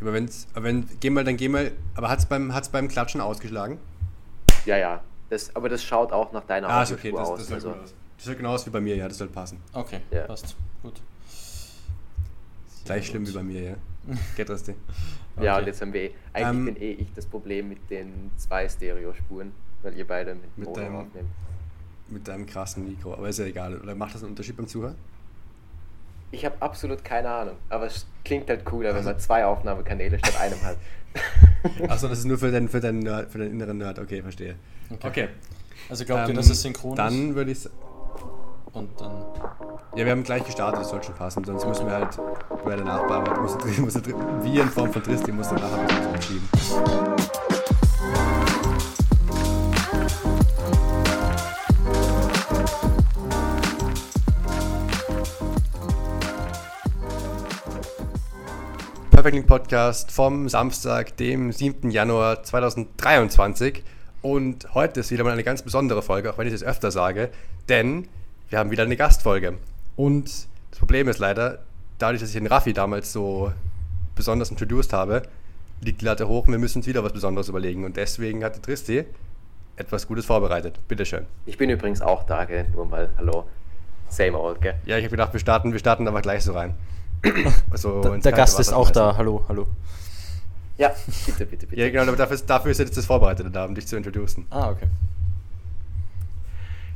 Aber wenn's, aber wenn, geh mal, dann geh mal. Aber hat's beim, hat's beim Klatschen ausgeschlagen? Ja, ja. Das, aber das schaut auch nach deiner Ah, ist okay, das, aus. das, sieht also, aus. das sieht genau aus wie bei mir, ja, das soll passen. Okay, Ja. passt. Gut. Gleich schlimm wie bei mir, ja. Geht das Ja, Okay. und jetzt haben wir eh, eigentlich Ähm, bin eh ich das Problem mit den zwei Stereospuren, weil ihr beide mit, Mit Mono deinem- aufnehmt. Mit deinem krassen Mikro, aber ist ja egal. Oder macht das einen Unterschied beim Zuhören? Ich habe absolut keine Ahnung, aber es klingt halt cooler, wenn man zwei Aufnahmekanäle statt einem hat. Achso, das ist nur für den, für den, Nerd, für den inneren Nerd, okay, verstehe. Okay. Also glaubt ihr, Ähm, dass es synchron ist? Dann würde ich Und dann. Ja, wir haben gleich gestartet, das soll schon passen. Sonst müssen wir halt bei der Nachbearbeitung, muss, muss, muss, wie in Form von Tristi, muss dann nachher ein bisschen umschieben. Perfect Link Podcast vom Samstag, dem 7. Januar 2023. Und heute ist wieder mal eine ganz besondere Folge, auch wenn ich das öfter sage, denn wir haben wieder eine Gastfolge. Und das Problem ist leider, dadurch, dass ich den Raffi damals so besonders introduced habe, liegt die Latte hoch und wir müssen uns wieder was Besonderes überlegen. Und deswegen hatte Tristi etwas Gutes vorbereitet. Bitteschön. Ich bin übrigens auch da, gell? nur mal, hallo. Same old, gell? Ja, ich habe gedacht, wir starten, wir starten aber gleich so rein. Also Der, der Gast ist auch da. Hallo, hallo. Ja, bitte, bitte, bitte. Ja, genau, aber dafür ist, dafür ist jetzt das Vorbereitete da, um dich zu introducen. Ah, okay.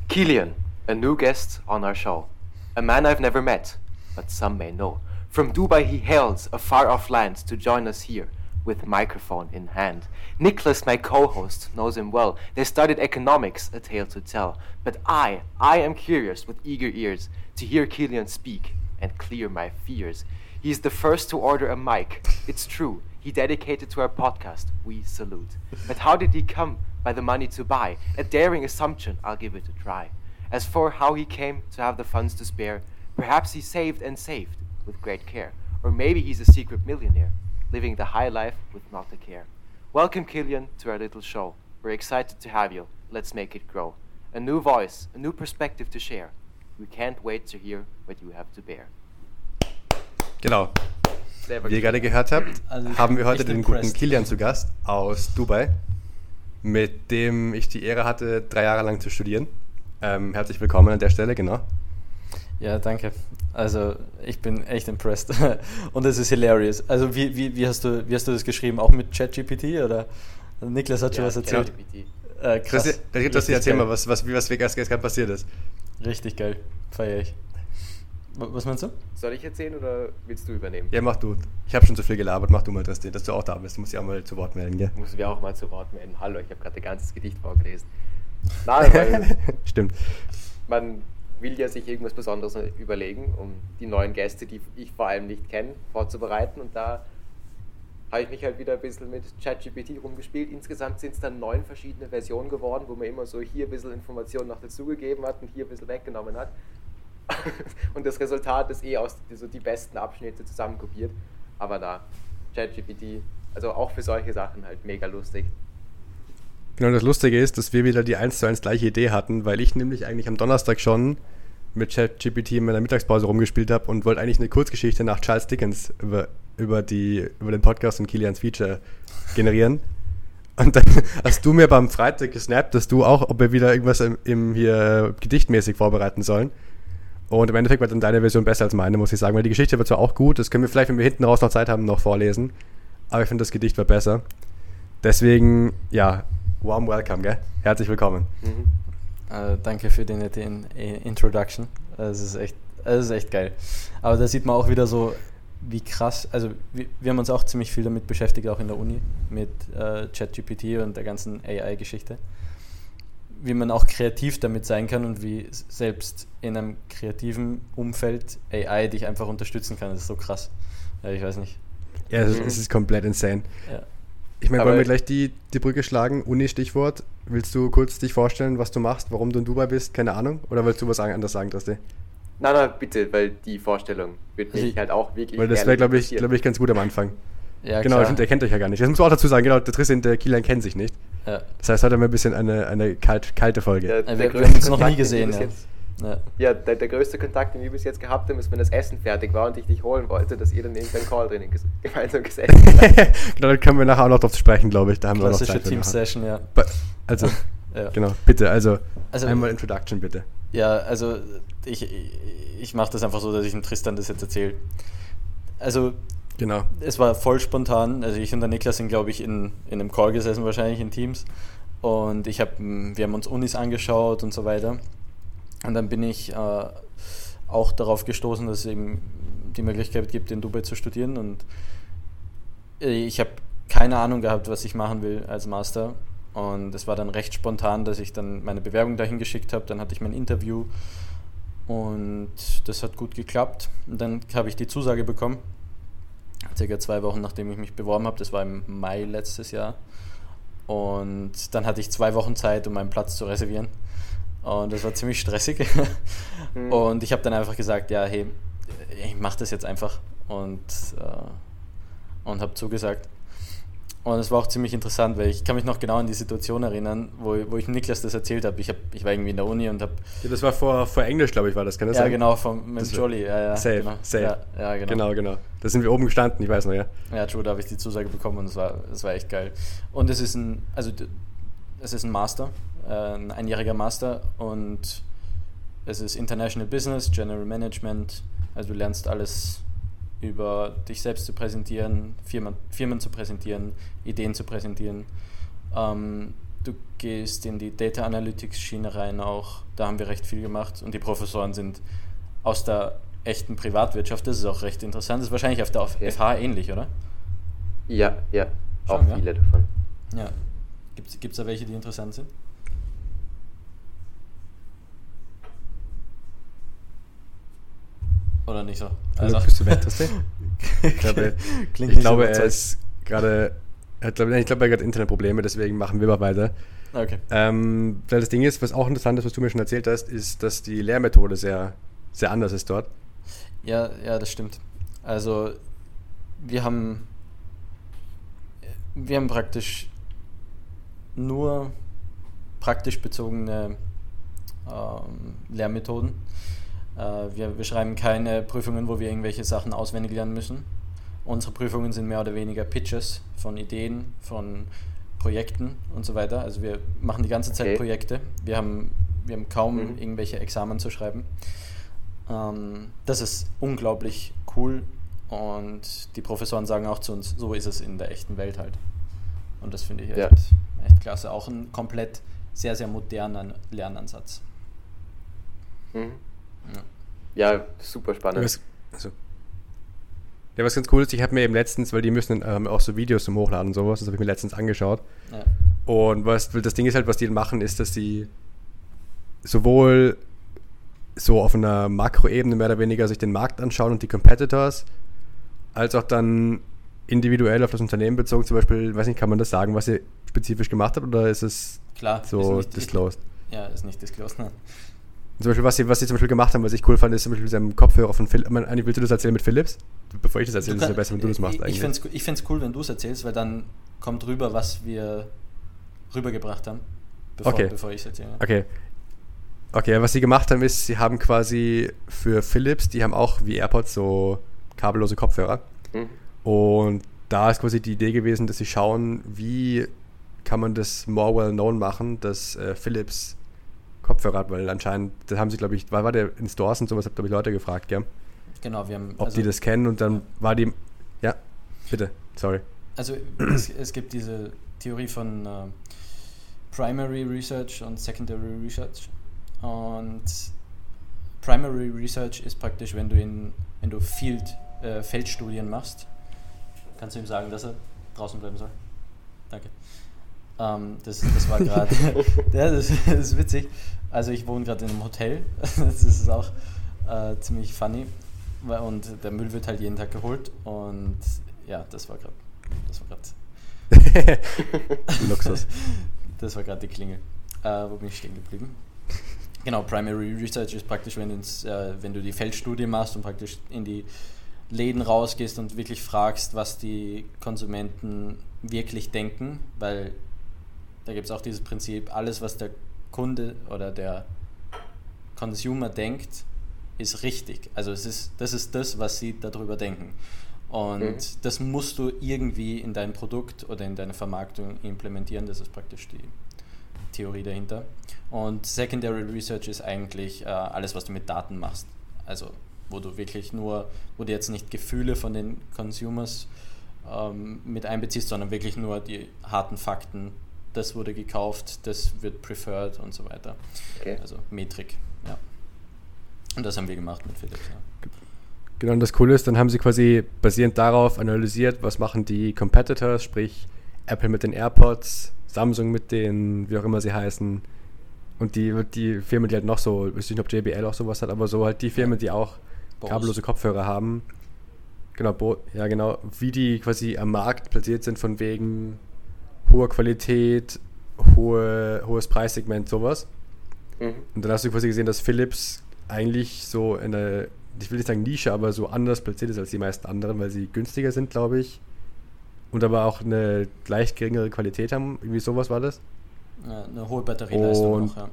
Killian, a new guest on our show. A man I've never met, but some may know. From Dubai he hails a far off land to join us here, with microphone in hand. Nicholas, my co host, knows him well. They studied economics, a tale to tell. But I, I am curious with eager ears to hear Killian speak and clear my fears. He is the first to order a mic. It's true, he dedicated to our podcast. We salute. But how did he come by the money to buy? A daring assumption, I'll give it a try. As for how he came to have the funds to spare, perhaps he saved and saved with great care. Or maybe he's a secret millionaire, living the high life with not a care. Welcome, Killian, to our little show. We're excited to have you. Let's make it grow. A new voice, a new perspective to share. We can't wait to hear what you have to bear. Genau. Wie ihr gerade gehört habt, Also haben wir heute den impressed. guten Kilian zu Gast aus Dubai, mit dem ich die Ehre hatte, drei Jahre lang zu studieren. Ähm, herzlich willkommen an der Stelle, genau. Ja, danke. Also, ich bin echt impressed. Und es ist hilarious. Also, wie, wie, wie, hast du, wie hast du das geschrieben? Auch mit ChatGPT oder? Niklas hat schon Ja, was erzählt. ChatGPT. Äh, krass. Das, das, das, Richtig erzähl mal, was, was, was gestern gestern passiert ist. Richtig geil. Feier ich. Was meinst du? Soll ich erzählen oder willst du übernehmen? Ja, mach du. Ich habe schon zu viel gelabert, mach du mal, dass du auch da bist. Du musst dich auch mal zu Wort melden, gell? Muss wir auch mal zu Wort melden. Hallo, ich habe gerade ein ganzes Gedicht vorgelesen. Nein, weil Stimmt. man will ja sich irgendwas Besonderes überlegen, um die neuen Gäste, die ich vor allem nicht kenne, vorzubereiten. Und da habe ich mich halt wieder ein bisschen mit ChatGPT rumgespielt. Insgesamt sind es dann neun verschiedene Versionen geworden, wo man immer so hier ein bisschen Informationen noch dazugegeben hat und hier ein bisschen weggenommen hat. und das Resultat ist eh aus so die besten Abschnitte zusammenkopiert. Aber da, ChatGPT, also auch für solche Sachen halt mega lustig. Genau, das Lustige ist, dass wir wieder die 1 zu 1 gleiche Idee hatten, weil ich nämlich eigentlich am Donnerstag schon mit ChatGPT in meiner Mittagspause rumgespielt habe und wollte eigentlich eine Kurzgeschichte nach Charles Dickens über, über, die, über den Podcast und Kilians Feature generieren. Und dann hast du mir beim Freitag gesnappt, dass du auch, ob wir wieder irgendwas im, im hier gedichtmäßig vorbereiten sollen. Und im Endeffekt war dann deine Version besser als meine, muss ich sagen, weil die Geschichte war zwar auch gut, das können wir vielleicht, wenn wir hinten raus noch Zeit haben, noch vorlesen. Aber ich finde, das Gedicht war besser. Deswegen, ja, warm welcome, gell? Herzlich willkommen. Mhm. Äh, danke für die nette äh, Introduction. Das ist echt, das ist echt geil. Aber da sieht man auch wieder so, wie krass, also wir, wir haben uns auch ziemlich viel damit beschäftigt, auch in der Uni, mit äh, ChatGPT und der ganzen AI-Geschichte. Wie man auch kreativ damit sein kann und wie selbst in einem kreativen Umfeld AI dich einfach unterstützen kann. Das ist so krass. Ja, ich weiß nicht. Ja, es ist, Mhm. es ist komplett insane. Ja. Ich meine, wollen wir gleich die, die Brücke schlagen? Uni-Stichwort. Willst du kurz dich vorstellen, was du machst, warum du in Dubai bist? Keine Ahnung. Oder willst du was anderes sagen, Tristi? Nein, nein, bitte, weil die Vorstellung wird mich Also ich- halt auch wirklich. Weil das wäre, glaube ich, glaub ich, ganz gut am Anfang. Ja, genau, klar. der kennt euch ja gar nicht. Das muss man auch dazu sagen, genau, der Tristan und der Kilian kennen sich nicht. Ja. Das heißt, heute haben wir ein bisschen eine, eine kalt, kalte Folge. Der- der wir- wir größte haben uns noch Kontakt, nie den gesehen, wir bis ja. jetzt- Ja, ja der, der, größte Kontakt, den wir bis jetzt gehabt haben, ist, wenn das Essen fertig war und ich dich holen wollte, dass ihr dann irgendeinen Call drinnen ges gemeinsam gesessen habt. genau, da können wir nachher auch noch drauf sprechen, glaube ich. Da haben Klassische wir noch Zeit Team-Session, ja. Also, ja. genau, bitte, also, also einmal Introduction, bitte. Ja, also ich, ich mache das einfach so, dass ich dem Tristan das jetzt erzähle. Also, genau. es war voll spontan. Also ich und der Niklas sind, glaube ich, in, in einem Call gesessen, wahrscheinlich in Teams. Und ich hab, wir haben uns Unis angeschaut und so weiter. Und dann bin ich äh, auch darauf gestoßen, dass es eben die Möglichkeit gibt, in Dubai zu studieren. Und ich habe keine Ahnung gehabt, was ich machen will als Master. Und es war dann recht spontan, dass ich dann meine Bewerbung dahin geschickt habe. Dann hatte ich mein Interview und das hat gut geklappt. Und dann habe ich die Zusage bekommen, circa zwei Wochen nachdem ich mich beworben habe. Das war im Mai letztes Jahr. Und dann hatte ich zwei Wochen Zeit, um meinen Platz zu reservieren. Und das war ziemlich stressig. Mhm. Und ich habe dann einfach gesagt, ja, hey, ich mache das jetzt einfach. Und, äh, und habe zugesagt. Und es war auch ziemlich interessant, weil ich kann mich noch genau an die Situation erinnern, wo, wo ich Niklas das erzählt habe. Ich, hab, ich war irgendwie in der Uni und habe... Ja, das war vor, vor Englisch, glaube ich, war das, kann das ja, sein? genau, vom, mit Jolly. Ja, ja, safe, genau. safe. Ja, ja, genau. genau, genau. Da sind wir oben gestanden, ich weiß noch, ja. Ja, true, da habe ich die Zusage bekommen und es war, es war echt geil. Und es ist ein, also es ist ein Master, äh, ein einjähriger Master und es ist International Business, General Management, also du lernst alles über dich selbst zu präsentieren, Firmen, Firmen zu präsentieren, Ideen zu präsentieren. Ähm, du gehst in die Data Analytics Schiene rein auch, da haben wir recht viel gemacht und die Professoren sind aus der echten Privatwirtschaft, das ist auch recht interessant. Das ist wahrscheinlich auf der ja. FH ähnlich, oder? Ja, ja, Schon, auch ja? viele davon. Ja. Gibt es da welche, die interessant sind? Oder nicht so? Also, bist du weg, Ich glaube, ich glaube er ist gerade. Ich glaube, er hat Internetprobleme, deswegen machen wir mal weiter. Okay. Ähm, weil das Ding ist, was auch interessant ist, was du mir schon erzählt hast, ist, dass die Lehrmethode sehr, sehr anders ist dort. Ja, ja, das stimmt. Also wir haben wir haben praktisch nur praktisch bezogene ähm, Lehrmethoden. Äh, wir, wir schreiben keine Prüfungen, wo wir irgendwelche Sachen auswendig lernen müssen. Unsere Prüfungen sind mehr oder weniger Pitches von Ideen, von Projekten und so weiter. Also wir machen die ganze Zeit okay. Projekte. Wir haben, wir haben kaum mhm. irgendwelche Examen zu schreiben. Ähm, das ist unglaublich cool und die Professoren sagen auch zu uns, so ist es in der echten Welt halt. Und das finde ich echt, ja. echt klasse. Auch ein komplett sehr, sehr moderner Lernansatz. Mhm. Ja. ja, super spannend. Was, also, ja, was ganz cool ist, ich habe mir eben letztens, weil die müssen ähm, auch so Videos zum Hochladen und sowas, das habe ich mir letztens angeschaut. Ja. Und was das Ding ist halt, was die machen, ist, dass sie sowohl so auf einer Makroebene mehr oder weniger sich den Markt anschauen und die Competitors, als auch dann individuell auf das Unternehmen bezogen, zum Beispiel, weiß nicht, kann man das sagen, was ihr spezifisch gemacht habt, oder ist es Klar, so ist disclosed? Ja, ist nicht disclosed, nein. Zum Beispiel, was sie, was sie zum Beispiel gemacht haben, was ich cool fand, ist zum Beispiel mit seinem Kopfhörer von Philips. Eigentlich willst du das erzählen mit Philips? Bevor ich das erzähle, ist es ja besser, wenn du das machst. Ich, finde es ich find's cool, wenn du es erzählst, weil dann kommt rüber, was wir rübergebracht haben, bevor, okay. bevor ich es erzähle. Okay. Okay, was sie gemacht haben, ist, sie haben quasi für Philips, die haben auch wie AirPods so kabellose Kopfhörer. Mhm. Und da ist quasi die Idee gewesen, dass sie schauen, wie kann man das more well known machen, dass äh, Philips Kopfhörer hat, weil anscheinend, das haben sie, glaube ich, war, war der in Stores und sowas, hat, glaube ich, Leute gefragt, gell? Genau, wir haben. Ob also, die das kennen und dann ja. war die. Ja, bitte, sorry. Also, es, es gibt diese Theorie von uh, Primary Research und Secondary Research. Und Primary Research ist praktisch, wenn du in, wenn du Field, äh, Feldstudien machst. Kannst du ihm sagen, dass er draußen bleiben soll? Danke. Ähm, das, das war gerade. ja, das, das, ist witzig. Also ich wohne gerade in einem Hotel. das ist auch äh, ziemlich funny. Und der Müll wird halt jeden Tag geholt. Und ja, das war gerade. Das war gerade. Luxus. das war gerade die Klingel. Äh, wo bin ich stehen geblieben? Genau, Primary Research ist praktisch, wenn, äh, wenn du die Feldstudie machst und praktisch in die Läden rausgehst und wirklich fragst, was die Konsumenten wirklich denken, weil da gibt es auch dieses Prinzip, alles, was der Kunde oder der Consumer denkt, ist richtig. Also es ist, das ist das, was sie darüber denken. Und mhm. das musst du irgendwie in dein Produkt oder in deine Vermarktung implementieren. Das ist praktisch die Theorie dahinter. Und Secondary Research ist eigentlich äh, alles, was du mit Daten machst. Also wo du wirklich nur, wo du jetzt nicht Gefühle von den Consumers ähm, mit einbeziehst, sondern wirklich nur die harten Fakten. Das wurde gekauft, das wird preferred und so weiter. Okay. Also Metrik, ja. Und das haben wir gemacht mit Philips. Ja. Genau, und das Coole ist, dann haben sie quasi basierend darauf analysiert, was machen die Competitors, sprich Apple mit den AirPods, Samsung mit den, wie auch immer sie heißen, und die, die Firmen, die halt noch so, ich weiß nicht, ob JBL auch sowas hat, aber so halt die Firmen, die auch Bose. kabellose Kopfhörer haben. Genau, ja genau, wie die quasi am Markt platziert sind von wegen hoher Qualität, hohe, hohes Preissegment, sowas. Mhm. Und dann hast du quasi gesehen, dass Philips eigentlich so in der, ich will nicht sagen Nische, aber so anders platziert ist als die meisten anderen, weil sie günstiger sind, glaube ich. Und aber auch eine leicht geringere Qualität haben. Irgendwie sowas war das. Ja, eine hohe Batterieleistung und, auch, ja.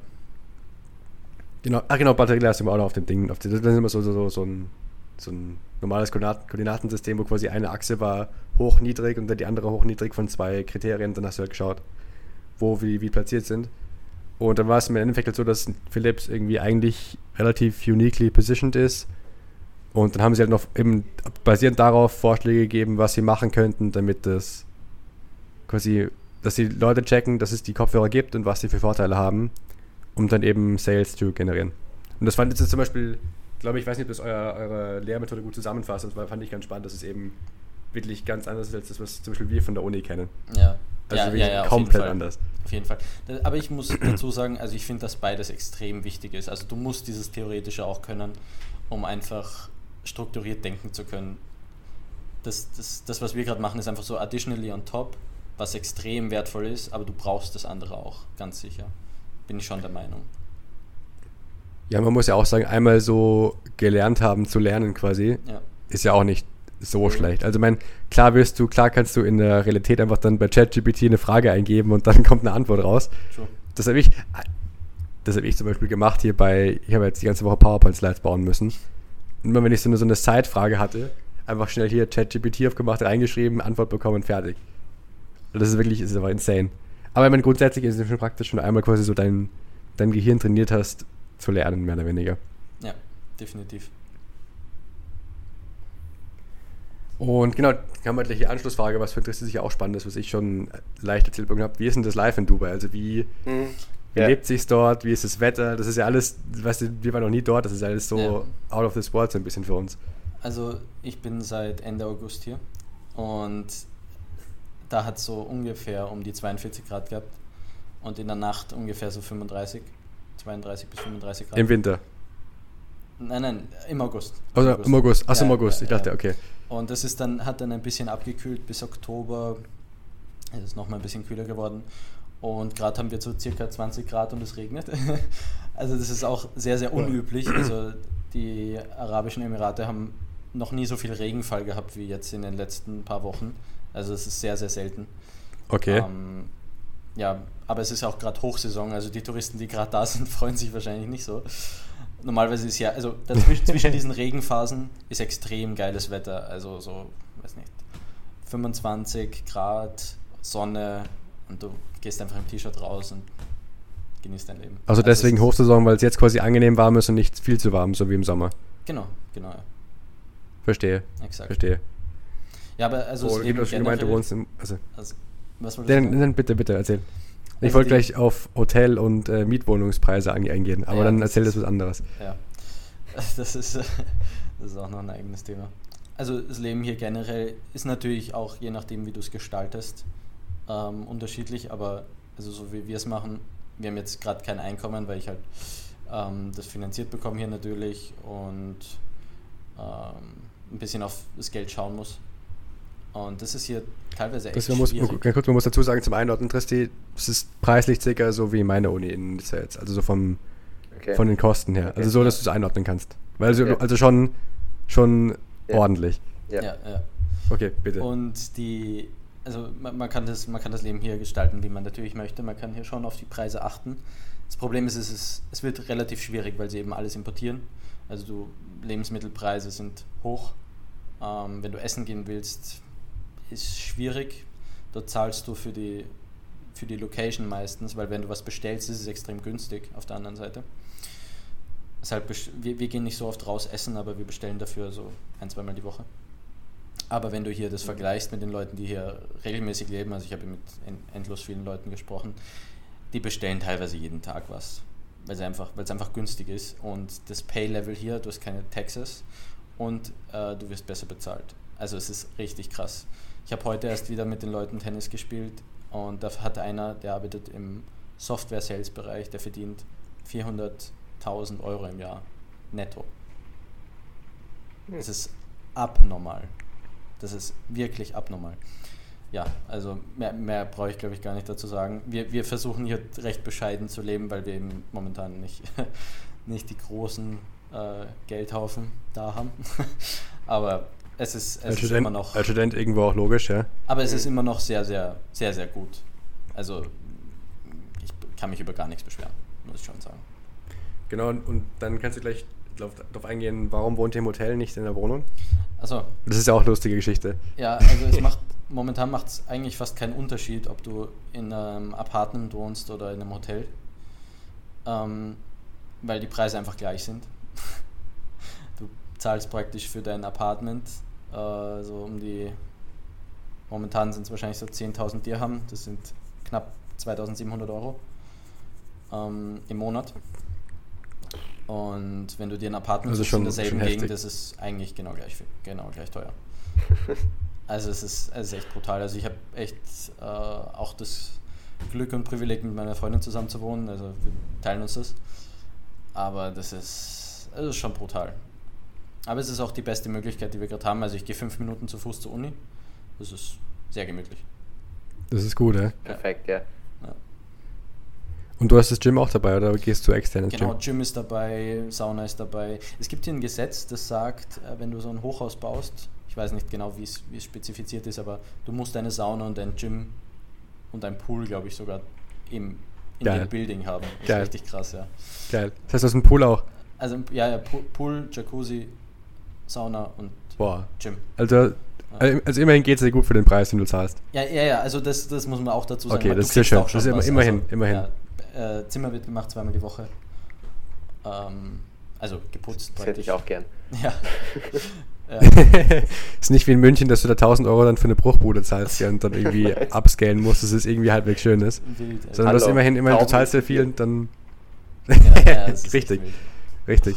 Genau, ach genau, Batterieleistung war auch noch auf dem Ding. Auf dem, das ist immer so, so, so, so, ein, so ein normales Koordinatensystem, wo quasi eine Achse war hoch, niedrig und dann die andere hoch, niedrig von zwei Kriterien. Dann hast du halt geschaut, wo wie, wie platziert sind. Und dann war es im Endeffekt halt so, dass Philips irgendwie eigentlich relativ uniquely positioned ist. Und dann haben sie halt noch eben basierend darauf Vorschläge gegeben, was sie machen könnten, damit das quasi dass die Leute checken, dass es die Kopfhörer gibt und was sie für Vorteile haben, um dann eben Sales zu generieren. Und das fand ich jetzt zum Beispiel, glaube ich, weiß nicht, ob das euer, eure Lehrmethode gut zusammenfasst, das fand ich ganz spannend, dass es eben wirklich ganz anders ist als das, was zum Beispiel wir von der Uni kennen. Ja. Also ja, ja, ja, komplett anders. Auf jeden Fall. Aber ich muss dazu sagen, also ich finde, dass beides extrem wichtig ist. Also du musst dieses Theoretische auch können, um einfach strukturiert denken zu können. Das, das, das was wir gerade machen, ist einfach so additionally on top was extrem wertvoll ist, aber du brauchst das andere auch, ganz sicher. Bin ich schon der Meinung. Ja, man muss ja auch sagen, einmal so gelernt haben zu lernen quasi, ja. ist ja auch nicht so mhm. schlecht. Also mein, klar wirst du, klar kannst du in der Realität einfach dann bei ChatGPT eine Frage eingeben und dann kommt eine Antwort raus. True. Das habe ich, das habe ich zum Beispiel gemacht hier bei, ich habe jetzt die ganze Woche PowerPoint-Slides bauen müssen. Und immer wenn ich so eine, so eine Side-Frage hatte, einfach schnell hier ChatGPT aufgemacht, reingeschrieben, Antwort bekommen, fertig. Das ist wirklich, ist aber insane. Aber ich meine, grundsätzlich ist es schon praktisch, wenn du einmal quasi so dein, dein Gehirn trainiert hast, zu lernen, mehr oder weniger. Ja, definitiv. Und genau, haben wir gleich die Anschlussfrage, was für Interesse sich auch spannend ist, was ich schon leicht erzählt bekommen habe. Wie ist denn das live in Dubai? Also wie, mhm. wie ja. lebt sich's dort? Wie ist das Wetter? Das ist ja alles, weißt du, wir waren noch nie dort, das ist alles so ja. out of this world so ein bisschen für uns. Also ich bin seit Ende August hier und da hat es so ungefähr um die 42 Grad gehabt und in der Nacht ungefähr so 35, 32 bis 35 Grad. Im Winter? Nein, nein, im August. Also im August, achso, ja, im August, ich dachte, okay. Und das ist dann, hat dann ein bisschen abgekühlt bis Oktober, es ist nochmal ein bisschen kühler geworden. Und gerade haben wir so circa 20 Grad und es regnet. also das ist auch sehr, sehr unüblich. Also die Arabischen Emirate haben noch nie so viel Regenfall gehabt wie jetzt in den letzten paar Wochen. Also es ist sehr, sehr selten. Okay. Ähm, ja, aber es ist auch gerade Hochsaison, also die Touristen, die gerade da sind, freuen sich wahrscheinlich nicht so. Normalerweise ist ja, also dazwischen, zwischen diesen Regenphasen ist extrem geiles Wetter, also so, weiß nicht, 25 Grad, Sonne und du gehst einfach im T-Shirt raus und genießt dein Leben. Also, also deswegen Hochsaison, weil es jetzt quasi angenehm warm ist und nicht viel zu warm, so wie im Sommer. Genau, genau. Ja. Verstehe. Exakt. Verstehe. Ja, aber also oh, Leben generell, gemeint, du wohnst im, also, also was dann, dann bitte, bitte erzähl. Ich also wollte gleich auf Hotel- und äh, Mietwohnungspreise eingehen, aber ja, dann erzähl das was anderes. Ja, das ist, das ist auch noch ein eigenes Thema. Also das Leben hier generell ist natürlich auch, je nachdem, wie du es gestaltest, ähm, unterschiedlich, aber also so wie wir es machen, wir haben jetzt gerade kein Einkommen, weil ich halt ähm, das finanziert bekomme hier natürlich und ähm, ein bisschen auf das Geld schauen muss. Und das ist hier teilweise echt das muss, schwierig. Man, man muss dazu sagen, zum Einordnen, Tristi, es ist preislich circa so wie meine Uni in Sales, also so vom, okay. von den Kosten her. Okay. Also so, dass du es einordnen kannst. Weil also, okay. also schon, schon ja. ordentlich. Ja. ja, ja. Okay, bitte. Und die, also man, man, kann das, man kann das Leben hier gestalten, wie man natürlich möchte. Man kann hier schon auf die Preise achten. Das Problem ist, es, ist, es wird relativ schwierig, weil sie eben alles importieren. Also du, Lebensmittelpreise sind hoch. Ähm, wenn du essen gehen willst, ist schwierig. Dort zahlst du für die, für die Location meistens, weil wenn du was bestellst, ist es extrem günstig auf der anderen Seite. Deshalb, wir, wir gehen nicht so oft raus essen, aber wir bestellen dafür so ein, zweimal die Woche. Aber wenn du hier das vergleichst mit den Leuten, die hier regelmäßig leben, also ich habe mit endlos vielen Leuten gesprochen, die bestellen teilweise jeden Tag was, weil es einfach, weil es einfach günstig ist und das Pay-Level hier, du hast keine Taxes und äh, du wirst besser bezahlt. Also es ist richtig krass. Ich habe heute erst wieder mit den Leuten Tennis gespielt und da hat einer, der arbeitet im Software-Sales-Bereich, der verdient 400.000 Euro im Jahr netto. Hm. Das ist abnormal. Das ist wirklich abnormal. Ja, also mehr, mehr brauche ich glaube ich gar nicht dazu sagen. Wir, wir versuchen hier recht bescheiden zu leben, weil wir eben momentan nicht, nicht die großen äh, Geldhaufen da haben. Aber es ist, es als ist Student, immer noch. Als Student irgendwo auch logisch, ja. Aber es ist immer noch sehr, sehr, sehr, sehr gut. Also ich kann mich über gar nichts beschweren, muss ich schon sagen. Genau, und, und dann kannst du gleich darauf eingehen, warum wohnt ihr im Hotel, nicht in der Wohnung? Also. Das ist ja auch eine lustige Geschichte. Ja, also es macht, momentan macht es eigentlich fast keinen Unterschied, ob du in einem Apartment wohnst oder in einem Hotel. Ähm, weil die Preise einfach gleich sind. Du zahlst praktisch für dein Apartment äh, so um die, momentan sind es wahrscheinlich so 10.000 Dirham, das sind knapp 2.700 Euro ähm, im Monat. Und wenn du dir ein Apartment also schon, in derselben Gegend, das ist eigentlich genau gleich, genau gleich teuer. also es ist, es ist echt brutal. Also ich habe echt äh, auch das Glück und Privileg, mit meiner Freundin zusammen zu wohnen. Also wir teilen uns das. Aber das ist, das ist schon brutal. Aber es ist auch die beste Möglichkeit, die wir gerade haben. Also ich gehe fünf Minuten zu Fuß zur Uni. Das ist sehr gemütlich. Das ist gut, ja? Perfekt, ja. Und du hast das Gym auch dabei oder gehst du extern ins genau, Gym? Genau, Gym ist dabei, Sauna ist dabei. Es gibt hier ein Gesetz, das sagt, äh, wenn du so ein Hochhaus baust, ich weiß nicht genau, wie es, wie es spezifiziert ist, aber du musst eine Sauna und ein Gym und ein Pool, glaube ich, sogar im, in Geil. dem Building haben. Das Geil. ist richtig krass, ja. Geil. Das heißt, du hast einen Pool auch? Also, ja, ja, Pool, Jacuzzi, Sauna und Boah. Gym. Also, also immerhin geht es dir gut für den Preis, den du zahlst. Ja, ja, ja, also das, das muss man auch dazu sagen. Okay, das ist sehr schön. Das ist immer- immerhin, also, immerhin. Ja, äh, Zimmer wird gemacht zweimal die Woche. Ähm, also geputzt Das hätte ich auch gern. Ja. ja. ist nicht wie in München, dass du da 1000 Euro dann für eine Bruchbude zahlst ja, und dann irgendwie upscalen musst, dass es irgendwie halbwegs schön ist. Wild. Sondern das Hallo. immerhin, immerhin du zahlst sehr viel und dann. ja, ja, richtig, richtig.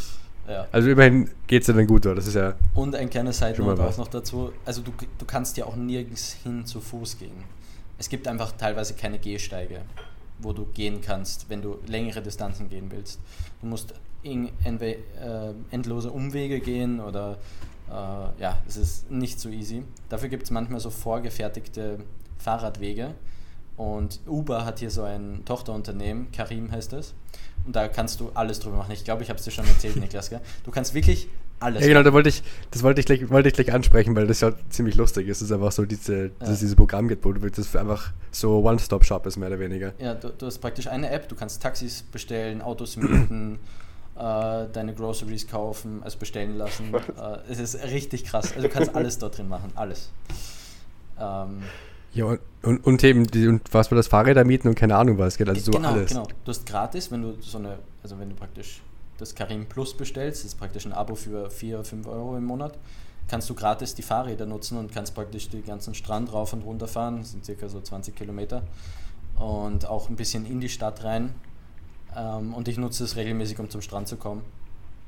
Ja. Also immerhin geht es dir dann gut, oder? Das ist ja. Und ein kleiner Side Schon mal Note auch noch dazu. Also du, du kannst ja auch nirgends hin zu Fuß gehen. Es gibt einfach teilweise keine Gehsteige, wo du gehen kannst, wenn du längere Distanzen gehen willst. Du musst in, äh, endlose Umwege gehen oder äh, ja, es ist nicht so easy. Dafür gibt es manchmal so vorgefertigte Fahrradwege. Und Uber hat hier so ein Tochterunternehmen, Karim heißt es. Und da kannst du alles drüber machen. Ich glaube, ich habe es dir schon erzählt, Niklas. Gell? Du kannst wirklich alles Ja, genau, da wollte ich, das wollte ich gleich, wollte ich gleich ansprechen, weil das ja ziemlich lustig ist. Es ist einfach so diese, dass Ja. es dieses Programm gibt, wo du das einfach so One-Stop-Shop ist, mehr oder weniger. Ja, du, du hast praktisch eine App, du kannst Taxis bestellen, Autos mieten, äh, deine Groceries kaufen, also bestellen lassen. äh, es ist richtig krass. Also du kannst alles dort drin machen, alles. Ähm, Ja, und, und, und eben, die, und was für das Fahrräder mieten und keine Ahnung was, geht also so genau, alles. genau. Du hast gratis, wenn du so eine, also wenn du praktisch das Karim Plus bestellst, das ist praktisch ein Abo für 4, 5 Euro im Monat, kannst du gratis die Fahrräder nutzen und kannst praktisch den ganzen Strand rauf und runter fahren, das sind circa so 20 Kilometer und auch ein bisschen in die Stadt rein. Ähm, und ich nutze es regelmäßig, um zum Strand zu kommen,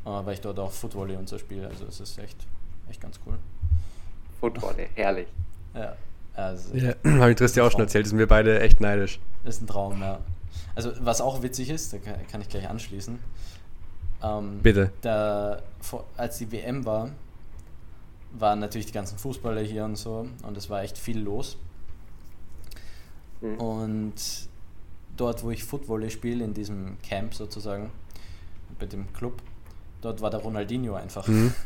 äh, weil ich dort auch Footvolley und so spiele, also es ist echt, echt ganz cool. Football, herrlich. Ja, also Ja, habe ich Tristan auch schon erzählt, sind wir beide echt neidisch. Das ist ein Traum, ja. Also, was auch witzig ist, da kann, ich gleich anschließen. Ähm, Bitte. Da, vor, als die WM war, waren natürlich die ganzen Fußballer hier und so und es war echt viel los. Mhm. Und dort, wo ich Footvolley spiele, in diesem Camp sozusagen, bei dem Club, dort war der Ronaldinho einfach. Mhm.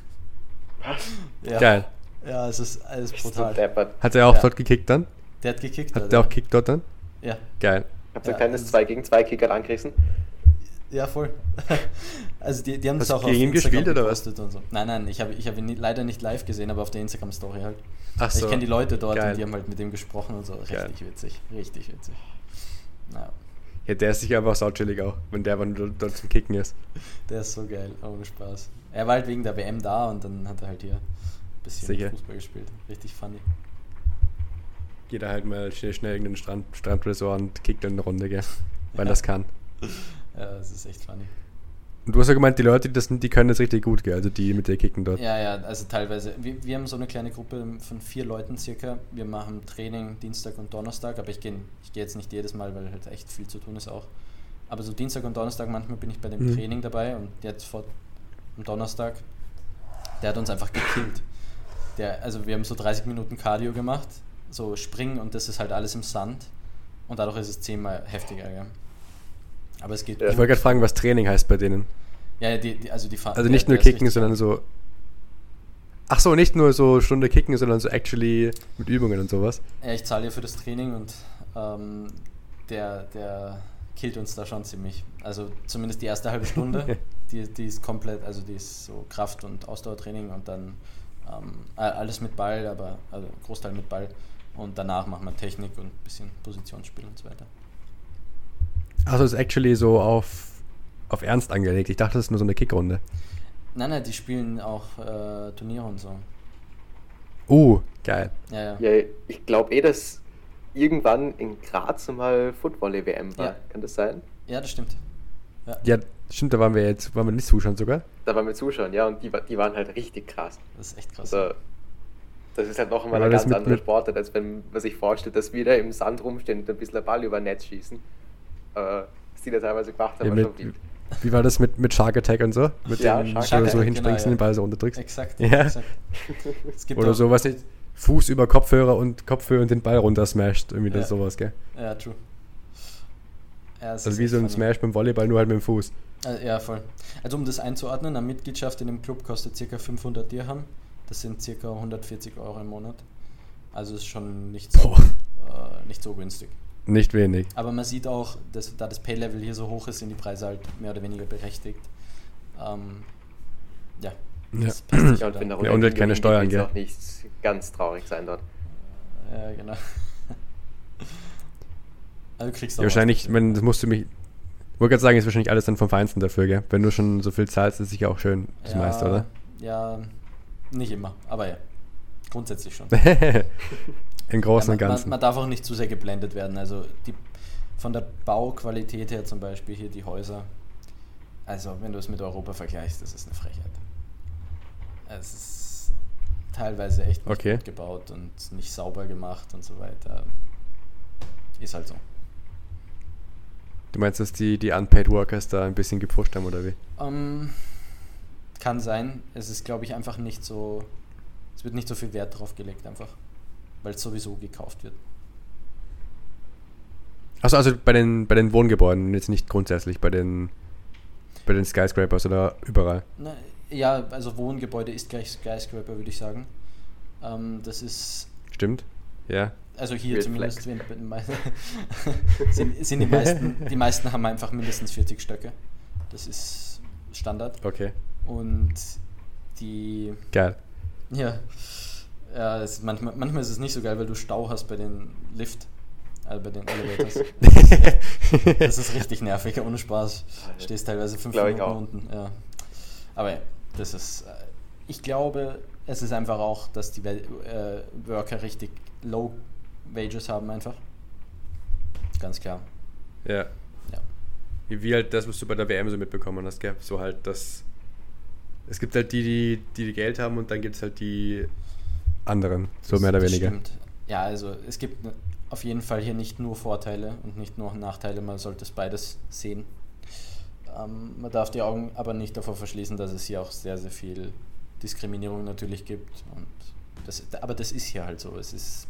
Ja. Geil. Ja, es ist alles brutal. Hat er auch Ja. dort gekickt dann? Der hat gekickt. Hat der auch gekickt dort dann? Ja. Geil. Habt ihr Ja, ein kleines das- 2 gegen 2 Kicker angerissen? Ja, voll. Also die, die haben Hast das auch auf Instagram gespielt oder was? gepostet und so. Nein, nein, ich habe ich hab ihn nie- leider nicht live gesehen, aber auf der Instagram-Story halt. Ach Ich kenne die Leute dort Geil. und die haben halt mit dem gesprochen und so. Richtig Geil. witzig, richtig witzig. Ja, Ja, der ist sicher einfach sauchillig auch, wenn der aber nur dort zum Kicken ist. der ist so geil, ohne Spaß. Er war halt wegen der WM da und dann hat er halt hier bisschen Sicher. Fußball gespielt. Richtig funny. Geht er halt mal schnell, schnell in den Strand, Strandresort und kickt dann eine Runde, gell? Weil Ja. das kann. Ja, das ist echt funny. Und du hast ja gemeint, die Leute, die, das, die können das richtig gut, gell? Also die mit dir kicken dort. Ja, ja, also teilweise. Wir, wir haben so eine kleine Gruppe von vier Leuten circa. Wir machen Training Dienstag und Donnerstag, aber ich gehe ich geh jetzt nicht jedes Mal, weil halt echt viel zu tun ist auch. Aber so Dienstag und Donnerstag manchmal bin ich bei dem Mhm. Training dabei und jetzt vor am Donnerstag, der hat uns einfach gekillt. Der, also wir haben so 30 Minuten Cardio gemacht, so Springen und das ist halt alles im Sand und dadurch ist es zehnmal heftiger. Ja. Aber es geht Ja. Ich wollte gerade fragen, was Training heißt bei denen. Ja, die, die, also die Fa- Also der- nicht nur der kicken, sondern so. Ach so, nicht nur so Stunde kicken, sondern so actually mit Übungen und sowas. Ja, ich zahle ja für das Training und ähm, der, der killt uns da schon ziemlich. Also zumindest die erste halbe Stunde, die, die ist komplett, also die ist so Kraft- und Ausdauertraining und dann ähm, alles mit Ball, aber also Großteil mit Ball. Und danach machen wir Technik und ein bisschen Positionsspiel und so weiter. Also ist actually so auf, auf Ernst angelegt. Ich dachte, das ist nur so eine Kickrunde. Nein, nein, die spielen auch äh, Turniere und so. Uh, geil. Ja, ja. Ja, ich glaube eh, dass irgendwann in Graz mal Football-WM war. Ja. Kann das sein? Ja, das stimmt. Ja, Ja, stimmt, da waren wir jetzt, waren wir nicht zuschauen sogar. Da waren wir zuschauen, ja, und die, die waren halt richtig krass. das ist echt krass. Also, das ist halt noch einmal Ja, eine das ganz mit- andere mit- Sportart, als wenn man sich vorstellt, dass wir da im Sand rumstehen und ein bisschen Ball über Netz schießen. Äh, was die da teilweise gemacht haben, Ja, mit, wie war das mit, mit Shark Attack und so? Mit Ja, dem, Shark wo du Attack, so genau, hinspringst und den Ball so runterdrückst. Exakt, Ja. exakt. Es gibt Oder so, was nicht, Fuß über Kopfhörer und Kopfhörer und den Ball runtersmasht. Irgendwie das Ja. sowas, gell? Ja, true. Ja, Also ist wie so ein funny. Smash beim Volleyball, nur halt mit dem Fuß. Äh, Ja, voll. Also um das einzuordnen, eine Mitgliedschaft in dem Club kostet ca. 500 Dirham. Das sind ca. 140 Euro im Monat. Also ist schon nicht so, äh, nicht so günstig. Nicht wenig. Aber man sieht auch, dass, da das Pay-Level hier so hoch ist, sind die Preise halt mehr oder weniger berechtigt. Ähm, ja. Ja. das passt sich Ja, halt und Ja, und halt keine Steuern, gell? auch nicht ganz traurig sein dort. Ja, genau. Also du kriegst Ja, auch wahrscheinlich, wenn, das musst du mich. Ich wollte gerade sagen, ist wahrscheinlich alles dann vom Feinsten dafür, gell? Wenn du schon so viel zahlst, ist sicher auch schön, das ja, meiste, oder? Ja, nicht immer, aber ja. Grundsätzlich schon. Im Großen Ja, und man, Ganzen. Man, man darf auch nicht zu sehr geblendet werden. Also die, von der Bauqualität her zum Beispiel hier die Häuser. Also wenn du es mit Europa vergleichst, das ist eine Frechheit. Es ist teilweise echt Okay. gut gebaut und nicht sauber gemacht und so weiter. Ist halt so. Du meinst, dass die, die Unpaid Workers da ein bisschen gepusht haben, oder wie? Ähm, kann sein. Es ist, glaube ich, einfach nicht so. Es wird nicht so viel Wert drauf gelegt, einfach. Weil es sowieso gekauft wird. Achso, also bei den, bei den Wohngebäuden, jetzt nicht grundsätzlich bei den, bei den Skyscrapers oder überall. Na, ja, also Wohngebäude ist gleich Skyscraper, würde ich sagen. Ähm, das ist, Stimmt? Ja. Also hier Weird zumindest, sind, sind die meisten, die meisten haben einfach mindestens 40 Stöcke. Das ist Standard. Okay. Und die, Geil. ja, ja ist manchmal, manchmal ist es nicht so geil, weil du Stau hast bei den Lift, also bei den Elevators. Das ist richtig nervig, ohne Spaß. Stehst teilweise fünf Minuten auch. unten. Ja. Aber ja, das ist. äh, Ich glaube, es ist einfach auch, dass die äh, Worker richtig low Wages haben, einfach. Ganz klar. Ja. Ja. Wie halt das, was du bei der WM so mitbekommen hast, gell? So halt das. Es gibt halt die, die, die, die Geld haben und dann gibt es halt die anderen, so Das- mehr oder weniger. Stimmt. Ja, also es gibt auf jeden Fall hier nicht nur Vorteile und nicht nur Nachteile, man sollte es beides sehen. Ähm, man darf die Augen aber nicht davor verschließen, dass es hier auch sehr, sehr viel Diskriminierung natürlich gibt. Und das, aber das ist hier halt so. Es ist,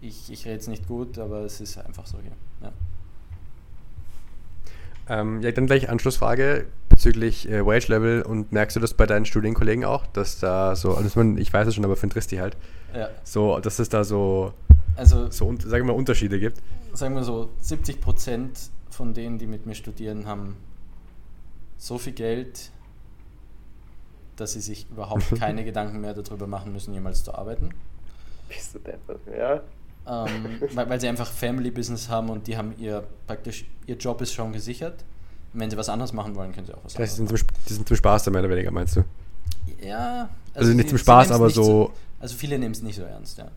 ich, ich rede es nicht gut, aber es ist einfach so hier. Ja. Ähm, ja, dann gleich Anschlussfrage bezüglich äh, Wage Level und merkst du das bei deinen Studienkollegen auch, dass da so, also ich weiß es schon, aber für den Tristi halt, ja. so, dass es da so, Also so sagen wir mal, Unterschiede gibt. sagen wir so, 70 Prozent von denen, die mit mir studieren, haben so viel Geld, dass sie sich überhaupt keine Gedanken mehr darüber machen müssen, jemals zu arbeiten. Bist du deppert, ja? Ähm, weil, weil sie einfach Family Business haben und die haben ihr praktisch, ihr Job ist schon gesichert. Und wenn sie was anderes machen wollen, können sie auch was Das anderes sind zum, machen. Die sind zum Spaß, da mehr oder weniger, meinst du? Ja, Also nicht sie- zum Spaß, aber nicht so- also viele nehmen es nicht so ernst, ja.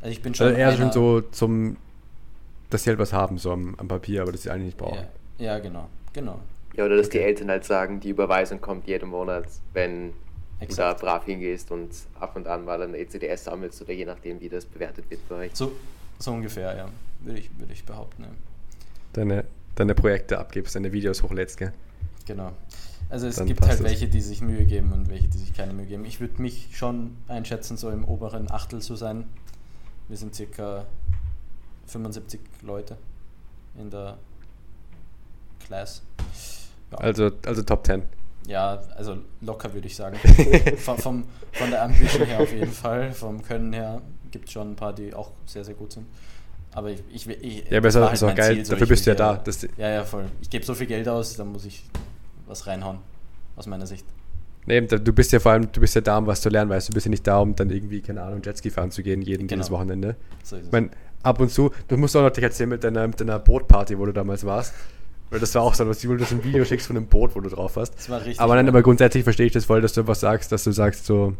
Also ich bin schon Also eher schon so zum, dass sie halt was haben, so am, am Papier, aber das sie eigentlich nicht brauchen. Ja, ja, genau, genau. Ja, oder dass die Okay. Eltern halt sagen, die Überweisung kommt jeden Monat, wenn Exakt. du da brav hingehst und ab und an mal ein ECDS sammelst oder je nachdem, wie das bewertet wird bei euch. So, so ungefähr, ja. Würde ich, würde ich behaupten, ja. Deine, deine Projekte abgibst, deine Videos hochlädst, gell? Genau. Also es Dann gibt halt es. welche, die sich Mühe geben und welche, die sich keine Mühe geben. Ich würde mich schon einschätzen, so im oberen Achtel zu sein. Wir sind circa 75 Leute in der Class. Ja, Also, also Top 10. ja, also locker würde ich sagen. von, vom, von der Ambition her auf jeden Fall, vom Können her gibt es schon ein paar, die auch sehr, sehr gut sind. Aber ich, ich, ich Ja, aber ist auch- ist auch mein geil, so dafür bist du ja da, dass die- ja, ja, voll. Ich gebe so viel Geld aus, dann muss ich was reinhauen, aus meiner Sicht. Nee, du bist ja vor allem, du bist ja da, um was zu lernen, weißt du, du bist ja nicht da, um dann irgendwie, keine Ahnung, Jetski fahren zu gehen, jeden, jedes Genau. Wochenende. So es. Ich meine, ab und zu, du musst auch noch dich erzählen mit deiner, mit deiner Bootparty, wo du damals warst. Weil das war auch so, dass du das ein Video schickst von einem Boot, wo du drauf warst. Das war richtig Aber nein, aber grundsätzlich verstehe ich das voll, dass du was sagst, dass du sagst so,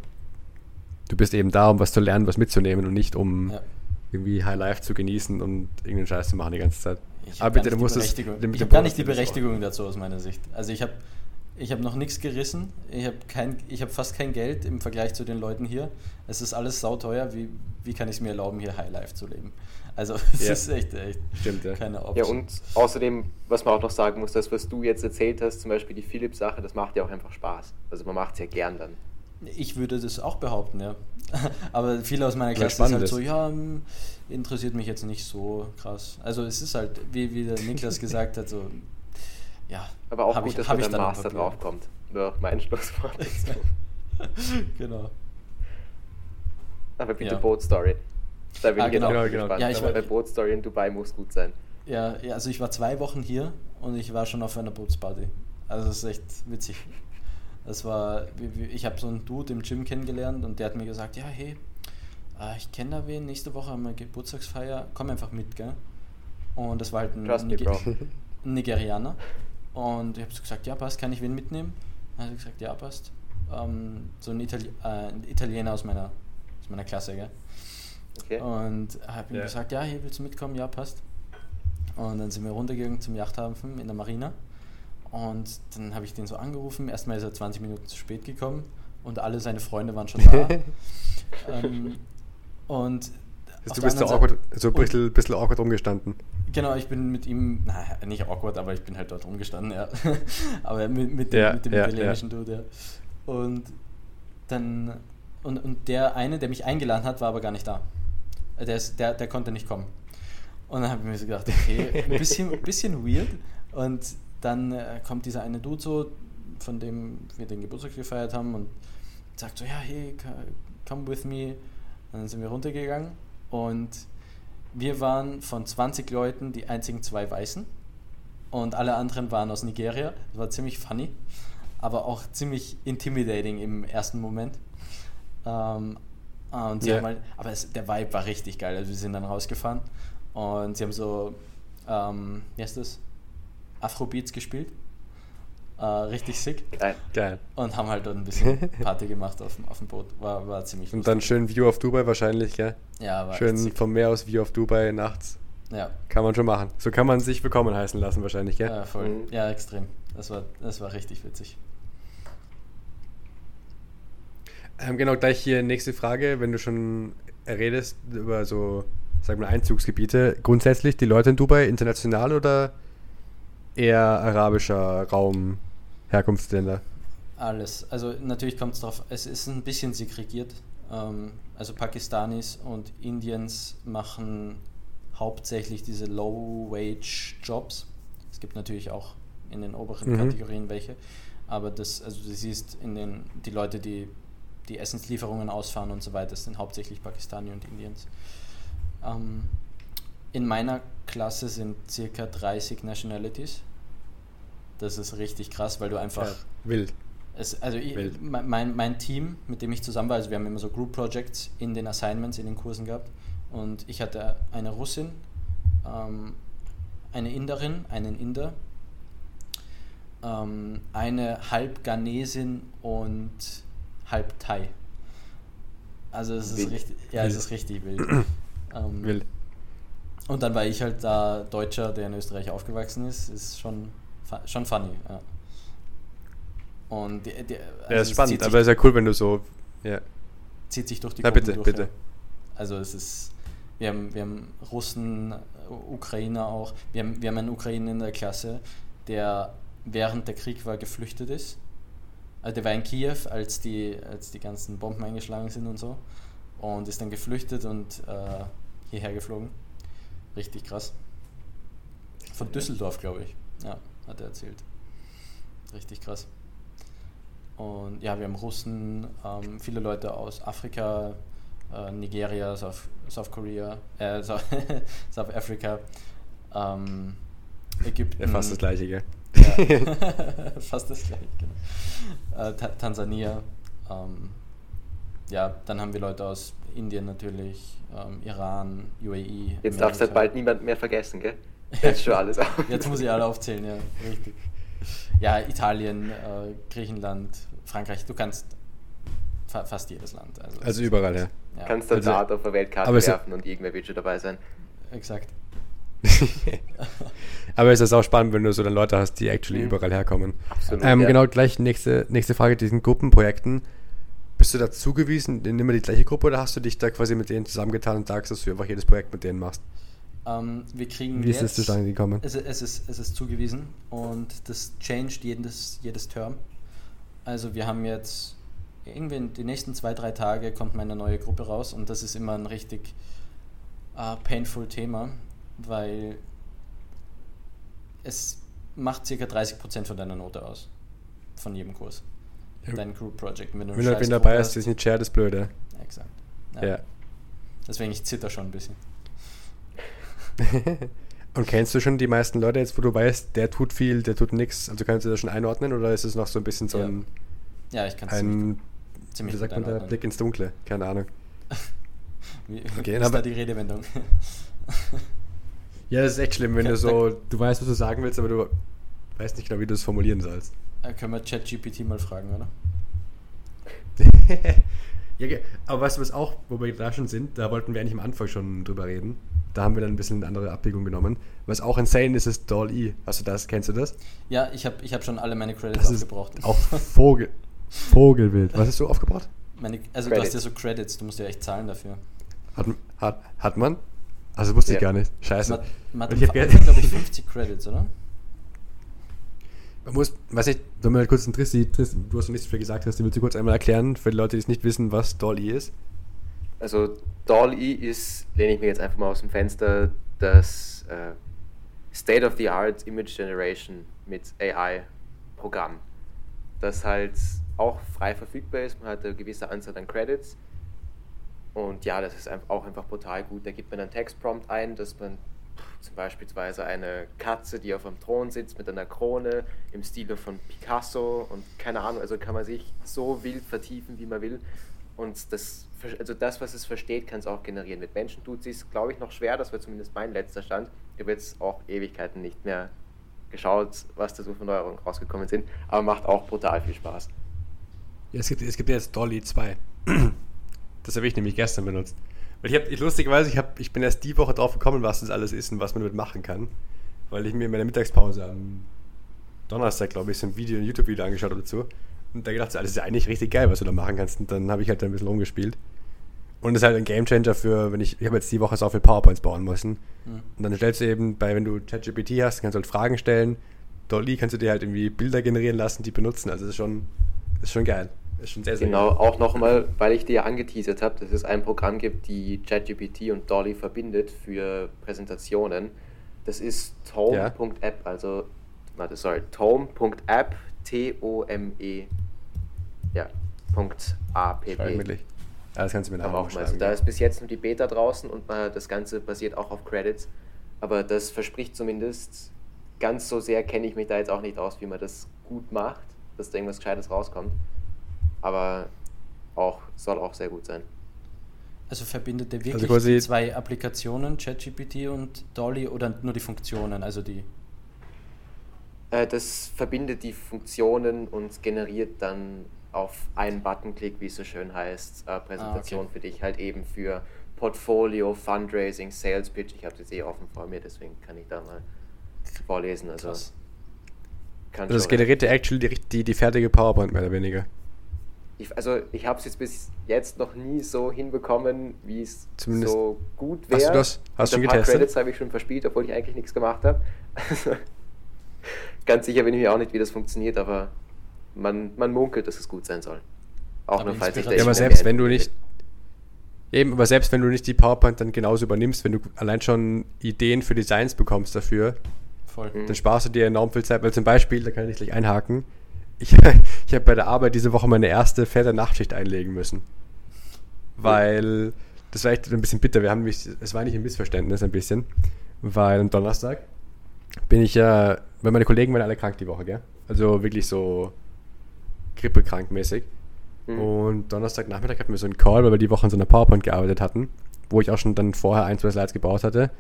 du bist eben da, um was zu lernen, was mitzunehmen und nicht um Ja. irgendwie High Life zu genießen und irgendeinen Scheiß zu machen die ganze Zeit. Ich Aber habe gar, hab gar nicht die. Berechtigung dazu aus meiner Sicht. Also ich habe ich hab noch nichts gerissen. Ich habe kein, ich hab fast kein Geld im Vergleich zu den Leuten hier. Es ist alles sauteuer. Wie, wie kann ich es mir erlauben, hier High Life zu leben? Also es Ja. ist echt, echt Stimmt, ja. keine Ja, Option. und außerdem, was man auch noch sagen muss, das, was du jetzt erzählt hast, zum Beispiel die Philips-Sache, das macht ja auch einfach Spaß. Also man macht es ja gern dann. Ich würde das auch behaupten, ja. Aber viele aus meiner Klasse sind halt so, ja, hm, interessiert mich jetzt nicht so krass. Also es ist halt, wie, wie der Niklas gesagt hat, so, ja. Aber auch gut, ich- dass man ich dann Master draufkommt. Nur mein Schlusswort dazu. genau. Aber bitte Ja. Boot-Story. Da bin Ah, ich jetzt genau. auch Genau, gespannt. Ja, ich war- bei Boot-Story in Dubai muss gut sein. Ja, ja, also ich war zwei Wochen hier und ich war schon auf einer Bootsparty. Also das ist echt witzig. Das war, ich habe so einen Dude im Gym kennengelernt und der hat mir gesagt, ja, hey, äh, ich kenne da wen, nächste Woche haben wir Geburtstagsfeier, komm einfach mit, gell? Und das war halt ein, Trust me, Nige- bro. ein Nigerianer. Und ich habe so gesagt, ja, passt, kann ich wen mitnehmen? Dann hat er gesagt, ja, passt. Ähm, so ein, Itali äh, ein Italiener aus meiner, aus meiner Klasse, gell? Okay. Und habe ihm Ja. gesagt, ja, hier willst du mitkommen? Ja, passt. Und dann sind wir runtergegangen zum Yachthafen in der Marina. Und dann habe ich den so angerufen. Erstmal ist er 20 Minuten zu spät gekommen und alle seine Freunde waren schon da. ähm, und Du bist so, anderen awkward, so ein bisschen, bisschen awkward rumgestanden. Genau, ich bin mit ihm, naja, nicht awkward, aber ich bin halt dort rumgestanden, ja. aber mit, mit dem, Ja, mit dem ja, italienischen Dude, ja. Und dann, und, und der eine, der mich eingeladen hat, war aber gar nicht da. Der, ist, der, der konnte nicht kommen. Und dann habe ich mir so gedacht, okay, ein bisschen, ein bisschen weird. Und dann äh, kommt dieser eine Dude so, von dem wir den Geburtstag gefeiert haben und sagt so, ja, hey, come with me. Und dann sind wir runtergegangen und wir waren von 20 Leuten die einzigen zwei Weißen und alle anderen waren aus Nigeria. Das war ziemlich funny, aber auch ziemlich intimidating im ersten Moment. Ähm, und sie Ja. haben halt, aber es, der Vibe war richtig geil. Also wir sind dann rausgefahren und sie haben so, ähm, wie heißt das? Afrobeats gespielt. Äh, richtig sick. Geil. Geil. Und haben halt dort ein bisschen Party gemacht auf, dem- auf dem Boot. War, war ziemlich Und dann lustig. schön View auf Dubai wahrscheinlich, gell? Ja, war Schön sick. vom Meer aus View auf Dubai nachts. Ja, Kann man schon machen. So kann man sich willkommen heißen lassen wahrscheinlich, gell? ja, voll. Mhm. Ja, extrem. Das war, das war richtig witzig. Ähm, genau, gleich hier nächste Frage, wenn du schon redest über so, sag mal, Einzugsgebiete. Grundsätzlich die Leute in Dubai international oder eher arabischer Raum, Herkunftsländer? Alles. Also natürlich kommt es drauf, es ist ein bisschen segregiert. Ähm, also Pakistanis und Indiens machen hauptsächlich diese Low-Wage-Jobs. Es gibt natürlich auch in den oberen Mhm. Kategorien welche. Aber das, also du siehst in den, die Leute, die die Essenslieferungen ausfahren und so weiter, das sind hauptsächlich Pakistani und Indiens. Ähm, in meiner Klasse sind circa 30 Nationalities. Das ist richtig krass, weil du einfach. Ja, wild. Es, also ich, Wild. mein, mein Team, mit dem ich zusammen war, also wir haben immer so Group Projects in den Assignments, in den Kursen gehabt. Und ich hatte eine Russin, ähm, eine Inderin, einen Inder, ähm, eine halb Ghanesin und halb Thai. Also es ist richtig, ja, es Wild. ist richtig wild. ähm, Wild. und dann war ich halt da Deutscher, der in Österreich aufgewachsen ist, ist schon, schon funny. Ja. Und die, die, Ja, also ist es spannend, aber ist ja cool, wenn du so. Ja, zieht sich durch die ja Gruppen bitte, durch, bitte. Ja. Also es ist, wir haben, wir haben Russen, U- Ukrainer auch, wir haben, wir haben einen Ukrainer in der Klasse, der während der Krieg war geflüchtet ist. Also der war in Kiew, als die, als die ganzen Bomben eingeschlagen sind und so. Und ist dann geflüchtet und äh, hierher geflogen. Richtig krass. Von Düsseldorf, glaube ich. Ja, hat er erzählt. Richtig krass. Und ja, wir haben Russen, ähm, viele Leute aus Afrika, äh, Nigeria, South, South Korea, äh, South, South Africa, ähm, Ägypten. Ja, fast das gleiche, gell? Ja, fast das gleiche, genau. Äh, Ta Tansania. Ähm, ja, dann haben wir Leute aus Indien natürlich, ähm, Iran, UAE. Jetzt darfst du halt bald niemand mehr vergessen, gell? Jetzt schon alles auf. Jetzt muss ich alle aufzählen, ja, richtig. Ja, Italien, äh, Griechenland, Frankreich, du kannst fa fast jedes Land. Also, Also überall, ja. ja. Kannst dann Also- Dart auf der Weltkarte es- werfen und irgendwer wird schon dabei sein. Exakt. Aber es ist auch spannend, wenn du so dann Leute hast, die actually Mhm. überall herkommen. Absolut, Ähm, ja. Genau, gleich nächste, nächste Frage, diesen Gruppenprojekten. Bist du da zugewiesen in immer die gleiche Gruppe oder hast du dich da quasi mit denen zusammengetan und sagst, dass du einfach jedes Projekt mit denen machst? Ähm, wir kriegen Wie ist es jetzt, zustande gekommen? Es, es, ist, es ist zugewiesen und das changed jedes, jedes Term. Also wir haben jetzt irgendwie in die nächsten zwei, drei Tage kommt meine neue Gruppe raus und das ist immer ein richtig äh, painful Thema, weil es macht circa 30% von deiner Note aus. Von jedem Kurs. Ja. Dein Group Project. Wenn du Wenn du dabei hast, ist nicht shared, ist blöde. Exakt. Ja. Deswegen ich zitter schon ein bisschen. und kennst du schon die meisten Leute jetzt, wo du weißt, der tut viel, der tut nichts? Also kannst du das schon einordnen oder ist es noch so ein bisschen so Ja. ein, Ja, ich kann es ziemlich, wie sagt man da. Blick ins Dunkle? Keine Ahnung. Wie, Okay, ist aber- da die Redewendung? Ja, das ist echt schlimm, wenn Ja, du so, du weißt, was du sagen willst, aber du weißt nicht genau, wie du es formulieren sollst. Können wir ChatGPT mal fragen, oder? ja, okay. aber weißt du, was auch, wo wir da schon sind, da wollten wir eigentlich am Anfang schon drüber reden. Da haben wir dann ein bisschen eine andere Abbiegung genommen. Was auch insane ist, ist Doll-E. Hast du das? Kennst du das? Ja, ich habe ich hab schon alle meine Credits Das ist aufgebraucht. auch Vogel, Vogelwild. Was hast du aufgebracht? Meine, also du Credits. hast ja so Credits, du musst ja echt zahlen dafür. Hat, hat, hat man? Also wusste ich Ja. gar nicht. Scheiße. Man, man Und ich hab hat, ge- glaube ich, 50 Credits, oder? Man muss, weiß nicht, wir mal kurz einen Trissi, Trissi, du hast noch nichts viel gesagt, hast du willst du kurz einmal erklären, für die Leute, die es nicht wissen, was Doll-E ist? Also DALL-E ist, lehne ich mir jetzt einfach mal aus dem Fenster, das äh, State-of-the-Art Image Generation mit AI-Programm, das halt auch frei verfügbar ist. Man hat eine gewisse Anzahl an Credits und ja, das ist auch einfach brutal gut. Da gibt man einen Textprompt ein, dass man zum Beispiel eine Katze, die auf einem Thron sitzt mit einer Krone im Stile von Picasso und keine Ahnung, also kann man sich so wild vertiefen, wie man will. Und das, also das, was es versteht, kann es auch generieren. Mit Menschen tut es, glaube ich, noch schwer. Das war zumindest mein letzter Stand. Ich habe jetzt auch Ewigkeiten nicht mehr geschaut, was da so für Neuerungen rausgekommen sind. Aber macht auch brutal viel Spaß. Ja, es gibt, es gibt jetzt Dolly 2. Das habe ich nämlich gestern benutzt. Weil ich habe, lustigerweise, ich, hab, ich bin erst die Woche drauf gekommen, was das alles ist und was man damit machen kann. Weil ich mir in meiner Mittagspause am Donnerstag, glaube ich, so ein Video, ein YouTube-Video angeschaut habe dazu. Und da gedacht, so, das ist ja eigentlich richtig geil, was du da machen kannst. Und dann habe ich halt da ein bisschen rumgespielt. Und das ist halt ein Gamechanger für, wenn ich, ich habe jetzt die Woche so viel PowerPoints bauen müssen. Mhm. Und dann stellst du eben bei, wenn du ChatGPT hast, kannst du halt Fragen stellen. Dolly kannst du dir halt irgendwie Bilder generieren lassen, die benutzen. Also das ist schon, das ist schon geil. Ist schon sehr, sehr Genau, geil. auch nochmal, weil ich dir ja angeteasert habe, dass es ein Programm gibt, die ChatGPT und Dolly verbindet für Präsentationen. Das ist Ja. tome.app, also, warte, sorry, tome.app, T-O-M-E, ja, Punkt A-P-P. Ja, das kannst du mir nachher auch mal. Also, da ja. ist bis jetzt nur die Beta draußen und man, das Ganze basiert auch auf Credits. Aber das verspricht zumindest ganz so sehr kenne ich mich da jetzt auch nicht aus, wie man das gut macht, dass da irgendwas Gescheites rauskommt. Aber auch, soll auch sehr gut sein. Also verbindet ihr wirklich also die zwei Applikationen, ChatGPT und Dolly, oder nur die Funktionen, also die? Äh, das verbindet die Funktionen und generiert dann auf einen Buttonklick, wie es so schön heißt, äh, Präsentation ah, okay. für dich, halt eben für Portfolio, Fundraising, Sales Pitch. Ich habe das eh offen vor mir, deswegen kann ich da mal vorlesen. Also, also das generiert ja actually die, die, die fertige PowerPoint mehr oder weniger. Ich, also ich habe es jetzt bis jetzt noch nie so hinbekommen, wie es so gut wäre. Hast du das? Hast du schon getestet? Credits habe ich schon verspielt, obwohl ich eigentlich nichts gemacht habe. ganz sicher bin ich mir auch nicht, wie das funktioniert, aber man, man munkelt, dass es gut sein soll. Auch aber nur falls ich da Ja, aber selbst wenn du nicht. Eben, aber selbst wenn du nicht die PowerPoint dann genauso übernimmst, wenn du allein schon Ideen für Designs bekommst dafür, Voll. dann sparst du dir enorm viel Zeit. Weil zum Beispiel, da kann ich gleich einhaken, ich, ich habe bei der Arbeit diese Woche meine erste fette Nachtschicht einlegen müssen. Weil, das war echt ein bisschen bitter. Wir haben mich, es war nicht ein Missverständnis, ein bisschen. Weil am Donnerstag bin ich ja, weil meine Kollegen waren alle krank die Woche, gell? Also wirklich so grippekrank mäßig. Mhm. Und Donnerstagnachmittag hatten wir so einen Call, weil wir die Woche an so einer PowerPoint gearbeitet hatten, wo ich auch schon dann vorher ein, zwei Slides gebaut hatte.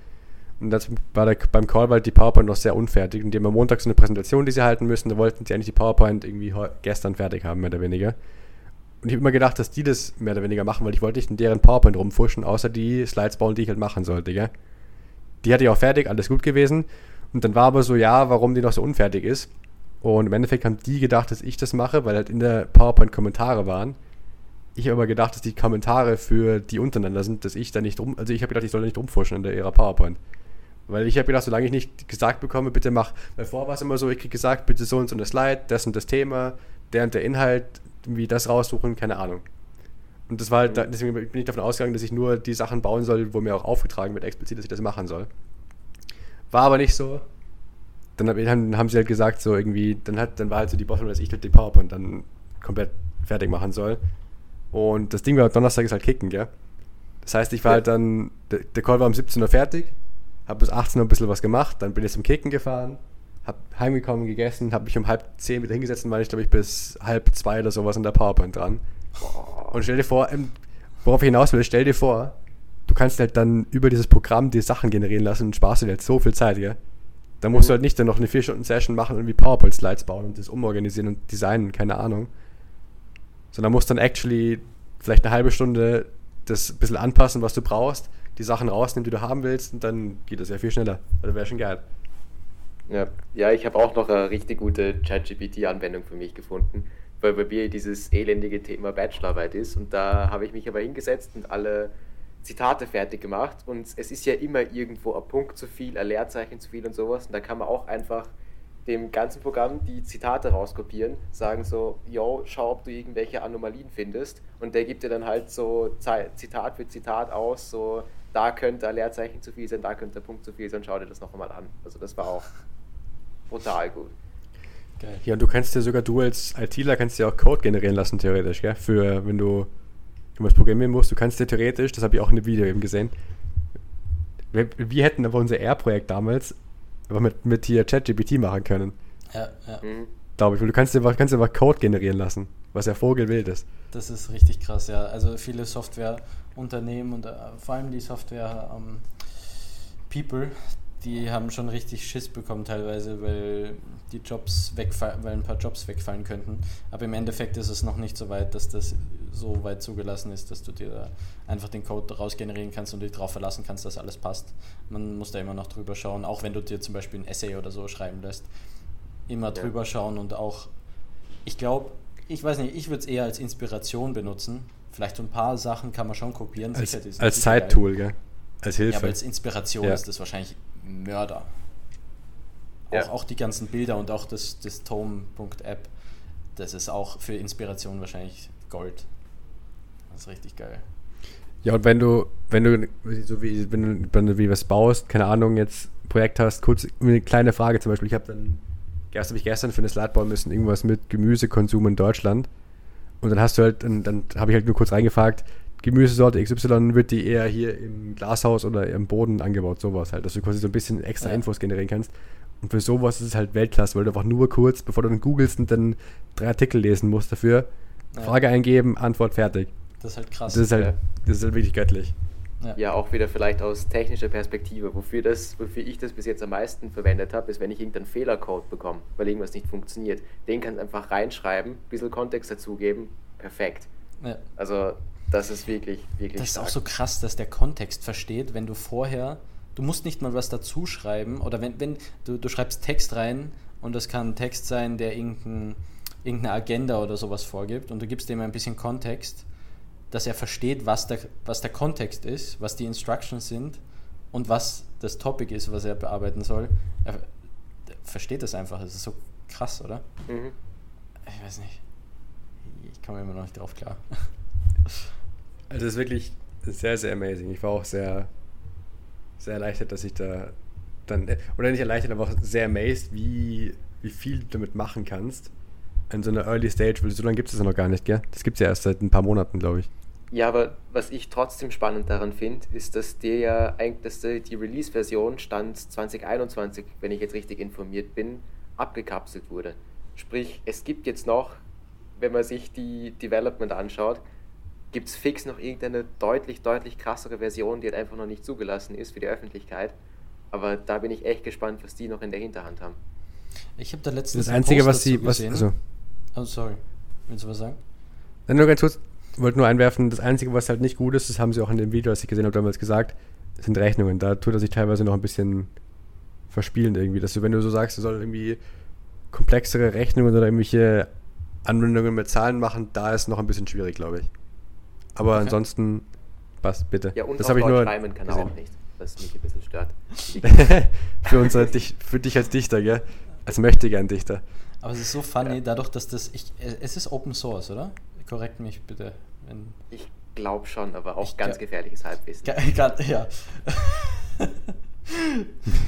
Und das war der, beim Call die PowerPoint noch sehr unfertig. Und die haben am Montag so eine Präsentation, die sie halten müssen. Da wollten sie eigentlich die PowerPoint irgendwie gestern fertig haben, mehr oder weniger. Und ich habe immer gedacht, dass die das mehr oder weniger machen, weil ich wollte nicht in deren PowerPoint rumfuschen, außer die Slides bauen, die ich halt machen sollte, gell? Die hatte ich auch fertig, alles gut gewesen. Und dann war aber so, ja, warum die noch so unfertig ist. Und im Endeffekt haben die gedacht, dass ich das mache, weil halt in der PowerPoint Kommentare waren. Ich habe aber gedacht, dass die Kommentare für die untereinander sind, dass ich da nicht rum, also ich habe gedacht, ich soll da nicht rumfuschen in der ihrer PowerPoint. Weil ich habe gedacht, solange ich nicht gesagt bekomme, bitte mach, weil vorher war es immer so, ich kriege gesagt, bitte so und so eine Slide, das und das Thema, der und der Inhalt, wie das raussuchen, keine Ahnung. Und das war halt, deswegen bin ich davon ausgegangen, dass ich nur die Sachen bauen soll, wo mir auch aufgetragen wird, explizit, dass ich das machen soll. War aber nicht so. Dann, dann haben sie halt gesagt, so irgendwie, dann, hat, dann war halt so die Bottom, dass ich halt die PowerPoint dann komplett fertig machen soll. Und das Ding war Donnerstag ist halt kicken, gell? Das heißt, ich war ja. halt dann, der, der Call war um 17 Uhr fertig, habe bis 18 Uhr ein bisschen was gemacht, dann bin ich zum Kicken gefahren, habe heimgekommen, gegessen, habe mich um halb zehn wieder hingesetzt und war ich, glaube ich, bis halb zwei oder sowas in der PowerPoint dran. Und stell dir vor, ähm, worauf ich hinaus will, stell dir vor, du kannst halt dann über dieses Programm die Sachen generieren lassen und sparst dir halt so viel Zeit, gell? Da musst mhm. du halt nicht dann noch eine 4-Stunden-Session machen und irgendwie PowerPoint-Slides bauen und das umorganisieren und designen, keine Ahnung. Sondern musst dann actually vielleicht eine halbe Stunde das ein bisschen anpassen, was du brauchst, die Sachen rausnehmen, die du haben willst und dann geht das ja viel schneller. Also wäre schon geil. Ja, ja ich habe auch noch eine richtig gute ChatGPT-Anwendung für mich gefunden, weil bei mir dieses elendige Thema Bachelorarbeit ist und da habe ich mich aber hingesetzt und alle Zitate fertig gemacht und es ist ja immer irgendwo ein Punkt zu viel, ein Leerzeichen zu viel und sowas und da kann man auch einfach dem ganzen Programm die Zitate rauskopieren, sagen so, yo, schau, ob du irgendwelche Anomalien findest und der gibt dir dann halt so Zitat für Zitat aus, so da könnte ein Leerzeichen zu viel sein, da könnte ein Punkt zu viel sein, schau dir das noch einmal an. Also das war auch brutal gut. Geil. Ja, und du kannst dir sogar, du als ITler kannst dir auch Code generieren lassen, theoretisch, gell? Für, wenn du du was programmieren musst, du kannst dir theoretisch, das habe ich auch in dem Video eben gesehen, wir, wir hätten aber unser R-Projekt damals aber mit, mit hier ChatGPT machen können. Ja, ja. Mhm. Glaube ich, weil du kannst dir, kannst einfach Code generieren lassen, was ja vogelwild ist. Das ist richtig krass, ja. Also viele Softwareunternehmen und uh, vor allem die Software um, People, die haben schon richtig Schiss bekommen teilweise, weil die Jobs wegfallen, weil ein paar Jobs wegfallen könnten. Aber im Endeffekt ist es noch nicht so weit, dass das so weit zugelassen ist, dass du dir einfach den Code daraus generieren kannst und dich darauf verlassen kannst, dass alles passt. Man muss da immer noch drüber schauen, auch wenn du dir zum Beispiel ein Essay oder so schreiben lässt. Immer drüber schauen und auch, ich glaube, ich weiß nicht, ich würde es eher als Inspiration benutzen. Vielleicht so ein paar Sachen kann man schon kopieren. Als, als Zeittool, gell? Als Hilfe. Ja, aber als Inspiration ja. ist das wahrscheinlich Mörder. Ja. Auch, auch die ganzen Bilder und auch das, das Tome.app, das ist auch für Inspiration wahrscheinlich Gold. Das ist richtig geil. Ja, und wenn du, wenn du, so wie, wenn du, wenn du wie was baust, keine Ahnung, jetzt Projekt hast, kurz eine kleine Frage zum Beispiel, ich habe dann, habe ich gestern für eine Slide bauen müssen, irgendwas mit Gemüsekonsum in Deutschland. Und dann hast du halt, dann, dann habe ich halt nur kurz reingefragt, Gemüsesorte XY wird die eher hier im Glashaus oder im Boden angebaut, sowas halt, dass du quasi so ein bisschen extra ja. Infos generieren kannst. Und für sowas ist es halt Weltklasse, weil du einfach nur kurz, bevor du dann googelst und dann drei Artikel lesen musst dafür, Ja. Frage eingeben, Antwort fertig. Das ist halt krass. Das ist halt, das ist halt wirklich göttlich. Ja, auch wieder vielleicht aus technischer Perspektive. Wofür, das, wofür ich das bis jetzt am meisten verwendet habe, ist, wenn ich irgendeinen Fehlercode bekomme, weil irgendwas nicht funktioniert. Den kannst du einfach reinschreiben, ein bisschen Kontext dazugeben, perfekt. ja. Also, das ist wirklich, wirklich Das ist auch so krass, dass der Kontext versteht, wenn du vorher, du musst nicht mal was dazu schreiben oder wenn, wenn du, du schreibst Text rein und das kann ein Text sein, der irgendein, irgendeine Agenda oder sowas vorgibt und du gibst dem ein bisschen Kontext, dass er versteht, was der, was der Kontext ist, was die Instructions sind und was das Topic ist, was er bearbeiten soll. Er er versteht das einfach. Das ist so krass, oder? Mhm. Ich weiß nicht. Ich komme immer noch nicht drauf klar. Also das ist wirklich sehr, sehr amazing. Ich war auch sehr, sehr erleichtert, dass ich da dann, oder nicht erleichtert, aber auch sehr amazed, wie, wie viel du damit machen kannst. In so einer Early Stage, weil so lange gibt es das ja noch gar nicht, gell? Das gibt es ja erst seit ein paar Monaten, glaube ich. Ja, aber was ich trotzdem spannend daran finde, ist, dass der ja eigentlich, dass die, Release-Version Stand 2021, wenn ich jetzt richtig informiert bin, abgekapselt wurde. Sprich, es gibt jetzt noch, wenn man sich die Development anschaut, gibt es fix noch irgendeine deutlich, deutlich krassere Version, die halt einfach noch nicht zugelassen ist für die Öffentlichkeit. Aber da bin ich echt gespannt, was die noch in der Hinterhand haben. Ich habe da letztens Das Einzige, Post was sie, was, gesehen. also, Oh, sorry. Willst du was sagen? Dann nur ganz kurz, wollte nur einwerfen, das Einzige, was halt nicht gut ist, das haben sie auch in dem Video, das ich gesehen habe, damals gesagt, sind Rechnungen. Da tut er sich teilweise noch ein bisschen verspielen irgendwie. Dass du, wenn du so sagst, du soll irgendwie komplexere Rechnungen oder irgendwelche Anwendungen mit Zahlen machen, da ist noch ein bisschen schwierig, glaube ich. Aber Okay. ansonsten, passt, bitte. Ja, und das habe ich nur reimen kann gesehen. auch nicht, was mich ein bisschen stört. für, uns als dich, für dich als Dichter, gell? Als möchte gern Dichter. Aber es ist so funny, dadurch, dass das. Ich, es ist Open Source, oder? Korrekt mich bitte. Wenn, Ich glaube schon, aber auch Ich ganz glaub- gefährliches Halbwissen. Ga- ga- ja.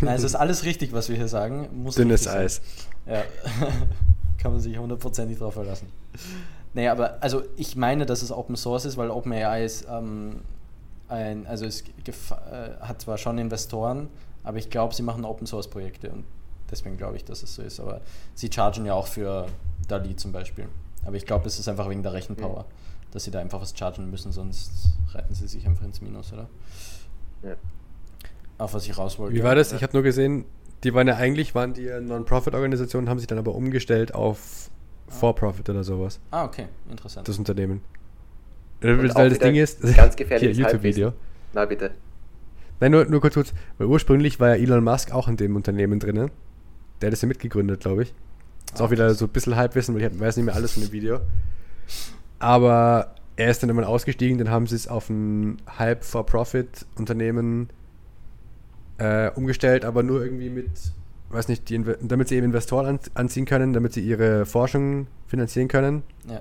Nein, es ist alles richtig, was wir hier sagen. Muss Dünnes. Eis. Ja. Kann man sich hundertprozentig drauf verlassen. Nee, aber also ich meine, dass es Open Source ist, weil OpenAI ist ähm, ein, also es äh, hat zwar schon Investoren, aber ich glaube, sie machen Open Source Projekte und deswegen glaube ich, dass es so ist. Aber sie chargen ja auch für DALI zum Beispiel. Aber ich glaube, es ist einfach wegen der Rechenpower, dass sie da einfach was chargen müssen, sonst reiten sie sich einfach ins Minus, oder? Ja. Auf was ich raus wollte. Wie war das? Ich habe nur gesehen, die waren ja eigentlich, waren die Non-Profit-Organisationen, haben sich dann aber umgestellt auf For-Profit oder sowas. Ah, okay, interessant. Das Unternehmen. Und Weil auch das Ding ist, ganz gefährliches YouTube-Video. Na bitte. Nein, nur, nur kurz, kurz, weil ursprünglich war ja Elon Musk auch in dem Unternehmen drin. Der hat das ja mitgegründet, glaube ich. Ist Ah, auch wieder so ein bisschen Halbwissen, weil ich weiß nicht mehr alles von dem Video. Aber er ist dann immer ausgestiegen, dann haben sie es auf ein Halb-for-Profit-Unternehmen äh, umgestellt, aber nur irgendwie mit, weiß nicht, die, damit sie eben Investoren an, anziehen können, damit sie ihre Forschung finanzieren können. Ja.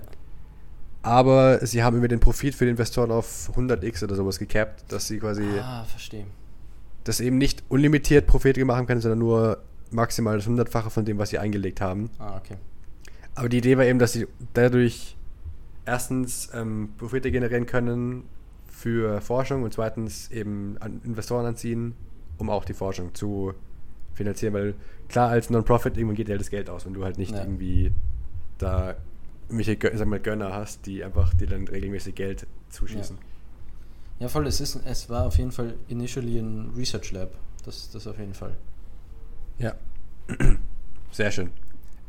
Aber sie haben immer den Profit für die Investoren auf 100x oder sowas gecapped, dass sie quasi Ah, verstehe. das eben nicht unlimitiert Profit machen können, sondern nur maximal das Hundertfache von dem, was sie eingelegt haben. Ah, okay. Aber die Idee war eben, dass sie dadurch erstens ähm, Profite generieren können für Forschung und zweitens eben an Investoren anziehen, um auch die Forschung zu finanzieren. Weil klar, als Non-Profit irgendwann geht ja das Geld aus, wenn du halt nicht Ja. irgendwie da irgendwelche sag mal, Gönner hast, die einfach dir dann regelmäßig Geld zuschießen. Ja, voll, es, ist, es war auf jeden Fall initially ein Research Lab. Das, das auf jeden Fall. Ja. Sehr schön.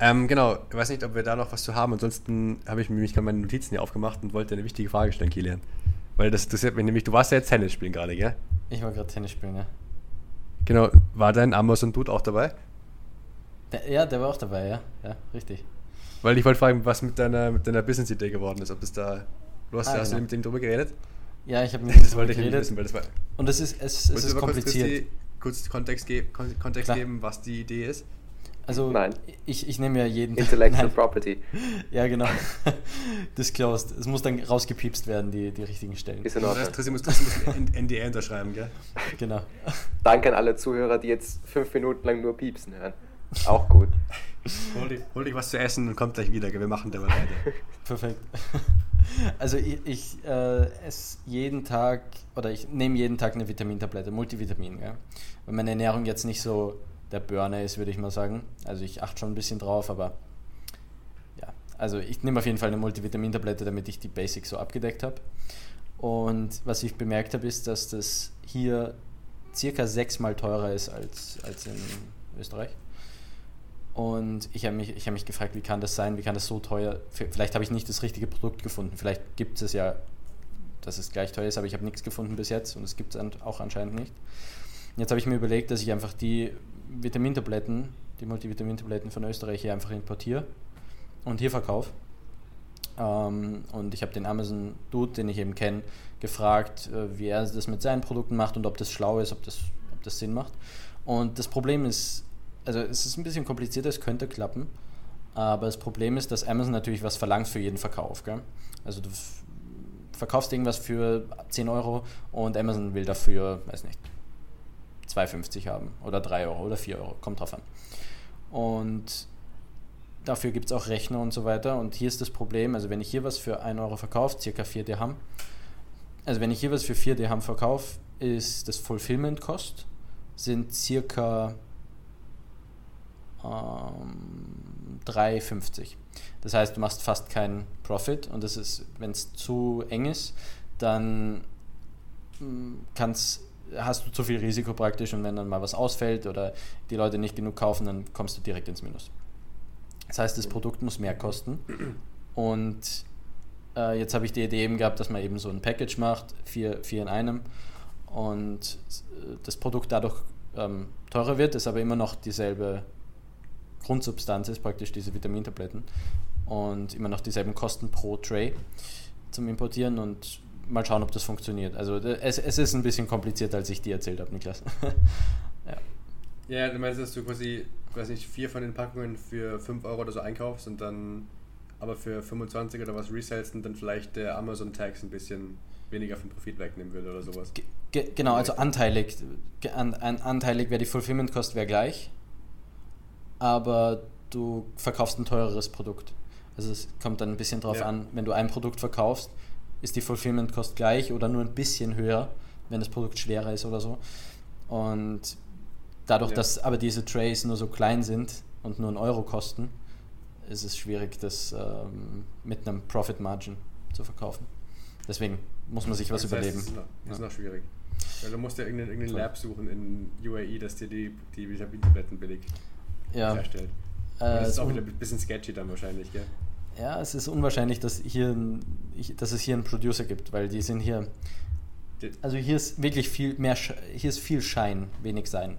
Ähm, genau, ich weiß nicht, ob wir da noch was zu haben. Ansonsten habe ich mir nämlich gerade meine Notizen hier aufgemacht und wollte eine wichtige Frage stellen, Kilian. Weil das interessiert mich nämlich, du warst ja jetzt Tennis spielen gerade, gell? Ich war gerade Tennis spielen, ja. Genau, war dein Amazon-Dude auch dabei? Der, ja, der war auch dabei, ja. Ja, richtig. Weil ich wollte fragen, was mit deiner, mit deiner Business-Idee geworden ist. Ob das da. Du hast, Ah, hast du genau. mit ihm drüber geredet? Ja, ich habe mit ihm Das wollte ich geredet. wissen, weil das war. Und es ist, es, es du ist kurz kompliziert. die- Kurz Kontext, ge Kon Kontext Klar. geben, was die Idee ist. Also, Nein. ich, ich nehme ja jeden Intellectual Nein. Property. Ja, genau. Disclosed. Es muss dann rausgepiepst werden, die, die richtigen Stellen. Ist in Das Ordnung. heißt, Trissi muss, Trissi muss ein NDA unterschreiben, gell? Genau. Danke an alle Zuhörer, die jetzt fünf Minuten lang nur piepsen hören. Auch gut. Hol dich, hol dich was zu essen und kommt gleich wieder, gell? Wir machen dabei weiter. Perfekt. Also ich, ich äh, esse jeden Tag oder ich nehme jeden Tag eine Vitamintablette, Multivitamin, ja. Weil meine Ernährung jetzt nicht so der Burner ist, würde ich mal sagen. Also ich achte schon ein bisschen drauf, aber ja, also ich nehme auf jeden Fall eine Multivitamintablette, damit ich die Basics so abgedeckt habe. Und was ich bemerkt habe, ist, dass das hier circa sechsmal teurer ist als, als in Österreich. Und ich habe mich, hab mich gefragt, wie kann das sein, wie kann das so teuer, vielleicht habe ich nicht das richtige Produkt gefunden, vielleicht gibt es ja, dass es gleich teuer ist, aber ich habe nichts gefunden bis jetzt und es gibt es auch anscheinend nicht. Jetzt habe ich mir überlegt, dass ich einfach die Vitamintabletten, die Multivitamintabletten von Österreich hier einfach importiere und hier verkaufe. Ähm, und ich habe den Amazon Dude, den ich eben kenne, gefragt, äh, wie er das mit seinen Produkten macht und ob das schlau ist, ob das, ob das Sinn macht. Und das Problem ist, also es ist ein bisschen komplizierter, es könnte klappen, aber das Problem ist, dass Amazon natürlich was verlangt für jeden Verkauf. Gell? Also du verkaufst irgendwas für 10 Euro und Amazon will dafür, weiß nicht, 2,50 haben oder 3 Euro oder 4 Euro, kommt drauf an. Und dafür gibt es auch Rechner und so weiter. Und hier ist das Problem, also wenn ich hier was für 1 Euro verkaufe, circa 4 Dirham, also wenn ich hier was für 4 Dirham verkaufe, ist das Fulfillment Cost sind circa ähm, 3,50. Das heißt, du machst fast keinen Profit und das ist, wenn es zu eng ist, dann mm, kannst, hast du zu viel Risiko praktisch und wenn dann mal was ausfällt oder die Leute nicht genug kaufen, dann kommst du direkt ins Minus. Das heißt, das Produkt muss mehr kosten und äh, jetzt habe ich die Idee eben gehabt, dass man eben so ein Package macht, vier, vier in einem und äh, das Produkt dadurch ähm, teurer wird, ist aber immer noch dieselbe Grundsubstanz ist, praktisch diese Vitamintabletten und immer noch dieselben Kosten pro Tray zum Importieren und mal schauen, ob das funktioniert. Also es, es ist ein bisschen komplizierter, als ich dir erzählt habe, Niklas. ja. ja, du meinst, dass du quasi, weiß nicht, vier von den Packungen für 5 Euro oder so einkaufst und dann aber für 25 oder was resellst und dann vielleicht der Amazon-Tax ein bisschen weniger vom Profit wegnehmen würde oder sowas. Ge genau, also anteilig. An, an, anteilig wäre die Fulfillment-Kost wäre gleich, aber du verkaufst ein teureres Produkt. Also es kommt dann ein bisschen drauf ja. an, wenn du ein Produkt verkaufst, ist die Fulfillment-Kost gleich oder nur ein bisschen höher, wenn das Produkt schwerer ist oder so. Und dadurch, ja. dass aber diese Trays nur so klein sind und nur einen Euro kosten, ist es schwierig, das ähm, mit einem Profit Margin zu verkaufen. Deswegen muss man sich was das heißt, überlegen. Ist, noch, das ist noch schwierig. Weil du musst ja irgendein, irgendein Lab suchen in UAE, das dir die, die Vitamintabletten billig ja. herstellt. Äh, das ist auch wieder ein bisschen sketchy dann wahrscheinlich, gell? Ja, es ist unwahrscheinlich, dass, hier dass es hier einen Producer gibt, weil die sind hier. Also hier ist wirklich viel mehr, hier ist viel Schein, wenig Sein.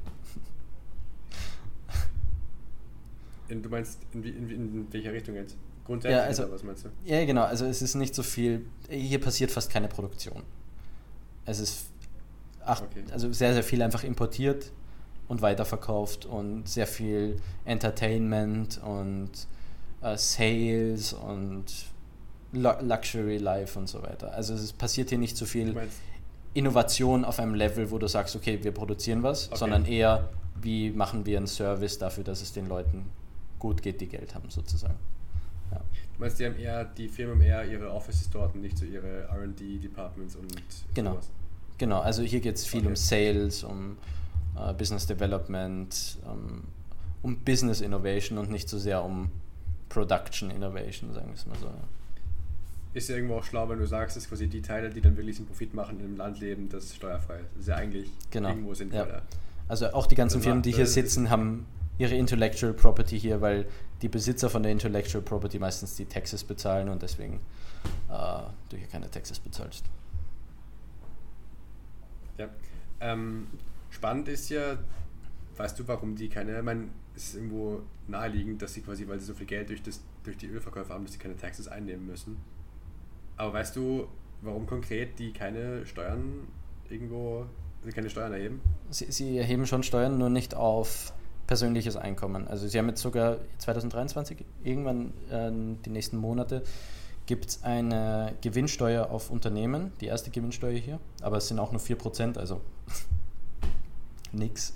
In, du meinst, in, in, in welcher Richtung jetzt? Grundsätzlich, ja, also, was meinst du? Ja, genau. Also es ist nicht so viel, hier passiert fast keine Produktion. Es ist ach, okay. also sehr, sehr viel einfach importiert und weiterverkauft und sehr viel Entertainment und äh, Sales und Luxury Life und so weiter. Also es passiert hier nicht so viel Innovation auf einem Level, wo du sagst, okay, wir produzieren was, okay. sondern eher, wie machen wir einen Service dafür, dass es den Leuten gut geht, die Geld haben, sozusagen. Ja. Du meinst, die haben eher, die Firmen haben eher ihre Offices dort und nicht so ihre RD-Departments und genau. sowas. Genau, also hier geht es viel okay. um Sales, um uh, Business Development, um, um, Business Innovation und nicht so sehr um Production Innovation, sagen wir es mal so. Ist ja irgendwo auch schlau, wenn du sagst, dass quasi die Teile, die dann wirklich einen Profit machen, in einem Land leben, das ist steuerfrei. Das ist ja eigentlich genau. irgendwo sinnvoller. Ja. Also auch die ganzen Firmen, die hier sitzen, haben ihre Intellectual Property hier, weil die Besitzer von der Intellectual Property meistens die Taxes bezahlen und deswegen äh, du hier keine Taxes bezahlst. Ja. Ähm, spannend ist ja, weißt du, warum die keine, ich meine, es ist irgendwo naheliegend, dass sie quasi, weil sie so viel Geld durch, das, durch die Ölverkäufe haben, dass sie keine Taxes einnehmen müssen. Aber weißt du, warum konkret die keine Steuern irgendwo, also keine Steuern erheben? Sie, sie erheben schon Steuern, nur nicht auf persönliches Einkommen. Also sie haben jetzt sogar 2023, irgendwann äh, die nächsten Monate, gibt es eine Gewinnsteuer auf Unternehmen, die erste Gewinnsteuer hier, aber es sind auch nur 4%, also nix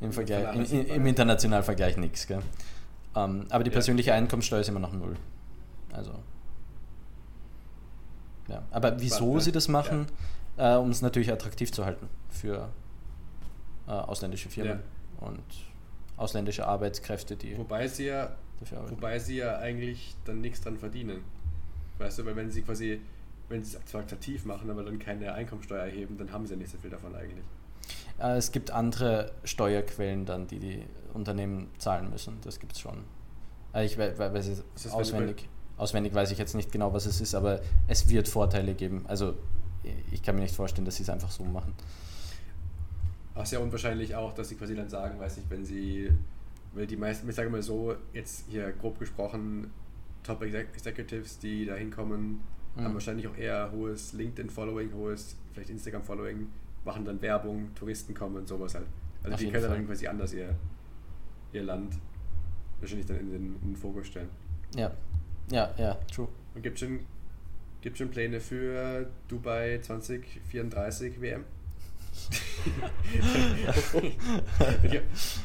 im, Vergleich, in, in, im internationalen Vergleich. Gell? Ähm, aber die persönliche ja. Einkommenssteuer ist immer noch null. Also ja. Aber wieso Spannend, sie das machen, ja. äh, um es natürlich attraktiv zu halten für äh, ausländische Firmen. Ja. Und ausländische Arbeitskräfte, die Wobei sie ja, wobei sie ja eigentlich dann nichts dran verdienen. Weißt du, weil wenn sie quasi, wenn sie es zwar attraktiv machen, aber dann keine Einkommensteuer erheben, dann haben sie ja nicht so viel davon eigentlich. Äh, es gibt andere Steuerquellen dann, die die Unternehmen zahlen müssen. Das gibt es schon. Äh, ich we- we- weiß es auswendig, auswendig weiß ich jetzt nicht genau, was es ist, aber es wird Vorteile geben. Also ich kann mir nicht vorstellen, dass sie es einfach so machen. Ach, sehr unwahrscheinlich auch, dass sie quasi dann sagen, weiß nicht, wenn sie, weil die meisten, ich sage mal so, jetzt hier grob gesprochen, Top Exec Executives, die da hinkommen, Mhm. haben wahrscheinlich auch eher hohes LinkedIn-Following, hohes vielleicht Instagram-Following, machen dann Werbung, Touristen kommen und sowas halt. Also Auf die können Fall. dann quasi anders ihr, ihr Land wahrscheinlich dann in den, in den Fokus stellen. Ja, ja, ja, true. Und gibt schon, gibt schon Pläne für Dubai 2034 WM?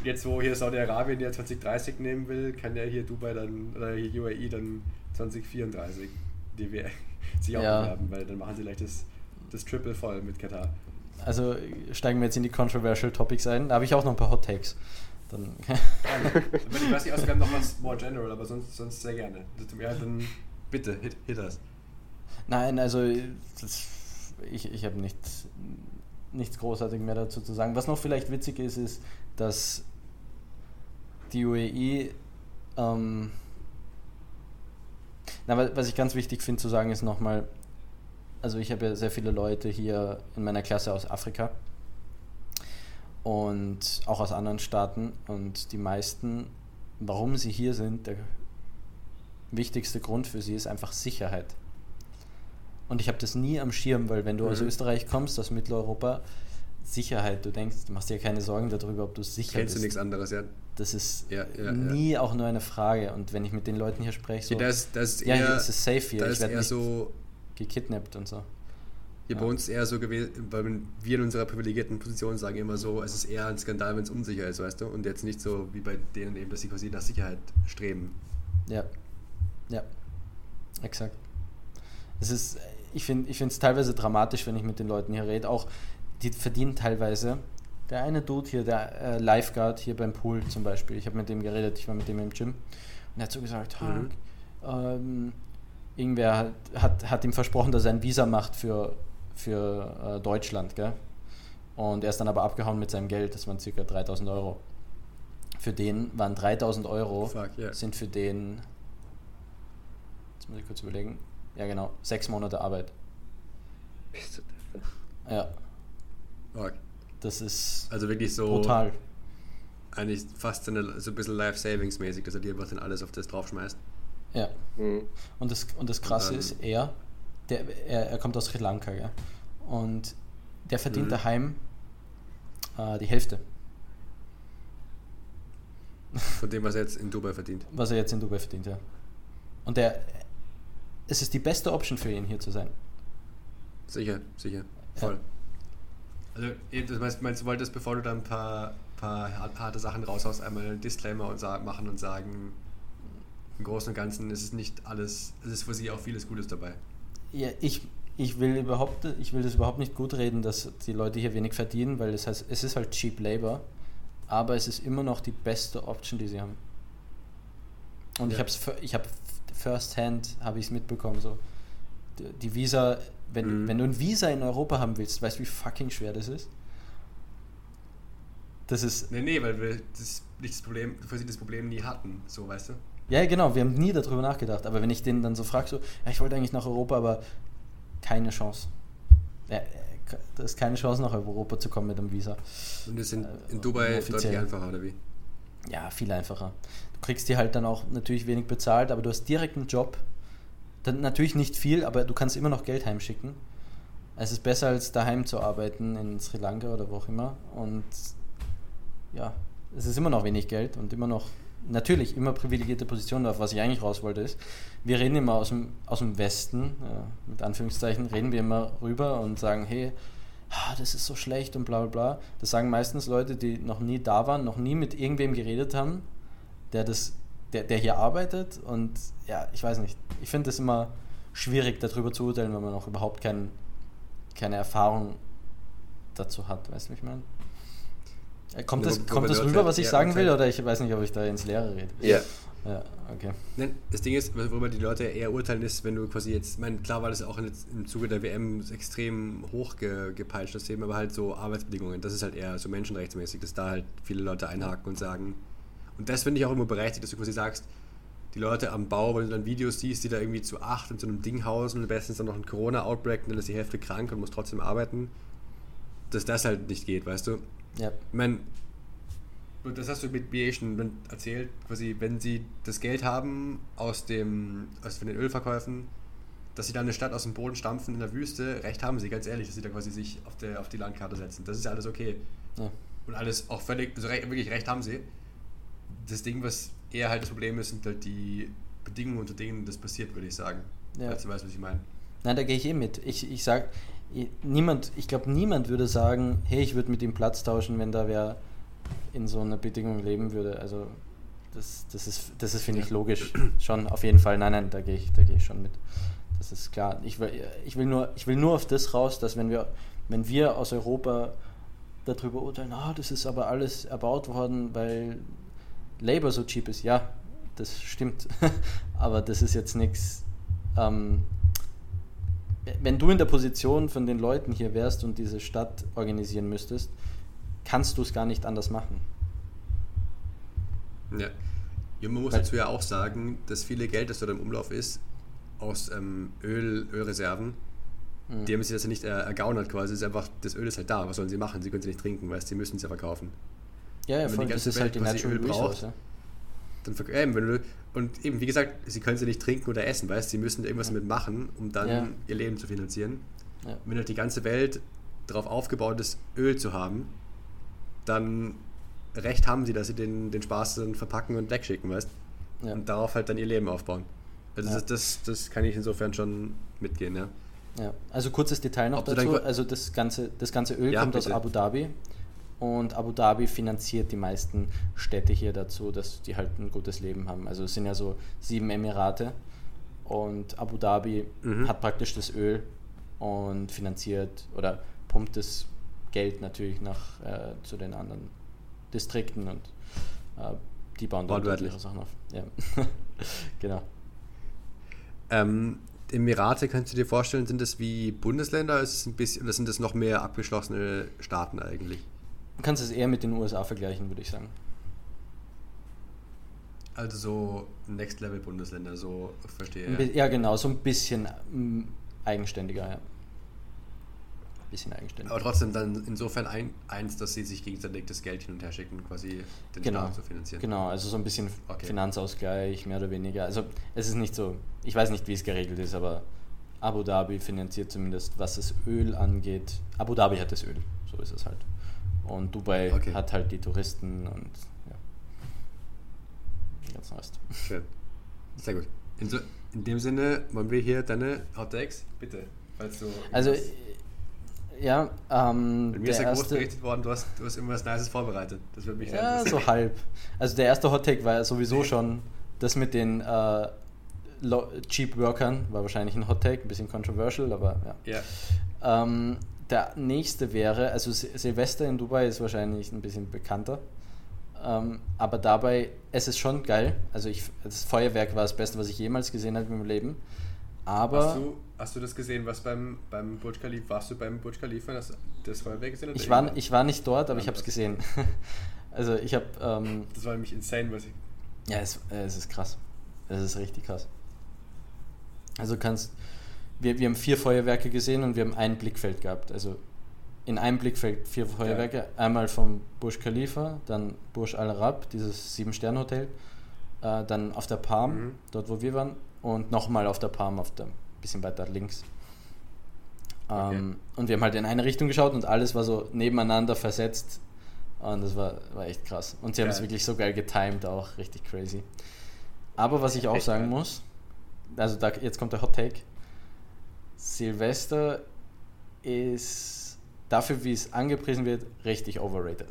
Jetzt, wo hier Saudi-Arabien ja 2030 nehmen will, kann ja hier Dubai dann, oder hier UAE dann 2034 die WM sich auch Ja. bewerben, weil dann machen sie gleich das, das Triple voll mit Katar. Also steigen wir jetzt in die controversial Topics ein. Da habe ich auch noch ein paar Hot Takes. Dann ich weiß nicht, also wir haben noch was more general, aber sonst, sonst sehr gerne. Ja, dann bitte, hit, hit das. Nein, also das, ich, ich habe nichts, nichts großartig mehr dazu zu sagen. Was noch vielleicht witzig ist, ist, dass die UAE, ähm, na, wa- was ich ganz wichtig finde zu sagen, ist nochmal, also ich habe ja sehr viele Leute hier in meiner Klasse aus Afrika und auch aus anderen Staaten und die meisten, warum sie hier sind, der wichtigste Grund für sie ist einfach Sicherheit. Und ich habe das nie am Schirm, weil wenn du aus Mhm. Österreich kommst, aus Mitteleuropa, Sicherheit, du denkst, du machst dir keine Sorgen darüber, ob du sicher Kennst du bist. nichts anderes, ja? Das ist Ja, ja, ja. nie auch nur eine Frage. Und wenn ich mit den Leuten hier spreche, so, Ja, das, das ist ja, eher, hier ist es safe hier, da ist eher so, gekidnappt und so. hier bei Ja. uns eher so gewesen, weil wir in unserer privilegierten Position sagen immer so, es ist eher ein Skandal, wenn es unsicher ist, weißt du? Und jetzt nicht so wie bei denen eben, dass sie quasi nach Sicherheit streben. Ja, ja, exakt. Es ist, ich finde ich es teilweise dramatisch, wenn ich mit den Leuten hier rede. Auch die verdienen teilweise. Der eine Dude hier, der äh, Lifeguard hier beim Pool zum Beispiel, ich habe mit dem geredet, ich war mit dem im Gym und er hat so gesagt, Mhm. ähm, irgendwer hat, hat, hat ihm versprochen, dass er ein Visa macht für, für äh, Deutschland, gell? Und er ist dann aber abgehauen mit seinem Geld, das waren ca. 3000 Euro. Für den waren 3000 Euro, Fuck, ja. sind für den, jetzt muss ich kurz überlegen, ja genau, sechs Monate Arbeit. Ja, Fuck. das ist Also wirklich so brutal. eigentlich fast so, eine, so ein bisschen Life-Savings-mäßig, dass er dir einfach dann alles auf das draufschmeißt. Ja. Mhm. Und das, und das Krasse dann- ist, er, der, er, er kommt aus Sri Lanka, gell? Und der verdient Mhm. daheim äh, die Hälfte, Von dem, was er jetzt in Dubai verdient. was er jetzt in Dubai verdient, ja. Und der, es ist die beste Option für ihn, hier zu sein. Sicher, sicher. Voll. Also, eh, das heißt, meinst du, wolltest, bevor du da ein paar, paar hart- harte Sachen raushaust, einmal einen Disclaimer und sa- machen und sagen, im Großen und Ganzen ist es nicht alles, es ist für sie auch vieles Gutes dabei. Ja, ich, ich will überhaupt, ich will das überhaupt nicht gut reden, dass die Leute hier wenig verdienen, weil das heißt, es ist halt cheap labor, aber es ist immer noch die beste Option, die sie haben. Und ich Ja. habe ich habe first hand habe ich es mitbekommen so. Die, die Visa, wenn, Mhm. wenn du ein Visa in Europa haben willst, weißt du, wie fucking schwer das ist? Das ist Nee, nee, weil wir das nicht das Problem, für sie das Problem nie hatten, so weißt du? Ja, genau, wir haben nie darüber nachgedacht. Aber wenn ich den dann so frage, so, ja, ich wollte eigentlich nach Europa, aber keine Chance. Ja, äh, da ist keine Chance, nach Europa zu kommen mit einem Visa. Und das sind Äh, in Dubai deutlich einfacher, oder wie? Ja, viel einfacher. Du kriegst dir halt dann auch natürlich wenig bezahlt, aber du hast direkt einen Job. Dann natürlich nicht viel, aber du kannst immer noch Geld heimschicken. Es ist besser als daheim zu arbeiten in Sri Lanka oder wo auch immer. Und ja, es ist immer noch wenig Geld und immer noch, natürlich immer privilegierte Position, auf was ich eigentlich raus wollte, ist, wir reden immer aus dem, aus dem Westen, ja, mit Anführungszeichen, reden wir immer rüber und sagen, hey, das ist so schlecht und bla bla bla. Das sagen meistens Leute, die noch nie da waren, noch nie mit irgendwem geredet haben, der das, der, der hier arbeitet und ja, ich weiß nicht. Ich finde es immer schwierig, darüber zu urteilen, wenn man noch überhaupt kein, keine Erfahrung dazu hat, weißt du, wie ich meine? Kommt das, kommt das rüber, halt was ich sagen will, oder ich weiß nicht, ob ich da ins Leere rede? Ja. Ja, okay. Nein, das Ding ist, worüber die Leute eher urteilen, ist, wenn du quasi jetzt, ich meine, klar war das auch in, im Zuge der WM extrem hoch ge, gepeitscht, das Thema, aber halt so Arbeitsbedingungen, das ist halt eher so menschenrechtsmäßig, dass da halt viele Leute einhaken und sagen, und das finde ich auch immer berechtigt, dass du quasi sagst, die Leute am Bau, wenn du dann Videos siehst, die da irgendwie zu acht in so einem Ding hausen und bestens dann noch ein Corona-Outbreak und dann ist die Hälfte krank und muss trotzdem arbeiten, dass das halt nicht geht, weißt du? Ja. Ich meine, das hast du mit eh schon erzählt, quasi, wenn sie das Geld haben aus dem, aus von den Ölverkäufen, dass sie dann eine Stadt aus dem Boden stampfen in der Wüste, recht haben sie, ganz ehrlich, dass sie da quasi sich auf, der, auf die Landkarte setzen. Das ist ja alles okay. ja. Und alles auch völlig, also recht, wirklich recht haben sie. Das Ding, was eher halt das Problem ist, sind halt die Bedingungen, unter denen das passiert, würde ich sagen. Ja. Falls du weißt, was ich meine. Nein, da gehe ich eh mit. Ich, ich sag, i- niemand, ich glaube, niemand würde sagen, hey, ich würde mit ihm Platz tauschen, wenn da wer in so einer Bedingung leben würde. Also das, das ist, das ist finde ich, logisch. Schon, auf jeden Fall. Nein, nein, da gehe ich, da gehe ich schon mit. Das ist klar. Ich will, ich will nur, ich will nur auf das raus, dass wenn wir, wenn wir aus Europa darüber urteilen, ah, das ist aber alles erbaut worden, weil Labour so cheap ist. Ja, das stimmt. aber das ist jetzt nichts. Ähm, wenn du in der Position von den Leuten hier wärst und diese Stadt organisieren müsstest, kannst du es gar nicht anders machen. Ja. ja man muss Weil- dazu ja auch sagen, dass viele Geld, das dort im Umlauf ist, aus ähm, Öl, Ölreserven, Mhm. die haben sich das ja nicht äh, ergaunert quasi. Es ist einfach, das Öl ist halt da. Was sollen sie machen? Sie können es nicht trinken, weil sie müssen es ja verkaufen. Ja, ja, wenn die voll, das ganze ist halt die Welt Natural Öl braucht, Resource. Ja. Dann eben, wenn du, und eben, wie gesagt, sie können sie nicht trinken oder essen, weißt Sie müssen irgendwas damit machen, um dann Ja. ihr Leben zu finanzieren. Ja. Wenn halt die ganze Welt darauf aufgebaut ist, Öl zu haben, dann recht haben sie, dass sie den, den Spaß dann verpacken und wegschicken, weißt Ja. Und darauf halt dann ihr Leben aufbauen. Also Ja. das, das, das kann ich insofern schon mitgehen, ja. Ja, also kurzes Detail noch Ob dazu. Also das ganze, das ganze Öl Ja, kommt bitte. aus Abu Dhabi und Abu Dhabi finanziert die meisten Städte hier dazu, dass die halt ein gutes Leben haben. Also es sind ja so sieben Emirate und Abu Dhabi Mhm. hat praktisch das Öl und finanziert oder pumpt das Geld natürlich nach äh, zu den anderen Distrikten und äh, die bauen dann dort ihre Sachen auf. Ja. genau. Ähm, Emirate, kannst du dir vorstellen, sind das wie Bundesländer ist es ein bisschen, oder sind das noch mehr abgeschlossene Staaten eigentlich? Du kannst es eher mit den USA vergleichen, würde ich sagen. Also so Next-Level-Bundesländer, so verstehe Ein bi- Ja, genau, so ein bisschen mm, eigenständiger, ja. Bisschen eigenständiger. Aber trotzdem dann insofern ein, eins, dass sie sich gegenseitig das Geld hin und her schicken, quasi den genau, Staat zu finanzieren. genau, also so ein bisschen Okay. Finanzausgleich, mehr oder weniger. Also es ist nicht so, ich weiß nicht, wie es geregelt ist, aber Abu Dhabi finanziert zumindest, was das Öl angeht. Abu Dhabi hat das Öl, so ist es halt. Und Dubai Okay. hat halt die Touristen und ja. Ganz Rest. Schön. Sehr gut. In, so, in dem Sinne wollen wir hier deine Hot Takes, bitte. Falls du Also, äh, ja, ähm, Bei mir ist ja groß berichtet worden, du hast, du hast irgendwas Nices vorbereitet. Das würde mich sehr Ja, so halb. Also der erste Hot Take war ja sowieso schon das mit den äh, Cheap Workern, war wahrscheinlich ein Hot Take, ein bisschen controversial, aber ja. Ja. Ähm, der nächste wäre, also Sil- Silvester in Dubai ist wahrscheinlich ein bisschen bekannter. Ähm, aber dabei, es ist schon geil. Also ich, das Feuerwerk war das Beste, was ich jemals gesehen habe in meinem Leben. Aber Hast du, hast du das gesehen, was beim, beim Burj Khalifa, warst du beim Burj Khalifa, das, das Feuerwerk gesehen? ich war, ich war nicht dort, aber ich habe es gesehen. also ich habe, ähm, Das war nämlich insane, was ich... Ja, es, äh, es ist krass. Es ist richtig krass. Also kannst, wir, wir haben vier Feuerwerke gesehen und wir haben ein Blickfeld gehabt. Also in einem Blickfeld vier Feuerwerke. Einmal vom Burj Khalifa, dann Burj Al Arab, dieses Sieben-Sterne-Hotel, äh, dann auf der Palm, Mhm. dort wo wir waren, und nochmal auf der Palm, auf der bisschen weiter links. Okay. Ähm, und wir haben halt in eine Richtung geschaut und alles war so nebeneinander versetzt. Und das war, war echt krass. Und sie haben es wirklich so geil getimed, auch richtig crazy. Aber was ich auch Echt sagen muss, also da, jetzt kommt der Hot Take. Silvester ist dafür, wie es angepriesen wird, richtig overrated.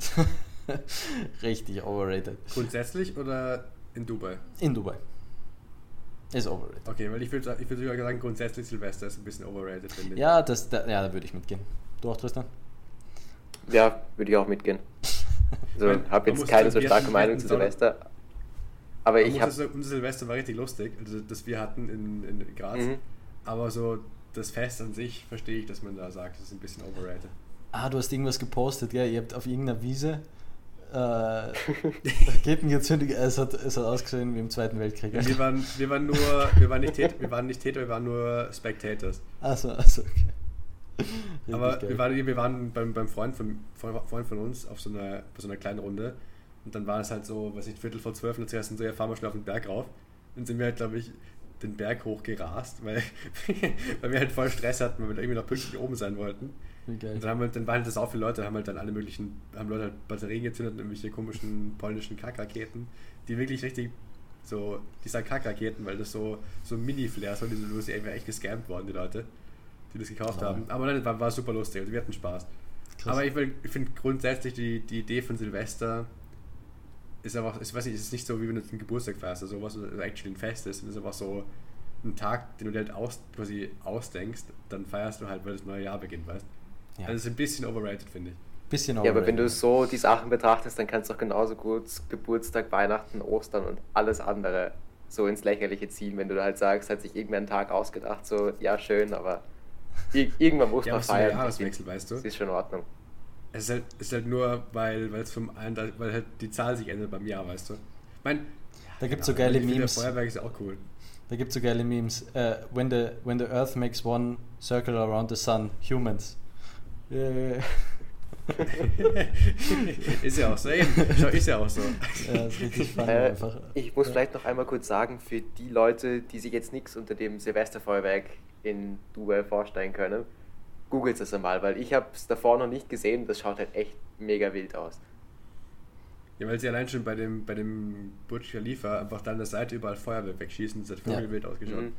richtig overrated. Grundsätzlich oder in Dubai? In Dubai. Ist overrated. Okay, weil ich würde ich würd sogar sagen, grundsätzlich Silvester ist ein bisschen overrated, finde ich. Ja, das, da, ja, da würde ich mitgehen. Du auch, Tristan? Ja, würde ich auch mitgehen. Also Man- habe man jetzt keine so starke Meinung zu Silvester. Aber Man ich habe unser Silvester war richtig lustig, also das wir hatten in, in Graz. Mhm. Aber so das Fest an sich verstehe ich, dass man da sagt, das ist ein bisschen overrated. Ah, du hast irgendwas gepostet, gell? Ihr habt auf irgendeiner Wiese äh, Raketen gezündet. Es hat, es hat ausgesehen wie im Zweiten Weltkrieg. Wir waren, wir waren nur, wir waren nicht Täter, wir waren nicht Täter, wir waren nur Spectators. Also, also okay. Richtig Aber geil. wir waren, wir waren beim, beim Freund, von, Freund von uns auf so einer, bei so einer kleinen Runde. Und dann war es halt so, weiß ich, Viertel vor zwölf und zuerst so, ja, fahren wir schnell auf den Berg rauf. Dann sind wir halt, glaube ich, den Berg hochgerast, weil, weil wir halt voll Stress hatten, weil wir irgendwie noch pünktlich oben sein wollten. Und dann, haben wir, dann waren halt das auch viele Leute, haben halt dann alle möglichen, haben Leute halt Batterien gezündet und irgendwelche komischen polnischen Kackraketen, die wirklich richtig so, die sagen Kackraketen, weil das so, so Mini-Flares waren, die die irgendwie echt gescampt worden, die Leute, die das gekauft Ja. haben. Aber dann war, war super lustig, also wir hatten Spaß. Krass. Aber ich, ich finde grundsätzlich die, die Idee von Silvester ist einfach, ich weiß nicht, es ist nicht so, wie wenn du einen Geburtstag feierst oder sowas, oder actually ein Fest ist, es ist einfach so ein Tag, den du dir halt aus, quasi ausdenkst, dann feierst du halt, weil das neue Jahr beginnt, weißt Ja. Also es ist ein bisschen overrated, finde ich. Bisschen Ja, aber wenn du so die Sachen betrachtest, dann kannst du auch genauso gut Geburtstag, Weihnachten, Ostern und alles andere so ins Lächerliche ziehen, wenn du da halt sagst, hat sich irgendwer einen Tag ausgedacht, so, ja, schön, aber ir irgendwann muss Ja, man feiern. Jahreswechsel, weißt du? Das ist schon in Ordnung. Es ist halt, es ist halt nur, weil, weil es vom einen, weil halt die Zahl sich ändert beim Jahr, weißt du? Ich mein, Da gibt's so geile ich finde, Memes. Feuerwerk ist auch cool. Da gibt es so geile Memes. Äh, when, the, when the Earth makes one circle around the sun, humans. Yeah. ist ja auch so, ist ja auch so. Ja, ist richtig funny Äh, einfach. ich muss Ja. vielleicht noch einmal kurz sagen, für die Leute, die sich jetzt nichts unter dem Silvesterfeuerwerk in Dubai vorstellen können, googelt es einmal, weil ich habe es davor noch nicht gesehen. Das schaut halt echt mega wild aus. Ja, weil sie allein schon bei dem, bei dem Burj Khalifa einfach da an der Seite überall Feuerwerk wegschießen, das hat voll Ja. wild ausgeschaut. Mhm.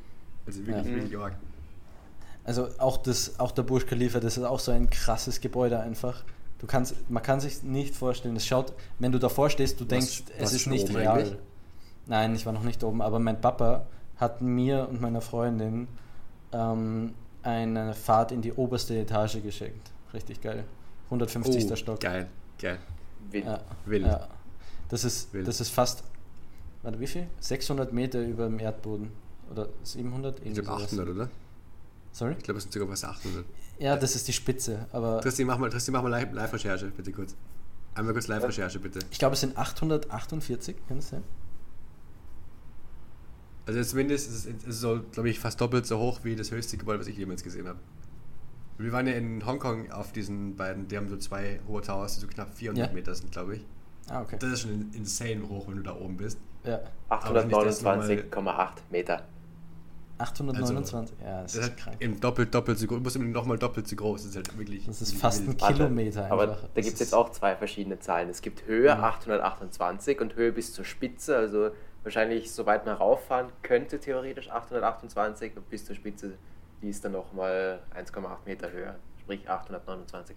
Also wirklich, Ja. wirklich arg. Also auch, das, auch der Burj Khalifa, das ist auch so ein krasses Gebäude einfach. Du kannst, man kann sich nicht vorstellen. Es schaut, wenn du davor stehst, du denkst, warst es ist nicht real. eigentlich? Nein, ich war noch nicht oben, aber mein Papa hat mir und meiner Freundin ähm, eine Fahrt in die oberste Etage geschenkt. Richtig geil. 150. Stock. Oh, Geil, geil. Wild. Ja, Wild. Ja. Das ist, Wild. das ist fast, warte, wie viel? 600 Meter über dem Erdboden. Oder 700? Ich glaube sowas. 800, oder? Sorry? Ich glaube, es sind sogar fast 800. Ja, das ist die Spitze, aber Tristan, mach mal, Tristan, mach mal Live- Live-Recherche, bitte kurz. Einmal kurz Live-Recherche, bitte. ich glaube, es sind 848, kann das sein? Also zumindest ist es so, glaube ich, fast doppelt so hoch wie das höchste Gebäude, was ich jemals gesehen habe. Wir waren ja in Hongkong auf diesen beiden, die haben so zwei hohe Towers, die so knapp 400 Ja. Meter sind, glaube ich. Ah, okay. Das ist schon insane hoch, wenn du da oben bist. Ja. Aber nicht, dass du mal- 829,8 Meter. 829? ja, das, Das ist halt krank. eben doppelt, doppelt so groß, muss eben nochmal doppelt so groß. Das ist halt wirklich. Das ist fast ein. Warte, Kilometer Aber einfach. da gibt es jetzt auch zwei verschiedene Zahlen. Es gibt Höhe Mhm. 828 und Höhe bis zur Spitze. Also wahrscheinlich, soweit man rauffahren könnte, theoretisch 828 und bis zur Spitze, die ist dann nochmal 1,8 Meter höher. Sprich 829,8.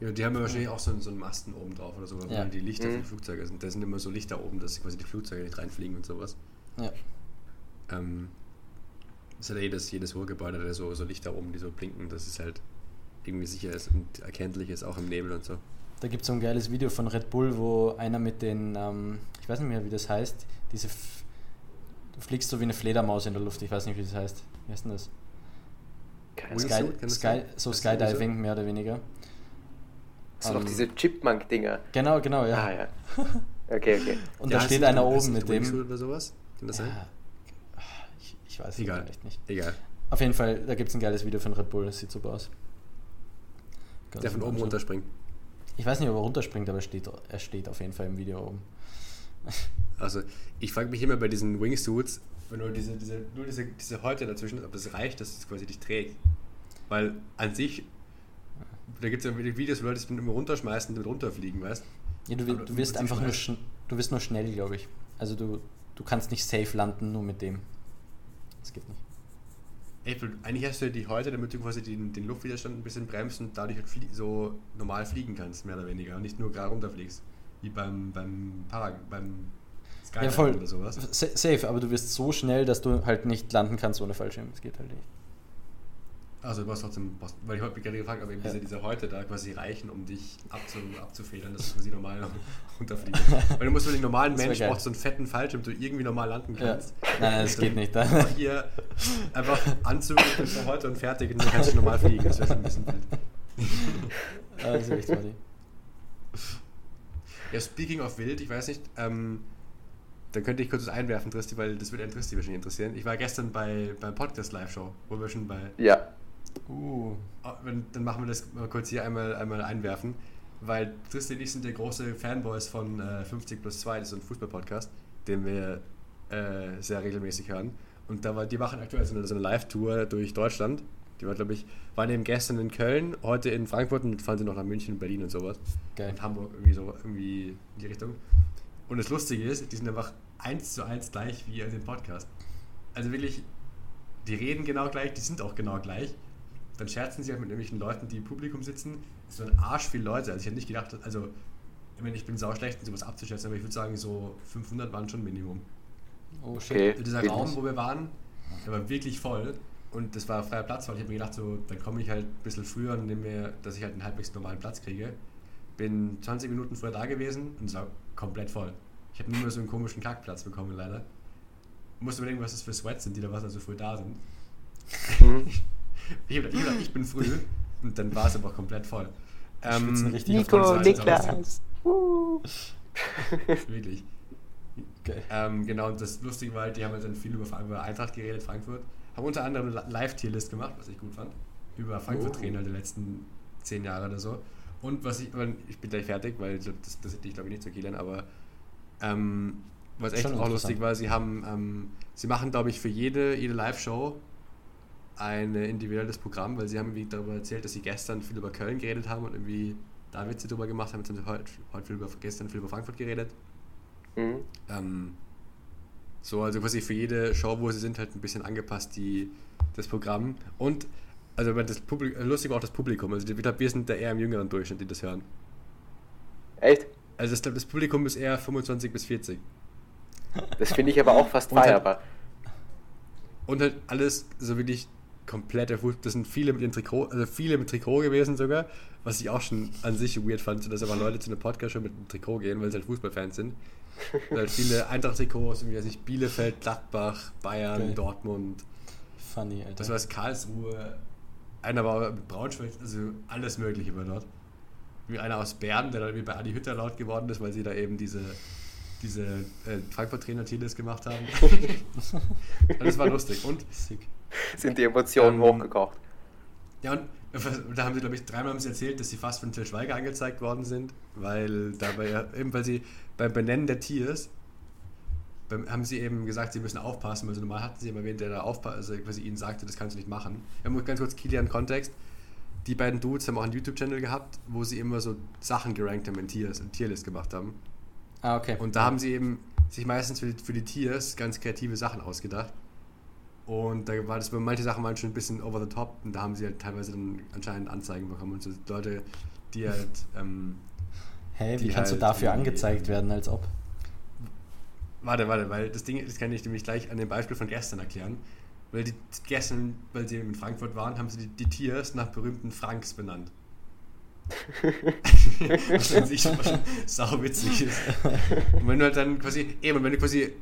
Ja, die haben ja wahrscheinlich auch so, einen- so einen Masten oben drauf oder so, weil Ja. die Lichter für Mhm. die Flugzeuge sind. Da sind immer so Lichter oben, dass quasi die Flugzeuge nicht reinfliegen und sowas. Ja. Ähm, das hat ja jedes, jedes Ruhrgebäude, der so, so Lichter oben, die so blinken, dass es halt irgendwie sicher ist und erkenntlich ist, auch im Nebel und so. Da gibt es so ein geiles Video von Red Bull, wo einer mit den, ähm, ich weiß nicht mehr, wie das heißt, diese, F du fliegst so wie eine Fledermaus in der Luft, ich weiß nicht, wie das heißt. Wie heißt denn das? Keine. Sky, das Sky, sein? so? Skydiving, mehr oder weniger. Das sind doch Ähm, diese Chipmunk-Dinger. Genau, genau, ja. Ah ja. Okay, okay. Und Ja, da steht einer oben mit dem. Oder sowas? Kann das sein? Ja, ich, ich weiß es Egal. echt nicht. Egal. Auf jeden Fall, da gibt es ein geiles Video von Red Bull, das sieht super aus. Kannst Der von oben runterspringt. Ich weiß nicht, ob er runterspringt, aber er steht, er steht auf jeden Fall im Video oben. Also, ich frage mich immer bei diesen Wingsuits, wenn nur diese, diese, nur diese, diese Häute dazwischen ist, ob das reicht, dass es quasi dich trägt. Weil an sich, da gibt es ja Videos, wo Leute sich immer runterschmeißen und runterfliegen, weißt Ja, du, du wirst einfach nur, du wirst nur schnell, glaube ich. Also du, du kannst nicht safe landen, nur mit dem. Das geht nicht. Eigentlich hast du die Häute, damit du quasi den, den Luftwiderstand ein bisschen bremst und dadurch halt flie so normal fliegen kannst, mehr oder weniger. Und nicht nur gerade runterfliegst. Wie beim, beim Para, beim Skydiving Ja, voll. oder sowas. Sa- Safe, aber du wirst so schnell, dass du halt nicht landen kannst ohne Fallschirm. Das geht halt nicht. Also du warst trotzdem Boston, weil ich heute gerade gefragt habe, ob diese, diese Häute da quasi reichen, um dich abzu, abzufedern, dass du quasi normal runterfliegst. weil du musst für den normalen Mensch brauchst so einen fetten Fallschirm, du irgendwie normal landen kannst. Ja. Nein, nein, das geht nicht. Einfach hier einfach Anzug und heute und fertig und dann kannst du normal fliegen. Das wäre schon ein bisschen wild. Ah, das ist echt funny. Ja, speaking of wild, ich weiß nicht, ähm, dann könnte ich kurz was einwerfen, Tristi, weil das würde einen Tristi wahrscheinlich interessieren. Ich war gestern bei beim Podcast Live-Show, wo wir schon bei. Ja. Uh. Oh, dann machen wir das mal kurz hier einmal, einmal einwerfen, weil Tristi und ich sind ja große Fanboys von äh, 50 plus 2, das ist ein Fußball-Podcast, den wir äh, sehr regelmäßig hören. Und da war, die machen aktuell so eine, so eine Live-Tour durch Deutschland. Die war, glaube ich, waren eben gestern in Köln, heute in Frankfurt und fahren sie noch nach München, Berlin und sowas. Geil. Und Hamburg irgendwie so irgendwie in die Richtung. Und das Lustige ist, die sind einfach eins zu eins gleich wie in dem Podcast. Also wirklich, die reden genau gleich, die sind auch genau gleich. Dann scherzen sie halt mit irgendwelchen Leuten, die im Publikum sitzen. Es sind Arsch viele Leute. Also ich hätte nicht gedacht, also ich meine, ich bin sau schlecht, sowas abzuschätzen, aber ich würde sagen, so 500 waren schon Minimum. Oh shit. Okay. Dieser Raum, wo wir waren, der war wirklich voll. Und das war freier Platz, weil ich habe mir gedacht, so, dann komme ich halt ein bisschen früher und nehme mir, dass ich halt einen halbwegs normalen Platz kriege. Bin 20 Minuten vorher da gewesen und es war komplett voll. Ich habe nur mehr so einen komischen Kackplatz bekommen, leider. Musste überlegen, was das für Sweats sind, die da was so früh da sind. Mhm. ich habe gedacht, ich bin früh und dann war es aber komplett voll. schwitzen richtig Nico, Niklas. Uh. Wirklich. Geil. Ähm, genau, und das Lustige war halt, die haben halt dann viel über, über Eintracht geredet, Frankfurt. Haben unter anderem eine Live-Tierlist gemacht, was ich gut fand. Über Frankfurt-Trainer der letzten zehn Jahre oder so. Und was ich, ich bin gleich fertig, weil das, das hätte ich glaube ich nicht so Kilian, aber ähm, was echt Schon auch lustig war, sie haben, ähm, sie machen glaube ich für jede, jede Live-Show ein individuelles Programm, weil sie haben irgendwie darüber erzählt, dass sie gestern viel über Köln geredet haben und irgendwie da Witze drüber gemacht haben, jetzt haben sie heute, heute viel über, gestern viel über Frankfurt geredet. Mhm. Ähm, so, also quasi für jede Show, wo sie sind, halt ein bisschen angepasst, die, das Programm. Und, also das Publikum, lustig war auch das Publikum. Also ich glaube, wir sind da eher im jüngeren Durchschnitt, die das hören. Echt? Also ich glaube, das Publikum ist eher 25 bis 40. Das finde ich aber auch fast Und halt- feierbar. Und halt alles so wirklich kompletter Fußball. Das sind viele mit dem Trikot, also viele mit Trikot gewesen sogar, was ich auch schon an sich weird fand, dass aber Leute zu einer Podcast schon mit einem Trikot gehen, weil sie halt Fußballfans sind. Und halt viele Eintracht-Trikots, irgendwie, weiß ich, Bielefeld, Gladbach, Bayern, Geil. Dortmund. Funny, Alter. Das war es Karlsruhe. Einer war mit Braunschweig, also alles Mögliche war dort. Wie einer aus Bern, der dann wie bei Adi Hütter laut geworden ist, weil sie da eben diese, diese äh, Frankfurt-Trainer Tieles gemacht haben. Das war lustig. Und Sick. Sind die Emotionen Ähm, hochgekocht. ja, und da haben sie, glaube ich, dreimal haben sie erzählt, dass sie fast von Til Schweiger angezeigt worden sind, weil dabei ja, eben weil sie beim Benennen der Tiers beim, haben sie eben gesagt, sie müssen aufpassen, weil so normal hatten sie immer wen, der da aufpasst, also quasi ihnen sagte, das kannst du nicht machen. Ja, muss ganz kurz Kilian Kontext. Die beiden Dudes haben auch einen YouTube-Channel gehabt, wo sie immer so Sachen gerankt haben in Tiers, in Tierlist gemacht haben. Ah, okay. Und da haben sie eben sich meistens für die, für die Tiers ganz kreative Sachen ausgedacht. Und da war das bei manche Sachen waren schon ein bisschen over the top und da haben sie halt teilweise dann anscheinend Anzeigen bekommen und so Leute, die halt ähm, Hey, wie kannst du halt dafür irgendwie- angezeigt werden, als ob? Warte, warte, weil das Ding, das kann ich nämlich gleich an dem Beispiel von gestern erklären. Weil die gestern, weil sie in Frankfurt waren, haben sie die, die Tiers nach berühmten Franks benannt. Was an sich schon sau witzig ist. Und wenn du halt dann quasi, eben, wenn du quasi,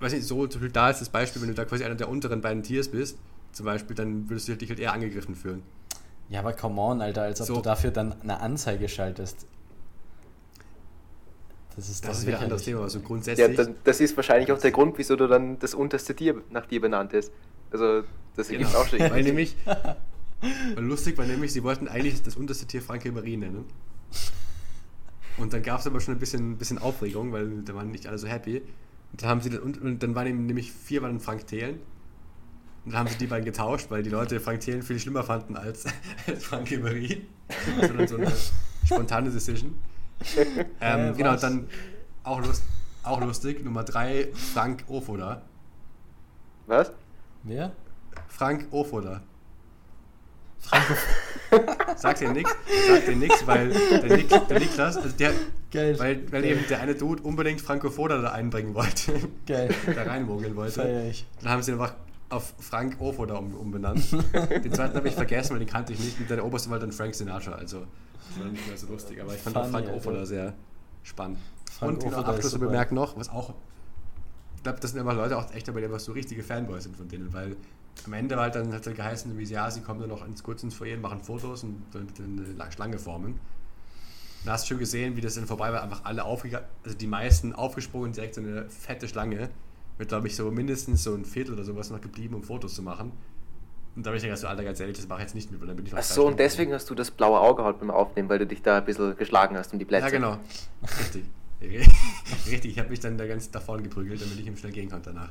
weiß nicht, so zum Beispiel da ist das Beispiel, wenn du da quasi einer der unteren beiden Tiers bist, zum Beispiel, dann würdest du dich halt eher angegriffen fühlen. Ja, aber come on, Alter, als ob So. du dafür dann eine Anzeige schaltest. Das ist Das doch ist wieder ein anderes. Thema, aber so Ja, grundsätzlich. das, ist wahrscheinlich auch der Grund, wieso du dann das unterste Tier nach dir benannt ist. Also, das ergibt Genau. auch schon. Weil nämlich, weil lustig war nämlich, sie wollten eigentlich das unterste Tier Franke Marie nennen. Und dann gab es aber schon ein bisschen, bisschen Aufregung, weil da waren nicht alle so happy. Und dann haben sie das, und, und dann waren eben nämlich vier waren Frank Thelen. Und dann haben sie die beiden getauscht, weil die Leute Frank Thelen viel schlimmer fanden als, als Frank Marie. Das war dann so eine spontane Decision. Ähm, Äh, genau, was? dann auch, lust, auch lustig, Nummer drei, Frank Ofoda. Was? Wer? Frank Ofoda. Franco. Sagt dir nichts, sagt dir nichts, weil der, Nik, der Niklas, also der, Geil. weil, weil Geil. eben der eine Dude unbedingt Franco Foda da einbringen wollte, Geil. da reinmogeln wollte. Feier ich. Dann haben sie einfach auf Frank Ofoda um, umbenannt. den zweiten habe ich vergessen, weil den kannte ich nicht. Und der oberste war dann Frank Sinatra. Also, das war nicht mehr so lustig. Aber ich fand auch Funny, Frank Alter. Ofoda sehr spannend. Frank und Ofoda Abschluss bemerkt noch, was auch. Ich glaube, das sind einfach Leute auch echt dabei, die einfach so richtige Fanboys sind von denen, weil am Ende war halt dann hat es geheißen, wie sie, ja, sie kommen dann noch ins kurz ins Foyer, machen Fotos und dann eine La- Schlange formen. Dann hast du schon gesehen, wie das dann vorbei war, einfach alle aufgegangen, also die meisten aufgesprungen, direkt so eine fette Schlange. Mit, glaube ich, so mindestens so ein Viertel oder sowas noch geblieben, um Fotos zu machen. Und da habe ich gedacht, so, Alter, ganz ehrlich, das mache ich jetzt nicht mit, weil dann bin ich noch Ach so, und deswegen hast du das blaue Auge halt beim Aufnehmen, weil du dich da ein bisschen geschlagen hast um die Plätze. Ja, genau. Richtig. Richtig, ich habe mich dann da ganz davon geprügelt, damit ich ihm schnell gehen konnte danach.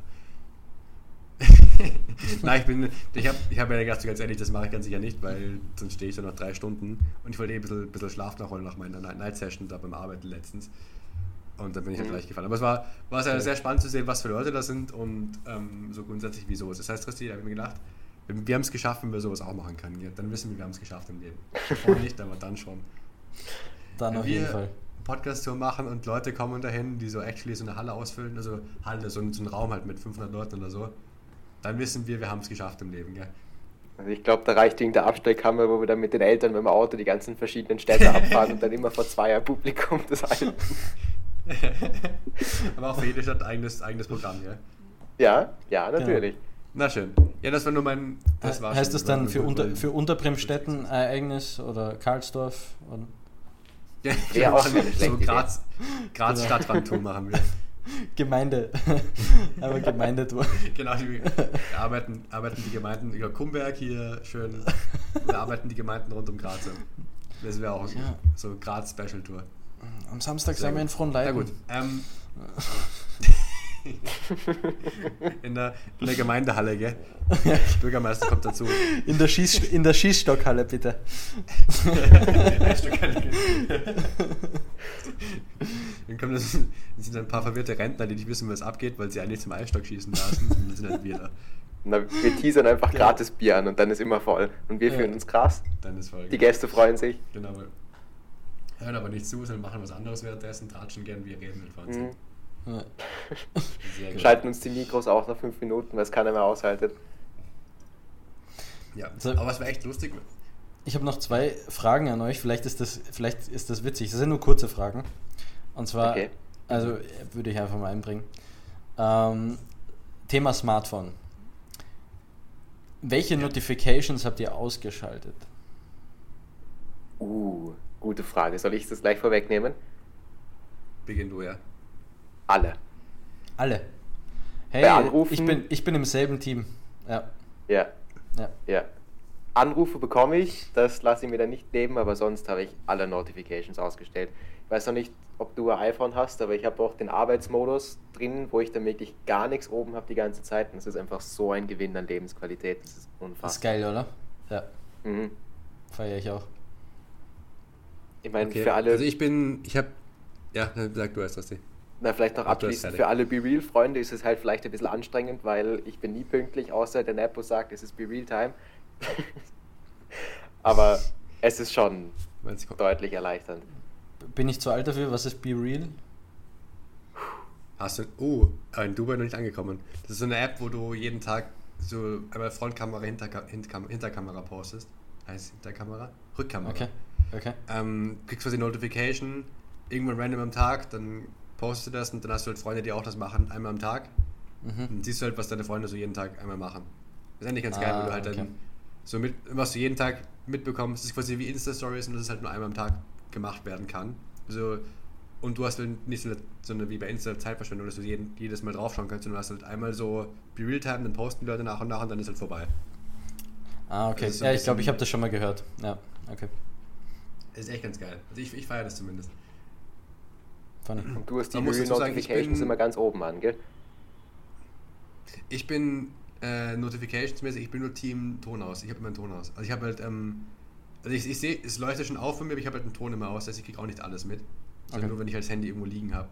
Nein, ich bin, ich habe ich hab ja gedacht, ganz ehrlich, das mache ich ganz sicher nicht, weil sonst stehe ich da noch drei Stunden und ich wollte eh ein bisschen, bisschen Schlaf nachholen nach meiner Night Night Session da beim Arbeiten letztens. Und dann bin ich halt Mhm. gleich gefallen. Aber es war, war sehr, sehr spannend zu sehen, was für Leute das sind und ähm, so grundsätzlich wie sowas. Das heißt, Christi, da habe ich mir gedacht, wir, wir haben es geschafft, wenn wir sowas auch machen können. Ja, dann wissen wir, wir haben es geschafft im Leben. Vorher nicht, aber dann schon. Dann Wenn auf jeden Fall. Podcast-Tour machen und Leute kommen dahin, die so actually so eine Halle ausfüllen, also Halle, so, so ein Raum halt mit 500 Leuten oder so, dann wissen wir, wir haben es geschafft im Leben, gell? Also ich glaube, da reicht irgendeine Abstellkammer, wo wir dann mit den Eltern mit dem Auto die ganzen verschiedenen Städte abfahren und dann immer vor zweier Publikum das halten. Aber auch für jede Stadt eigenes, eigenes Programm, gell? Ja, ja, natürlich. Na schön. Ja, das war nur mein. Das war heißt schon- das dann für, unter, für Unterbremstetten ein Ereignis oder Karlsdorf? Und Ja, Wäre auch so. Graz, Graz Genau. Stadtrandtour machen wir. Gemeinde. Aber Gemeindetour. Genau, die, arbeiten, arbeiten die Gemeinden über Kumberg hier schön. Wir arbeiten die Gemeinden rund um Graz. Das wäre auch Ja. so Graz Special Tour. Am Samstag sind wir in. Fronleiten. Na gut. Ähm, in, der, in der Gemeindehalle, gell? Der Bürgermeister kommt dazu. In der, Schieß, in der Schießstockhalle, bitte. Dann kommen das, dann sind ein paar verwirrte Rentner, die nicht wissen, was abgeht, weil sie eigentlich zum Eisstockschießen da sind. Und dann sind halt wir da. Na, wir teasern einfach Ja. gratis Bier an und dann ist immer voll. Und wir Ja. fühlen uns krass. Dann ist voll. Die Gäste freuen sich. Genau, hören aber nicht zu, sondern machen was anderes währenddessen, tratschen gern, wir reden mit Franz. Mhm. Ja. Schalten uns die Mikros auch nach fünf Minuten, weil es keiner mehr aushaltet. Ja, aber es war echt lustig. Ich habe noch zwei Fragen an euch. Vielleicht ist das, vielleicht ist das witzig. Das sind nur kurze Fragen. Und zwar, Okay. also würde ich einfach mal einbringen. Ähm, Thema Smartphone. Welche Notifications habt ihr ausgeschaltet? Uh, gute Frage. Soll ich das gleich vorwegnehmen? Beginn du, ja. Alle. Alle. Hey, Bei Anrufen- ich bin, ich bin im selben Team. Ja, Ja, ja. ja. Anrufe bekomme ich, das lasse ich mir dann nicht nehmen, aber sonst habe ich alle Notifications ausgestellt. Ich weiß noch nicht, ob du ein iPhone hast, aber ich habe auch den Arbeitsmodus drin, wo ich dann wirklich gar nichts oben habe die ganze Zeit. Und es ist einfach so ein Gewinn an Lebensqualität. Das ist Das ist unfassbar. geil, oder? Ja, Mhm. feiere ich auch. Ich meine, Okay. für alle, Also ich bin, ich habe, ja, sag du erst, Rasti. Na vielleicht noch hast abschließend, für alle Be Real-Freunde ist es halt vielleicht ein bisschen anstrengend, weil ich bin nie pünktlich, außer der Nepo sagt, es ist Be Real Time. aber es ist schon deutlich erleichternd. Bin ich zu alt dafür? Was ist Be Real? Hast du, oh, in Dubai noch nicht angekommen. Das ist so eine App, wo du jeden Tag so einmal Frontkamera, Hinterka Hinterkam Hinterkamera postest. Heißt Hinterkamera? Rückkamera. Okay, okay. Ähm, kriegst quasi Notification, irgendwann random am Tag, dann postest du das und dann hast du halt Freunde, die auch das machen, einmal am Tag. Mhm. Dann siehst du halt, was deine Freunde so jeden Tag einmal machen. Das ist eigentlich ganz Ah, geil, weil du halt okay. dann so mit, was du jeden Tag mitbekommst, ist quasi wie Insta-Stories und das ist halt nur einmal am Tag gemacht werden kann. Also, und du hast halt nicht so eine, so eine wie bei Insta Zeitverschwendung, dass du jeden, jedes Mal draufschauen kannst, sondern du hast halt einmal so be real time, dann posten die Leute nach und nach und dann ist halt vorbei. Ah, okay. Das ist so Ja, ich glaube, ich habe das schon mal gehört. Ja, okay. Das ist echt ganz geil. Also ich, ich feiere das zumindest. Funny. Und du hast die Man muss Real dazu sagen, ich Notifications bin- immer ganz oben an, gell? Ich bin äh, Notifications-mäßig, ich bin nur Team Ton aus. Ich habe immer einen Ton aus. Also ich habe halt, ähm, also ich, ich sehe, es leuchtet schon auf von mir, aber ich habe halt einen Ton immer aus, das heißt, ich kriege auch nicht alles mit. Sondern Okay. nur, wenn ich halt das Handy irgendwo liegen habe.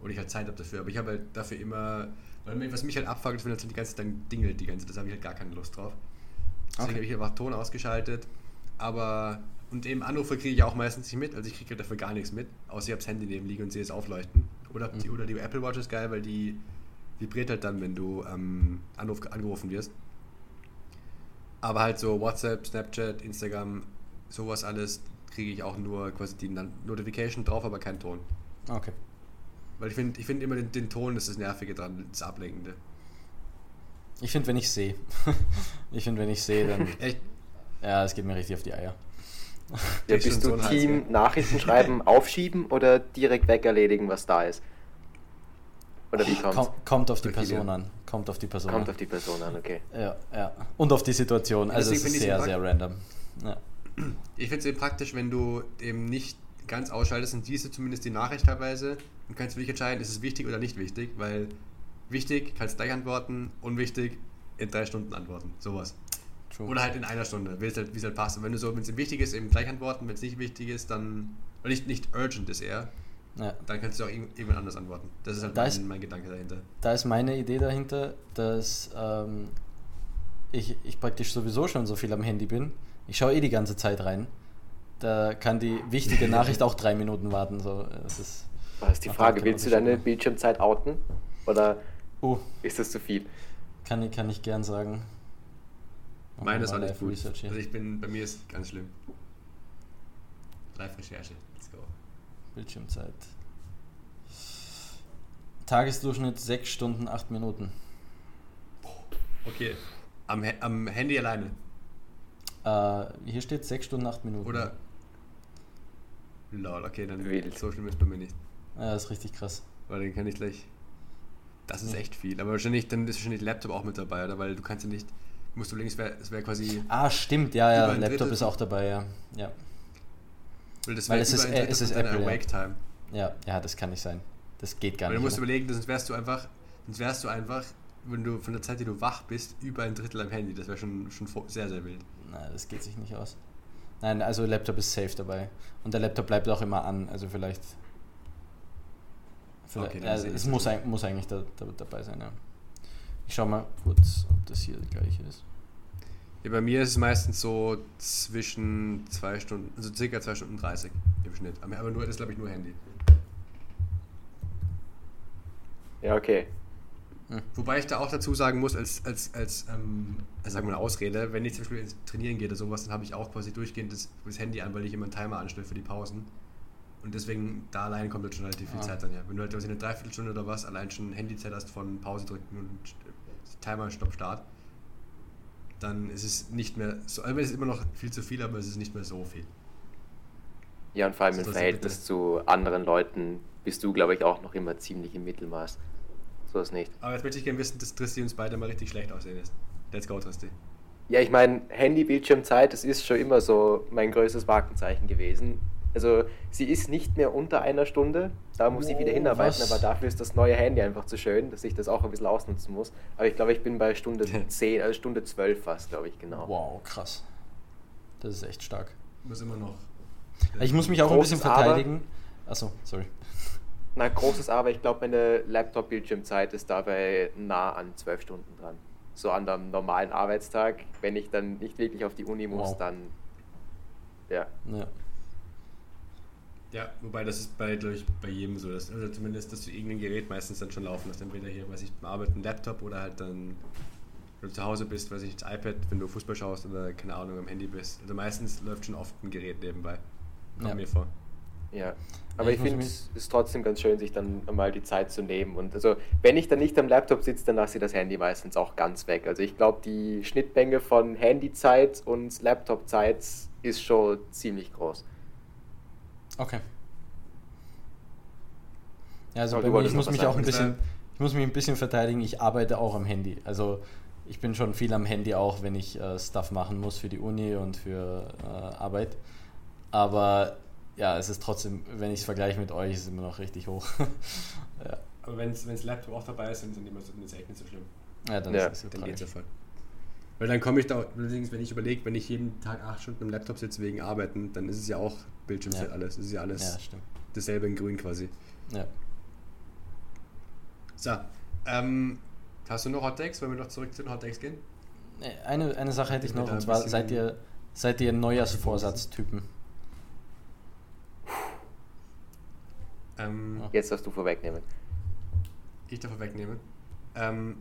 Oder ich halt Zeit habe dafür. Aber ich habe halt dafür immer, weil mir- was mich halt abfuckt, ist, wenn das die ganze Zeit dann dingelt, die ganze Zeit, das habe ich halt gar keine Lust drauf. Deswegen Okay. habe ich einfach Ton ausgeschaltet. Aber, und eben Anrufe kriege ich auch meistens nicht mit, also ich kriege dafür gar nichts mit, außer ich habe das Handy neben liegen und sehe es aufleuchten. Oder, die, Mhm. oder die Apple Watch ist geil, weil die, vibriert halt dann, wenn du ähm, Anruf, angerufen wirst. Aber halt so WhatsApp, Snapchat, Instagram, sowas alles kriege ich auch nur quasi die Notification drauf, aber keinen Ton. Okay. Weil ich finde ich find immer den, den Ton ist das Nervige dran, das Ablenkende. Ich finde, wenn ich sehe. ich finde, wenn ich sehe, dann. Echt? Ja, es geht mir richtig auf die Eier. Ja, bist du Team. Nachrichten schreiben, aufschieben oder direkt weg erledigen, was da ist? Oder wie kommt's? Komm, kommt auf die. Person an. Kommt auf die Person Kommt an. auf die Person an, okay. ja, ja. Und auf die Situation. Also es ist sehr, es sehr random. Ja. Ich finde es eben praktisch, wenn du eben nicht ganz ausschaltest und siehst du zumindest die Nachricht teilweise und kannst für dich entscheiden, ist es wichtig oder nicht wichtig, weil wichtig kannst gleich antworten, unwichtig in drei Stunden antworten. Sowas. True. Oder halt in einer Stunde, wie es halt, wie es halt passt. Und wenn du so, wenn es wichtig ist, eben gleich antworten, wenn es nicht wichtig ist, dann, oder nicht, nicht urgent ist eher, ja. dann kannst du auch irgend- irgendwann anders antworten. Das ist halt Da mein, ist- mein Gedanke dahinter. Da ist meine Idee dahinter, dass ähm, ich, ich praktisch sowieso schon so viel am Handy bin. Ich schaue eh die ganze Zeit rein. Da kann die wichtige Nachricht auch drei Minuten warten. So, es ist, Was ist die Frage? Willst du deine. Bildschirmzeit outen? Oder oh, ist das zu viel? kann, ich- kann ich gern sagen. Meine ist auch nicht gut. Research hier. Also ich bin, bei mir ist ganz schlimm. Live-Recherche. Let's go. Bildschirmzeit. Tagesdurchschnitt 6 Stunden 8 Minuten. Okay. Am, am Handy alleine. Äh, hier steht 6 Stunden 8 Minuten. Oder. Lol, okay, dann Wild. so schlimm ist bei mir nicht. Ja, das ist richtig krass. Weil dann kann ich gleich. Das ist Ja. echt viel. Aber wahrscheinlich, dann ist wahrscheinlich Laptop auch mit dabei, oder? Weil du kannst ja nicht. Musst du wär- es wäre quasi. Ah, stimmt, ja, ja, Laptop Drittel. ist auch dabei, ja. Ja, Weil, das Weil wär es ist- äh, es ist Apple, ja. Awake-Time. ja, ja, das kann nicht sein. Das geht gar Weil du nicht. musst oder? überlegen, sonst wärst du einfach. Sonst wärst du einfach, wenn du von der Zeit, die du wach bist, über ein Drittel am Handy. Das wäre schon, schon sehr, sehr wild. Nein, das geht sich nicht aus. Nein, also Laptop ist safe dabei. Und der Laptop bleibt auch immer an, also vielleicht. vielleicht Okay, ja, nicht es muss, muss eigentlich da, da, dabei sein, ja. Ich schau mal kurz, ob das hier das gleiche ist. Ja, bei mir ist es meistens so zwischen zwei Stunden, also circa zwei Stunden 30 im Schnitt. Aber nur, das ist glaube ich nur Handy. Ja, okay. Wobei ich da auch dazu sagen muss, als, als, als ähm, also sagen wir eine Ausrede, wenn ich zum Beispiel ins Trainieren gehe oder sowas, dann habe ich auch quasi durchgehend das, das Handy an, weil ich immer einen Timer anstelle für die Pausen. Und deswegen, da allein kommt halt schon relativ viel Ah. Zeit dann, ja. Wenn du halt quasi eine Dreiviertelstunde oder was allein schon Handyzeit hast von Pause drücken und Timer, Stopp, Start, dann ist es nicht mehr so, also es ist immer noch viel zu viel, aber es ist nicht mehr so viel. Ja, und vor allem im Das ist Verhältnis bitte. zu anderen Leuten bist du, glaube ich, auch noch immer ziemlich im Mittelmaß. So ist nicht. Aber jetzt möchte ich gerne wissen, dass Tristi uns beide mal richtig schlecht aussehen ist. Let's go, Tristi. Ja, ich meine, Handy-Bildschirmzeit, das ist schon immer so mein größtes Markenzeichen gewesen. Also, sie ist nicht mehr unter einer Stunde. Da muss ich wieder Oh, hinarbeiten, was? aber dafür ist das neue Handy einfach zu schön, dass ich das auch ein bisschen ausnutzen muss. Aber ich glaube, ich bin bei Stunde 10, also Stunde 12 fast, glaube ich, genau. Wow, krass. Das ist echt stark. Muss immer noch. Ich muss mich auch ein bisschen Aber. verteidigen. Achso, sorry. Na, großes Aber, ich glaube, meine Laptop-Bildschirmzeit ist dabei nah an 12 Stunden dran. So an einem normalen Arbeitstag, wenn ich dann nicht wirklich auf die Uni muss, Wow. dann ja. Ja. Ja, wobei das ist bei, glaube ich, bei jedem so. Dass, also zumindest, dass du irgendein Gerät meistens dann schon laufen hast. Entweder hier, weiß ich, beim Arbeiten ein Laptop oder halt dann, wenn du zu Hause bist, weiß ich, das iPad, wenn du Fußball schaust oder keine Ahnung, am Handy bist. Also meistens läuft schon oft ein Gerät nebenbei. Kommt Ja. mir vor. Ja, aber ich ich, finde, es ist trotzdem ganz schön, sich dann mal die Zeit zu nehmen. Und also, wenn ich dann nicht am Laptop sitze, dann lasse ich das Handy meistens auch ganz weg. Also ich glaube, die Schnittmenge von Handyzeit und Laptopzeit ist schon ziemlich groß. Okay. Ja, also mir, ich muss mich auch ein bisschen, ich muss mich ein bisschen verteidigen. Ich arbeite auch am Handy. Also ich bin schon viel am Handy auch, wenn ich äh, Stuff machen muss für die Uni und für äh, Arbeit. Aber ja, es ist trotzdem, wenn ich es vergleiche mit euch, ist es immer noch richtig hoch. ja. Aber wenn es Laptop auch dabei ist, dann sind die immer so, dann ist echt nicht so schlimm. ja, dann Ja, ist es so Dann geht's ja voll. Weil dann komme ich da, allerdings, wenn ich überlege, wenn ich jeden Tag acht Stunden am Laptop sitze wegen Arbeiten, dann ist es ja auch Bildschirmzeit Ja. alles. Es ist ja alles Ja, stimmt. dasselbe in grün quasi. Ja. So, ähm, hast du noch Hot Takes? Wollen wir noch zurück zu den Hot Takes gehen? Eine, eine Sache hätte ich Ich noch, und zwar seid ihr, seid ihr Neujahrsvorsatztypen? Ähm. Jetzt darfst du vorwegnehmen. Ich darf wegnehmen. Ähm,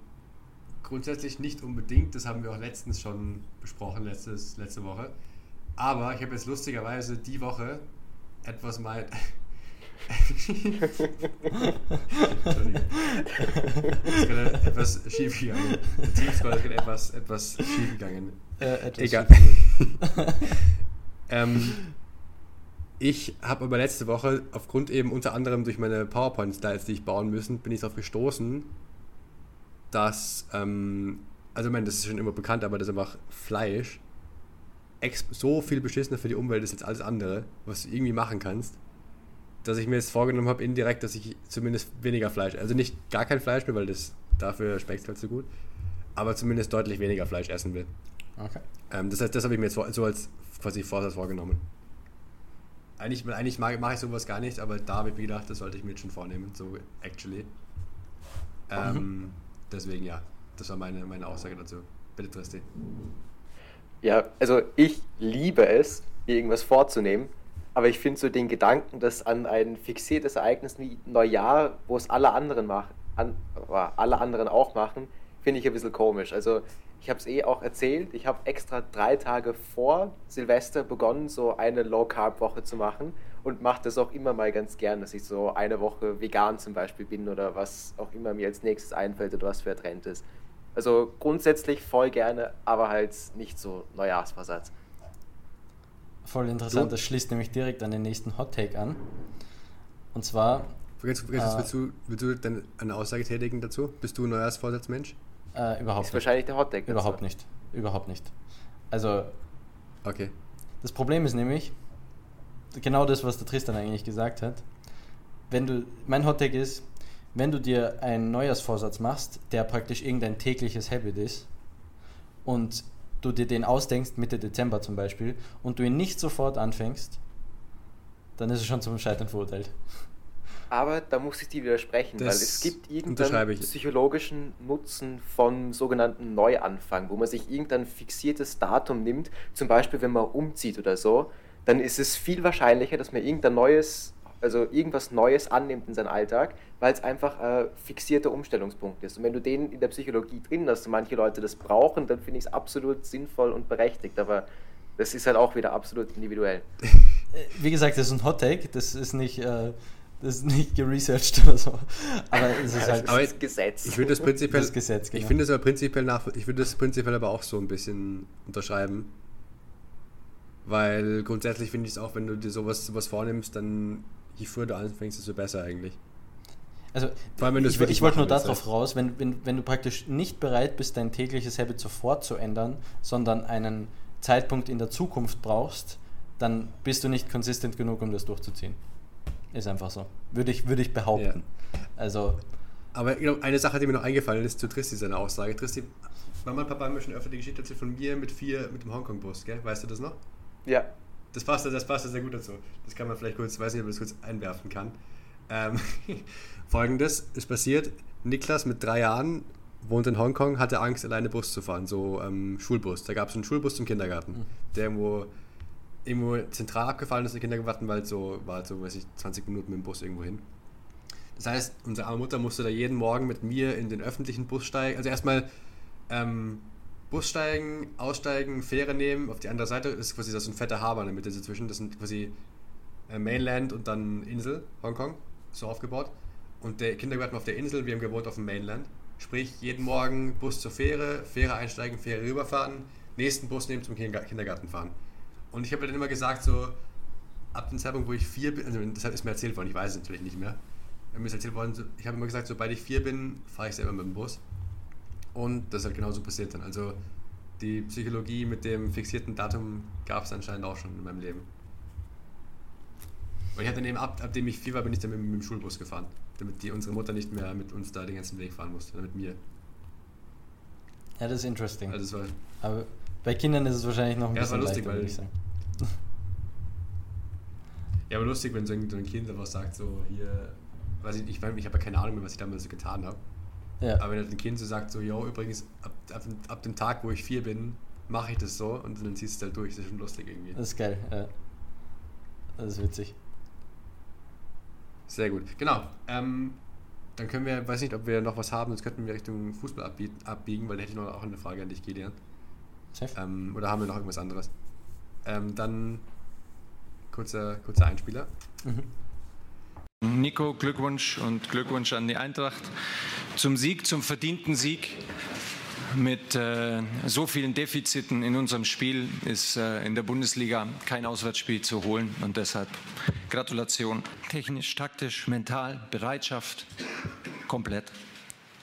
grundsätzlich nicht unbedingt, das haben wir auch letztens schon besprochen, letztes, letzte Woche. Aber ich habe jetzt lustigerweise die Woche etwas mal. Entschuldigung. Es ist gerade etwas schief gegangen. Teamscore ist gerade etwas, etwas schief gegangen. Äh, etwas Egal. ähm, ich habe aber letzte Woche, aufgrund eben unter anderem durch meine PowerPoint-Slides, die ich bauen müssen, bin ich darauf gestoßen, dass, ähm, also ich meine, das ist schon immer bekannt, aber das ist einfach Fleisch so viel beschissener für die Umwelt ist als alles andere, was du irgendwie machen kannst, dass ich mir jetzt vorgenommen habe, indirekt, dass ich zumindest weniger Fleisch, also nicht gar kein Fleisch mehr, weil das dafür schmeckt halt so gut, aber zumindest deutlich weniger Fleisch essen will. Okay. Ähm, das heißt, das habe ich mir jetzt so als quasi Vorsatz vorgenommen. Eigentlich, eigentlich mache ich sowas gar nicht, aber da habe ich mir gedacht, das sollte ich mir jetzt schon vornehmen, so actually. Ähm, Deswegen ja, das war meine, meine Aussage dazu. Bitte, Tristi. Ja, also ich liebe es, mir irgendwas vorzunehmen, aber ich finde so den Gedanken, dass an ein fixiertes Ereignis wie Neujahr, wo es alle anderen machen, an, alle anderen auch machen, finde ich ein bisschen komisch. Also ich habe es eh auch erzählt, ich habe extra drei Tage vor Silvester begonnen, so eine Low-Carb-Woche zu machen und mache das auch immer mal ganz gern, dass ich so eine Woche vegan zum Beispiel bin oder was auch immer mir als nächstes einfällt oder was für ein Trend ist. Also grundsätzlich voll gerne, aber halt nicht so Neujahrsvorsatz. Voll interessant, Du? das schließt nämlich direkt an den nächsten Hot Take an. Und zwar Willst, willst, Äh. willst, du, willst du denn eine Aussage tätigen dazu? Bist du ein Neujahrsvorsatzmensch? äh, überhaupt Ist nicht. wahrscheinlich der Hotdeck. Überhaupt nicht. Überhaupt nicht. Also, Okay. das Problem ist nämlich, genau das, was der Tristan eigentlich gesagt hat. Wenn du, mein Hottag ist, wenn du dir einen Neujahrsvorsatz machst, der praktisch irgendein tägliches Habit ist und du dir den ausdenkst, Mitte Dezember zum Beispiel, und du ihn nicht sofort anfängst, dann ist es schon zum Scheitern verurteilt. Aber da muss ich dir widersprechen, weil Das es gibt irgendeinen psychologischen Nutzen vom sogenannten Neuanfang, wo man sich irgendein fixiertes Datum nimmt, zum Beispiel wenn man umzieht oder so, dann ist es viel wahrscheinlicher, dass man irgendein neues, also irgendwas Neues annimmt in seinen Alltag, weil es einfach ein fixierter Umstellungspunkt ist. Und wenn du den in der Psychologie drin hast und manche Leute das brauchen, dann finde ich es absolut sinnvoll und berechtigt. Aber das ist halt auch wieder absolut individuell. Äh, Wie gesagt, das ist ein Hottake, das ist nicht, äh, das ist nicht geresearched oder so. Aber es ist halt. Das Aber ist Gesetz. Ich würde das prinzipiell, Das Gesetz, ich genau. finde das aber prinzipiell nach, ich würde das prinzipiell aber auch so ein bisschen unterschreiben. Weil grundsätzlich finde ich es auch, wenn du dir sowas, sowas vornimmst, dann je früher du anfängst, desto besser eigentlich. Also, allem, ich, ich wollte nur darauf raus, wenn, wenn, wenn du praktisch nicht bereit bist, dein tägliches Habit sofort zu ändern, sondern einen Zeitpunkt in der Zukunft brauchst, dann bist du nicht konsistent genug, um das durchzuziehen. Ist einfach so. Würde ich, würde ich behaupten. Also, Aber genau, eine Sache, die mir noch eingefallen ist zu Tristi, seine Aussage. Tristi, Mama und Papa haben mir schon öfter die Geschichte erzählt von mir mit vier, mit dem Hongkong-Bus, gell? Weißt du das noch? Ja. Das passt, das passt sehr gut dazu. Das kann man vielleicht kurz, weiß nicht, ob man das kurz einwerfen kann. Ähm, Folgendes ist passiert: Niklas mit drei Jahren wohnt in Hongkong, hatte Angst, alleine Bus zu fahren, so ähm, Schulbus. Da gab es einen Schulbus zum Kindergarten, der irgendwo, irgendwo zentral abgefallen ist, der Kindergarten, weil so war halt so, weiß ich, 20 Minuten mit dem Bus irgendwo hin. Das heißt, unsere arme Mutter musste da jeden Morgen mit mir in den öffentlichen Bus steigen. Also erstmal ähm, Bus steigen, aussteigen, Fähre nehmen. Auf die andere Seite ist quasi das so ein fetter Haber in der Mitte dazwischen. Das sind quasi äh, Mainland und dann Insel, Hongkong, so aufgebaut. Und der Kindergarten auf der Insel, wir haben gewohnt auf dem Mainland. Sprich, jeden Morgen Bus zur Fähre, Fähre einsteigen, Fähre rüberfahren, nächsten Bus nehmen zum Kinderga- Kindergarten fahren. Und ich habe dann immer gesagt, so ab dem Zeitpunkt, wo ich vier bin, also das ist mir erzählt worden, ich weiß es natürlich nicht mehr. Mir ist erzählt worden, ich habe immer gesagt, sobald ich vier bin, fahre ich selber mit dem Bus. Und das ist halt genauso passiert dann. Also die Psychologie mit dem fixierten Datum gab es anscheinend auch schon in meinem Leben. Und ich hatte dann eben ab, ab dem ich vier war, bin ich dann mit, mit dem Schulbus gefahren. Damit die, unsere Mutter nicht mehr mit uns da den ganzen Weg fahren musste, mit mir. ja, das ist interesting. Also es war, Aber bei Kindern ist es wahrscheinlich noch ein Ja, es war bisschen lustig, leichter, weil- würde ich sagen. ja, aber lustig, wenn so ein, so ein Kind einfach sagt, so hier, weiß ich, ich, ich habe ja keine Ahnung mehr, was ich damals so getan habe. Ja. Aber wenn halt ein Kind so sagt, so, yo, übrigens, ab, ab, ab dem Tag, wo ich vier bin, mache ich das so und dann ziehst du es halt durch, das ist schon lustig irgendwie. Das ist geil, ja. Das ist witzig. Sehr gut. Genau. Ähm, dann können wir, weiß nicht, ob wir noch was haben, sonst könnten wir Richtung Fußball abbiegen, weil da hätte ich noch auch eine Frage an dich, Gideon. Ähm, oder haben wir noch irgendwas anderes? Ähm, dann kurzer, kurzer Einspieler. Mhm. Nico, Glückwunsch und Glückwunsch an die Eintracht zum Sieg, zum verdienten Sieg. Mit äh, so vielen Defiziten in unserem Spiel ist äh, in der Bundesliga kein Auswärtsspiel zu holen und deshalb Gratulation. Technisch, taktisch, mental, Bereitschaft, komplett.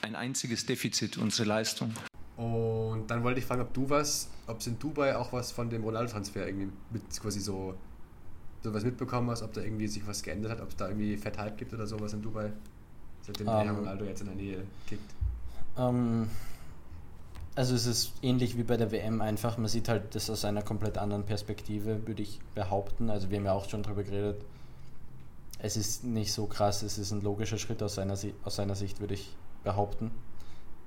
Ein einziges Defizit, unsere Leistung. Und dann wollte ich fragen, ob du was, ob es in Dubai auch was von dem Ronaldo-Transfer irgendwie mit quasi so sowas mitbekommen hast, ob da irgendwie sich was geändert hat, ob es da irgendwie Fettheit gibt oder sowas in Dubai, seitdem um, der Ronaldo jetzt in der Nähe kickt. Um, also es ist ähnlich wie bei der WM einfach, man sieht halt das aus einer komplett anderen Perspektive, würde ich behaupten. Also wir haben ja auch schon drüber geredet. Es ist nicht so krass, es ist ein logischer Schritt aus seiner, aus seiner Sicht, würde ich behaupten.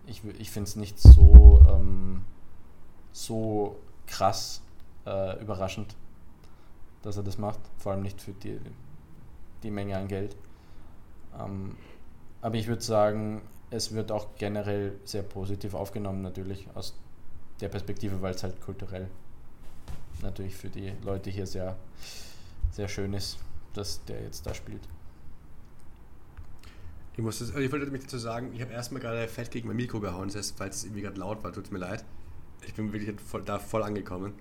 Ich, ich finde es nicht so, ähm, so krass äh, überraschend, dass er das macht. Vor allem nicht für die, die Menge an Geld. Ähm, aber ich würde sagen, es wird auch generell sehr positiv aufgenommen, natürlich aus der Perspektive, weil es halt kulturell natürlich für die Leute hier sehr, sehr schön ist, dass der jetzt da spielt. Ich, muss das, ich wollte mich dazu sagen, ich habe erstmal gerade fett gegen mein Mikro gehauen, das heißt, falls es irgendwie gerade laut war, tut mir leid. Ich bin wirklich voll, da voll angekommen.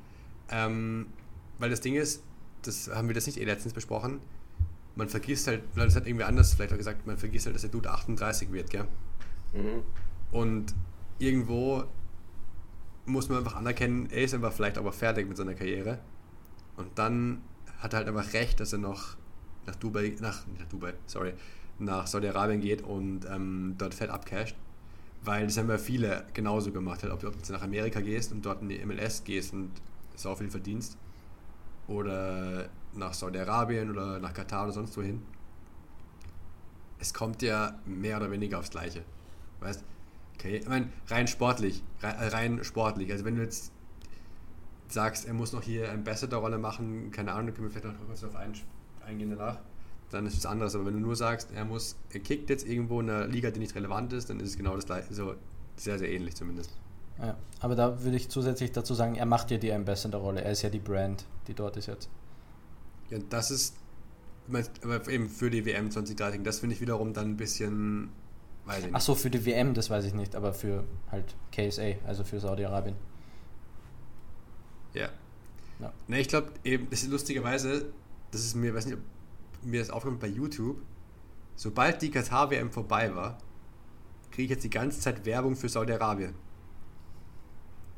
Ähm, weil das Ding ist, das haben wir das nicht eh letztens besprochen, man vergisst halt, das hat irgendwie anders vielleicht auch gesagt, man vergisst halt, dass der Dude 38 wird, gell? Mhm. Und irgendwo muss man einfach anerkennen, er ist einfach vielleicht aber fertig mit seiner Karriere. Und dann hat er halt einfach recht, dass er noch nach Dubai, nach, nach Dubai, sorry, nach Saudi-Arabien geht und ähm, dort fett abcasht. Weil das haben ja viele genauso gemacht. Halt, ob, ob du nach Amerika gehst und dort in die MLS gehst und so viel verdienst. Oder nach Saudi-Arabien oder nach Katar oder sonst wohin. Es kommt ja mehr oder weniger aufs Gleiche. Weißt okay, ich meine, rein sportlich, rein sportlich. Also wenn du jetzt sagst, er muss noch hier eine bessere Rolle machen, keine Ahnung, können wir vielleicht noch kurz darauf eingehen danach, dann ist es anderes. Aber wenn du nur sagst, er muss, er kickt jetzt irgendwo in einer Liga, die nicht relevant ist, dann ist es genau das gleiche, so sehr, sehr ähnlich zumindest. Ja, aber da würde ich zusätzlich dazu sagen, er macht ja die Ambassador-Rolle, er ist ja die Brand, die dort ist jetzt. Ja, das ist, aber eben für die WM 2030, das finde ich wiederum dann ein bisschen Weiß Ach so, für die WM, das weiß ich nicht, aber für halt KSA, also für Saudi-Arabien. Ja. ja. Ne, ich glaube eben, das ist lustigerweise, das ist mir, weiß nicht, ob mir das aufkommt bei YouTube, sobald die Katar-WM vorbei war, kriege ich jetzt die ganze Zeit Werbung für Saudi-Arabien.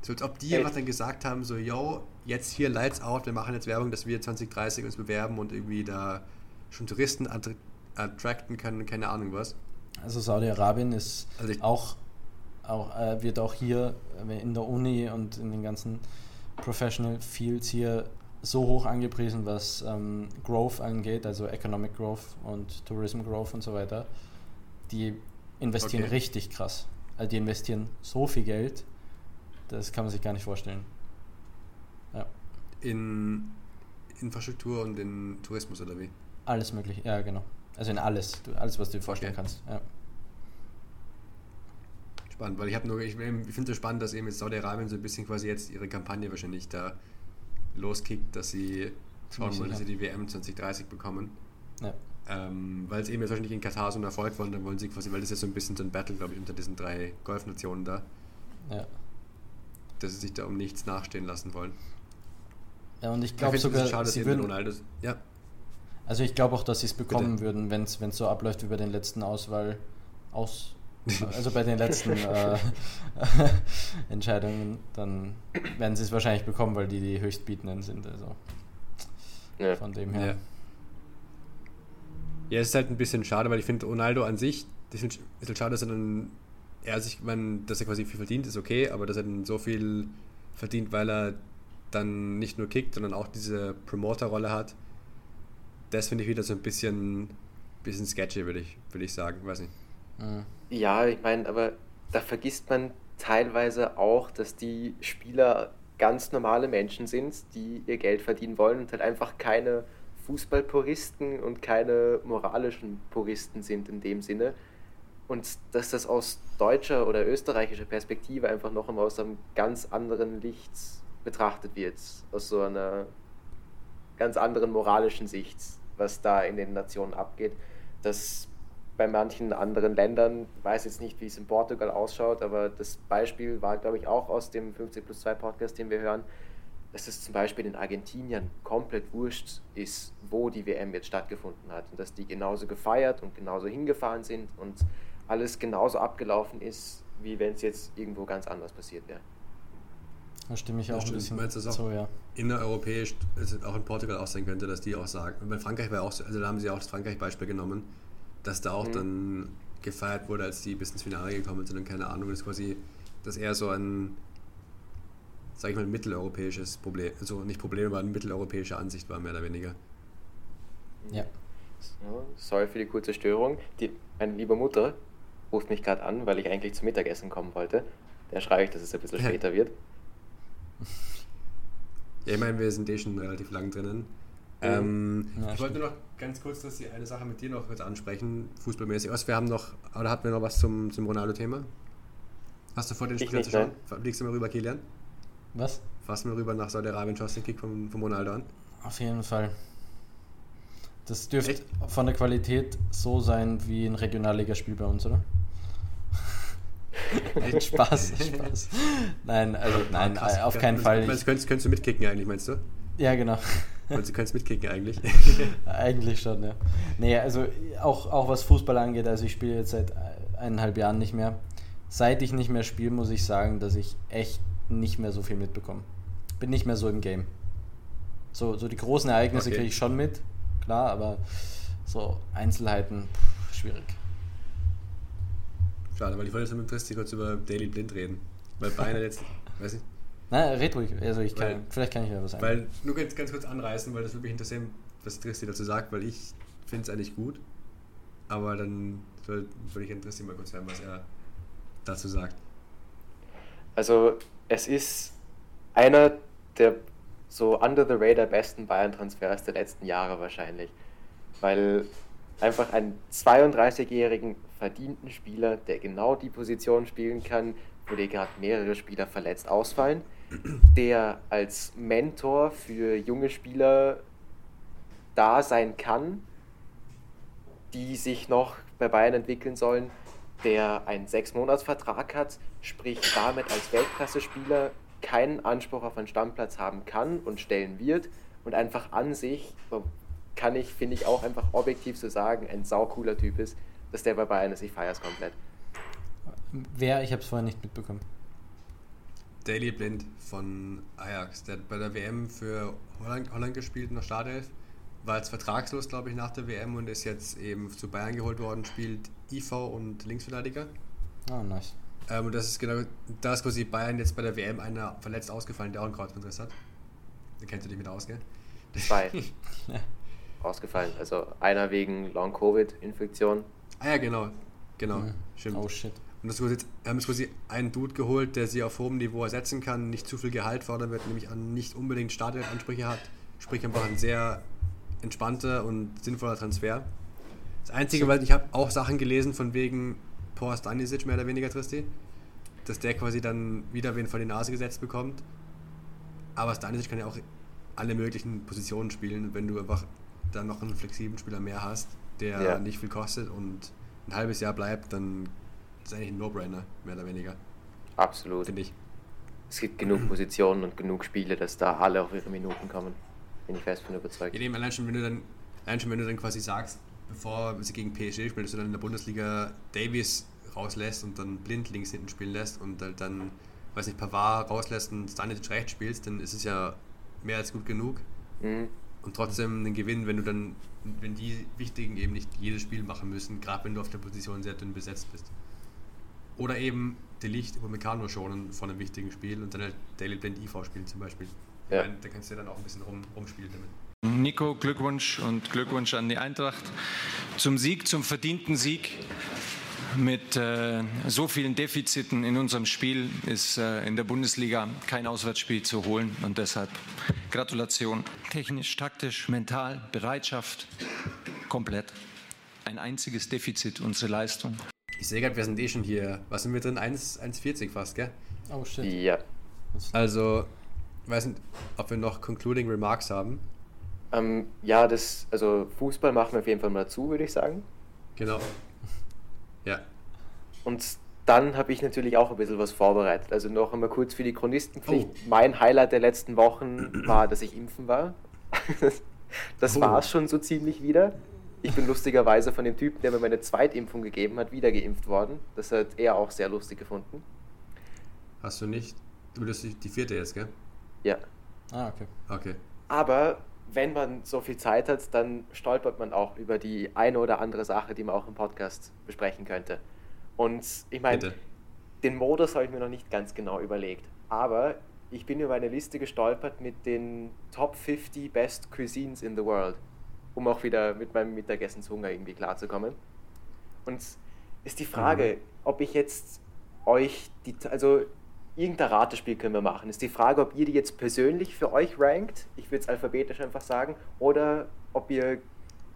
So als ob die einfach dann gesagt haben, so, yo, jetzt hier Lights Out, wir machen jetzt Werbung, dass wir 2030 uns bewerben und irgendwie da schon Touristen attracten können, keine Ahnung was. Also Saudi-Arabien ist also auch, auch äh, wird auch hier äh, in der Uni und in den ganzen Professional Fields hier so hoch angepriesen, was ähm, Growth angeht, also Economic Growth und Tourism Growth und so weiter. Die investieren okay. richtig krass. Also die investieren so viel Geld, das kann man sich gar nicht vorstellen. Ja. In Infrastruktur und in Tourismus oder wie? Alles mögliche, ja genau. Also in alles, alles, was du dir vorstellen okay. kannst. Ja. Spannend, weil ich habe nur, ich, ich finde es so spannend, dass eben jetzt Saudi-Arabien so ein bisschen quasi jetzt ihre Kampagne wahrscheinlich da loskickt, dass sie schauen wollen, dass sie die WM 2030 bekommen. Ja. Ähm, weil es eben jetzt wahrscheinlich in Katar so ein Erfolg war, dann wollen sie quasi, weil das ist so ein bisschen so ein Battle, glaube ich, unter diesen drei Golfnationen da. Ja. Dass sie sich da um nichts nachstehen lassen wollen. Ja, und ich glaube sogar, schade, sie würden, Ronaldo, ja. Also ich glaube auch, dass sie es bekommen Bitte. würden, wenn es so abläuft wie bei den letzten Auswahl aus also bei den letzten äh, Entscheidungen, dann werden sie es wahrscheinlich bekommen, weil die die höchstbietenden sind. Also ja. von dem her. Ja. ja, es ist halt ein bisschen schade, weil ich finde Ronaldo an sich, ich finde es ein bisschen schade, dass er dann, er sich, man, dass er quasi viel verdient, ist okay, aber dass er dann so viel verdient, weil er dann nicht nur kickt, sondern auch diese Promoter-Rolle hat das finde ich wieder so ein bisschen, bisschen sketchy, würde ich, würd ich sagen. Weiß nicht. Mhm. Ja, ich meine, aber da vergisst man teilweise auch, dass die Spieler ganz normale Menschen sind, die ihr Geld verdienen wollen und halt einfach keine Fußballpuristen und keine moralischen Puristen sind in dem Sinne. Und dass das aus deutscher oder österreichischer Perspektive einfach noch einmal aus einem ganz anderen Licht betrachtet wird, aus so einer ganz anderen moralischen Sicht, was da in den Nationen abgeht. Das bei manchen anderen Ländern, ich weiß jetzt nicht, wie es in Portugal ausschaut, aber das Beispiel war, glaube ich, auch aus dem 50 plus 2 Podcast, den wir hören, dass es zum Beispiel in Argentinien komplett wurscht ist, wo die WM jetzt stattgefunden hat und dass die genauso gefeiert und genauso hingefahren sind und alles genauso abgelaufen ist, wie wenn es jetzt irgendwo ganz anders passiert wäre. Da stimme ich Ja, auch ein stimmt. bisschen Meinst du das auch? so, ja. innereuropäisch, also auch in Portugal auch sein könnte, dass die auch sagen, bei Frankreich war auch so, also da haben sie auch das Frankreich-Beispiel genommen, dass da auch Mhm. dann gefeiert wurde, als die bis ins Finale gekommen sind und keine Ahnung, das ist quasi, das ist eher so ein, sag ich mal, mitteleuropäisches Problem, also nicht Problem, aber eine mitteleuropäische Ansicht war, mehr oder weniger. Ja. So, sorry für die kurze Störung. Die, meine liebe Mutter ruft mich gerade an, weil ich eigentlich zum Mittagessen kommen wollte. Der schreibe ich, dass es ein bisschen später wird. Ja, ich meine, wir sind eh schon relativ lang drinnen. Ähm, Ja, ich wollte nur noch ganz kurz, dass Sie eine Sache mit dir noch kurz ansprechen, fußballmäßig. Was, wir haben noch, oder hatten wir noch was zum, zum Ronaldo-Thema? Hast du vor, den Ich Spiel nicht, zu schauen? Fliegst du mal rüber, Kilian? Was? Fassen wir rüber nach Saudi-Arabien, schaust den Kick vom, vom Ronaldo an. Auf jeden Fall. Das dürfte Echt? von der Qualität so sein wie ein Regionalligaspiel bei uns, oder? Spaß, Spaß. Nein, also nein, Krass. auf keinen Fall. Meinst, du, könntest, könntest du mitkicken eigentlich, meinst du? ja, genau. Meinst du, könntest mitkicken eigentlich? Eigentlich schon, ja. Nee, also auch, auch was Fußball angeht, also ich spiele jetzt seit eineinhalb Jahren nicht mehr. Seit ich nicht mehr spiele, muss ich sagen, dass ich echt nicht mehr so viel mitbekomme. Bin nicht mehr so im Game. So, so die großen Ereignisse Okay. kriege ich schon mit, klar, aber so Einzelheiten, pff, schwierig. Schade, weil ich wollte jetzt mit Christi kurz über Daily Blind reden. Weil Bayern jetzt, weiß nicht, Na, red ruhig, also ich kann, Weil- vielleicht kann ich ja was sagen. Weil, nur ganz, ganz kurz anreißen, weil das würde mich interessieren, was Tristi dazu sagt, weil ich finde es eigentlich gut. Aber dann würde würd ich an Tristi mal kurz hören, was er dazu sagt. Also es ist einer der so under the radar besten Bayern-Transfers der letzten Jahre wahrscheinlich. Weil einfach einen 32-jährigen verdienten Spieler, der genau die Position spielen kann, wo dir gerade mehrere Spieler verletzt ausfallen, der als Mentor für junge Spieler da sein kann, die sich noch bei Bayern entwickeln sollen, der einen Sechs-Monats-Vertrag hat, sprich damit als Weltklasse-Spieler keinen Anspruch auf einen Stammplatz haben kann und stellen wird und einfach an sich, kann ich, finde ich, auch einfach objektiv so sagen, ein saucooler Typ ist, dass der bei Bayern ist. Ich feiere es komplett. Wer? Ich habe es vorher nicht mitbekommen. Daily Blind von Ajax, der hat bei der WM für Holland, Holland gespielt in der Startelf, war jetzt vertragslos, glaube ich, nach der WM und ist jetzt eben zu Bayern geholt worden, spielt IV und Linksverteidiger. Ah, nice. Ähm, und das ist genau, da ist quasi Bayern jetzt bei der WM einer verletzt ausgefallen, der auch einen Kreuzbandriss hat. Da kennst du dich mit aus, gell? Zwei ausgefallen. Also einer wegen Long-Covid-Infektion. Ah ja, genau. Genau, Hm. stimmt. Oh shit. Und das quasi, haben jetzt quasi einen Dude geholt, der sie auf hohem Niveau ersetzen kann, nicht zu viel Gehalt fordern wird, nämlich an nicht unbedingt Startelf-Ansprüche hat. Sprich einfach ein sehr entspannter und sinnvoller Transfer. Das Einzige, weil ich habe auch Sachen gelesen von wegen Paul Stanisic mehr oder weniger Tristi, dass der quasi dann wieder wen vor die Nase gesetzt bekommt. Aber Stanisic kann ja auch alle möglichen Positionen spielen, wenn du einfach dann noch einen flexiblen Spieler mehr hast, der Ja. nicht viel kostet und ein halbes Jahr bleibt, dann ist eigentlich ein No-Brainer, mehr oder weniger, Absolut. finde ich. Es gibt genug Positionen und genug Spiele, dass da alle auf ihre Minuten kommen. Bin ich fest von überzeugt. Ja, eben, allein schon, wenn du dann, allein schon, wenn du dann quasi sagst, bevor sie gegen PSG spielen, dass du dann in der Bundesliga Davies rauslässt und dann blind links hinten spielen lässt und halt dann, weiß nicht, Pavard rauslässt und Stanic rechts spielst, dann ist es ja mehr als gut genug. Mhm. Und trotzdem einen Gewinn, wenn du dann, wenn die Wichtigen eben nicht jedes Spiel machen müssen, gerade wenn du auf der Position sehr dünn besetzt bist. Oder eben die Licht über Meccano schonen von einem wichtigen Spiel und dann halt Daily Blend IV spielen zum Beispiel. Ja. Da kannst du ja dann auch ein bisschen rum, rumspielen damit. Nico, Glückwunsch und Glückwunsch an die Eintracht zum Sieg, zum verdienten Sieg. Mit äh, so vielen Defiziten in unserem Spiel ist äh, in der Bundesliga kein Auswärtsspiel zu holen und deshalb Gratulation. Technisch, taktisch, mental, Bereitschaft, komplett. Ein einziges Defizit, unsere Leistung. Ich sehe gerade, wir sind eh schon hier. Was sind wir drin? 1 1,40 fast, gell? Oh shit. Ja. Also, weiß nicht, ob wir noch Concluding Remarks haben. Ähm, ja, das, also Fußball machen wir auf jeden Fall mal zu, würde ich sagen. Genau. Ja. Und dann habe ich natürlich auch ein bisschen was vorbereitet. Also noch einmal kurz für die Chronistenpflicht. Oh. Mein Highlight der letzten Wochen war, dass ich impfen war. das Oh. war es schon so ziemlich wieder. Ich bin lustigerweise von dem Typen, der mir meine Zweitimpfung gegeben hat, wieder geimpft worden. Das hat er auch sehr lustig gefunden. Hast du nicht? Du bist die die vierte jetzt, gell? Ja. Ah, okay. Okay. Aber wenn man so viel Zeit hat, dann stolpert man auch über die eine oder andere Sache, die man auch im Podcast besprechen könnte. Und ich meine, den Modus habe ich mir noch nicht ganz genau überlegt. Aber ich bin über eine Liste gestolpert mit den Top 50 Best Cuisines in the World, um auch wieder mit meinem Mittagessenshunger irgendwie klarzukommen. Und ist die Frage, ob ich jetzt euch die, also irgendein Ratespiel können wir machen. Ist die Frage, ob ihr die jetzt persönlich für euch rankt, ich würde es alphabetisch einfach sagen, oder ob ihr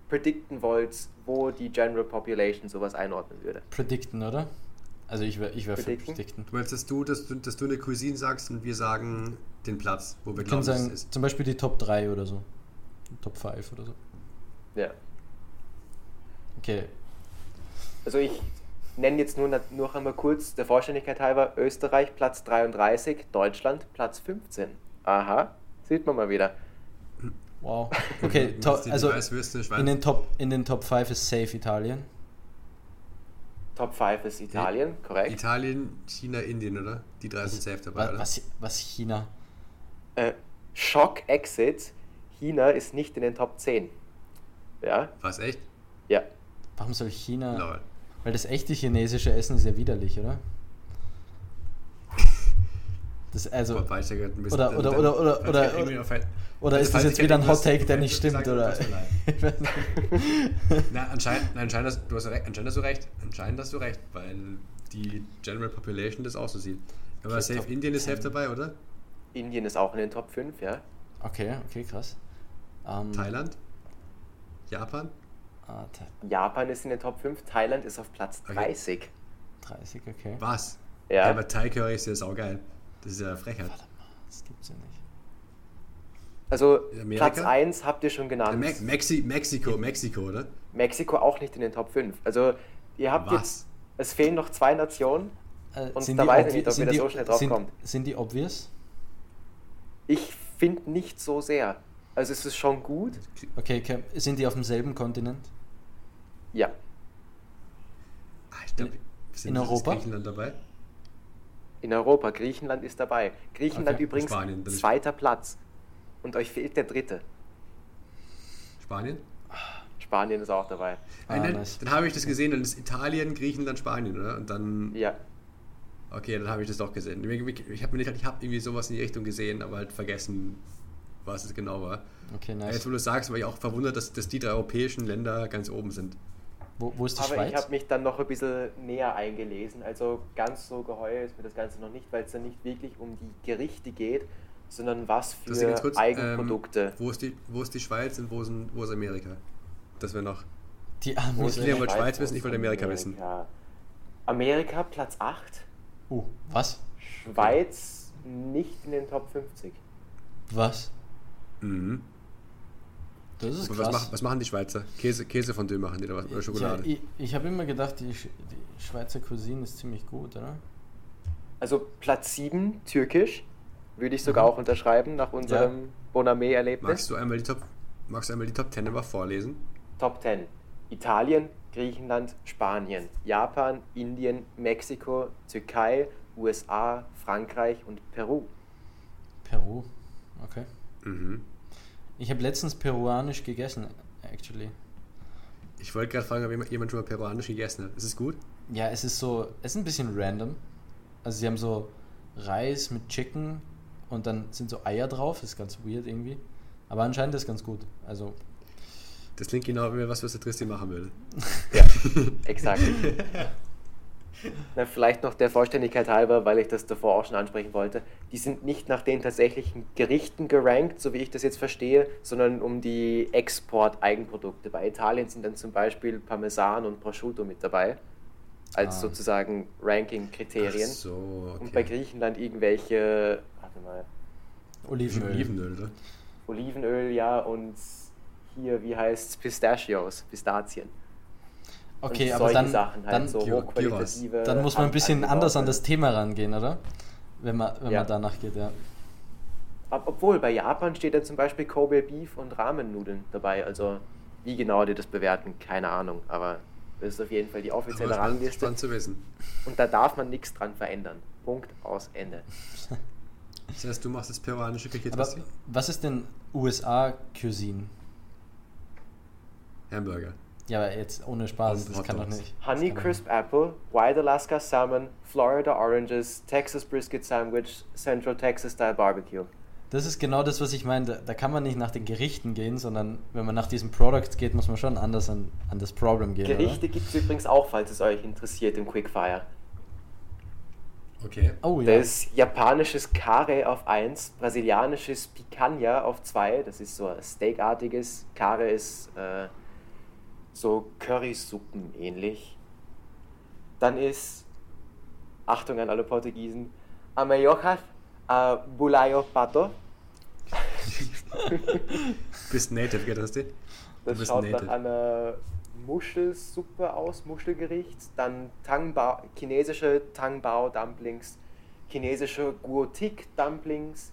predikten wollt, wo die General Population sowas einordnen würde. Predicten, oder? Also ich wäre ich wär für Predicten? Predicten. Du meinst, dass du, dass du, dass du eine Cuisine sagst und wir sagen den Platz, wo wir Wir können glauben, dass es sagen, ist. zum Beispiel die Top 3 oder so. Top 5 oder so. Ja. Okay. Also ich nenne jetzt nur noch einmal kurz der Vollständigkeit halber Österreich Platz 33, Deutschland Platz 15. Aha, sieht man mal wieder. Wow. Okay, Du to musst dir die also in den, Top, in den Top 5 ist safe Italien. Top 5 ist Italien, korrekt. Italien, China, Indien, oder? Die drei sind safe dabei, Was, oder? was, was China? Äh, Shock Exit, China ist nicht in den Top 10. Ja, Was, echt? ja. Warum soll China? Lol. Weil das echte chinesische Essen ist ja widerlich, oder? Das, also, Boah, weiß ich grad ein bisschen- Oder- oder- oder- oder- oder- oder Also, ist das jetzt wieder ein Hot Take, der nicht stimmt? Oder? Na, anscheinend, anscheinend, hast, du hast recht, anscheinend hast du recht. Anscheinend hast du recht, weil die General Population das auch so sieht. Aber Okay, safe Indien ist safe 10. dabei, oder? Indien ist auch in den Top 5, ja. Okay, okay, krass. Ähm, Thailand? Japan? Ah, Tha- Japan ist in den Top 5, Thailand ist auf Platz Okay. 30. 30, okay. Was? Ja. aber Thai Curry ist ja saugeil. Das ist ja Frechheit. Warte mal, das gibt's ja nicht. Also Amerika? Platz 1 habt ihr schon genannt. Me Mexi Mexiko, Mexiko, oder? Mexiko auch nicht in den Top 5. Also ihr habt Was? jetzt, es fehlen noch zwei Nationen. Äh, Und sind da die weiß ich nicht, ob ihr da so schnell drauf sind, kommt. Sind die obvious? Ich finde nicht so sehr. Also es ist schon gut. Okay, okay, sind die auf demselben Kontinent? Ja. Ah, ich glaub, In- sind in ist Europa? Griechenland dabei? In Europa. Griechenland ist dabei. Griechenland Okay. übrigens Spanien, dann zweiter Platz. Und euch fehlt der dritte. Spanien? Spanien ist auch dabei. Ah, Nein, nein, nice. dann habe ich das gesehen, dann ist Italien, Griechenland, Spanien, oder? Und dann, Ja. okay, dann habe ich das doch gesehen. Ich habe nicht, ich habe irgendwie sowas in die Richtung gesehen, aber halt vergessen, was es genau war. Okay, nice. Jetzt, wo du es sagst, war ich auch verwundert, dass, dass die drei europäischen Länder ganz oben sind. Wo, wo ist die Aber ich Schweiz? habe mich dann noch ein bisschen näher eingelesen. Also ganz so geheuer ist mir das Ganze noch nicht, weil es dann nicht wirklich um die Gerichte geht, sondern was für kurz, Eigenprodukte. Ähm, wo, ist die, wo ist die Schweiz und wo, sind, wo ist Amerika? Das wäre noch. die ist die wollte Schweiz, Schweiz wissen, ich ist wollte Amerika wissen. Amerika? Amerika Platz 8, Uh, was? Schweiz nicht in den Top 50. Was? Mhm. Das ist Aber was, krass. mach, was machen die Schweizer? Käse, Käse von Dö machen die da was? Oder ja, Schokolade? ich ich habe immer gedacht, die, Sch- die Schweizer Cuisine ist ziemlich gut, oder? Also Platz 7, Türkisch, würde ich sogar Mhm. auch unterschreiben nach unserem Bonamé-Erlebnis. magst, du einmal die Top, magst du einmal die Top 10 aber vorlesen? Top 10. Italien, Griechenland, Spanien, Japan, Indien, Mexiko, Türkei, USA, Frankreich und Peru. Peru. Okay. Mhm. Ich habe letztens peruanisch gegessen, actually. Ich wollte gerade fragen, ob jemand, jemand schon mal peruanisch gegessen hat. Ist es gut? Ja, es ist so, es ist ein bisschen random. Also sie haben so Reis mit Chicken und dann sind so Eier drauf, ist ganz weird irgendwie. Aber anscheinend ist es ganz gut. Also, Das klingt genau wie was, was der Tristan machen würde. Ja, exakt. Na, vielleicht noch der Vollständigkeit halber, weil ich das davor auch schon ansprechen wollte. Die sind nicht nach den tatsächlichen Gerichten gerankt, so wie ich das jetzt verstehe, sondern um die Export-Eigenprodukte. Bei Italien sind dann zum Beispiel Parmesan und Prosciutto mit dabei. als Ah. sozusagen Ranking-Kriterien. So, okay. Und bei Griechenland irgendwelche, warte mal, Olivenöl. Olivenöl, oder? Olivenöl, ja, und hier, wie heißt Pistachios, Pistazien. Okay, aber dann, Sachen halt, dann, so hochqualitative. dann muss man ein bisschen anders an das Thema rangehen, oder? Wenn man, wenn Ja. man danach geht, ja. Ob- Obwohl, bei Japan steht ja zum Beispiel Kobe Beef und Ramen-Nudeln dabei. Also, wie genau die das bewerten, keine Ahnung. Aber das ist auf jeden Fall die Aber offizielle spannend, Rangliste. spannend zu wissen. Und da darf man nichts dran verändern. Punkt aus Ende. Das heißt, du machst das peruanische Küche was ist denn USA-Cuisine? Hamburger. Ja, aber jetzt ohne Spaß, das kann doch nicht. Honey Crisp Apple, White Alaska Salmon, Florida Oranges, Texas Brisket Sandwich, Central Texas Style Barbecue. Das ist genau das, was ich meine. Da, da kann man nicht nach den Gerichten gehen, sondern wenn man nach diesen Products geht, muss man schon anders an, an das Problem gehen. Gerichte gibt es übrigens auch, falls es euch interessiert, im Quickfire. Okay. Oh ja. Das ist japanisches Kare auf 1, brasilianisches Picanha auf 2, das ist so ein Steakartiges. Kare ist äh, so Currysuppen ähnlich. Dann ist, Achtung an alle Portugiesen, Ameyojas äh, Bulayo Pato. Bist native, gell, das du? Du Das schaut native. nach einer Muschelsuppe aus, Muschelgericht. Dann Tangbao, chinesische Tangbao Dumplings, chinesische Guotik Dumplings,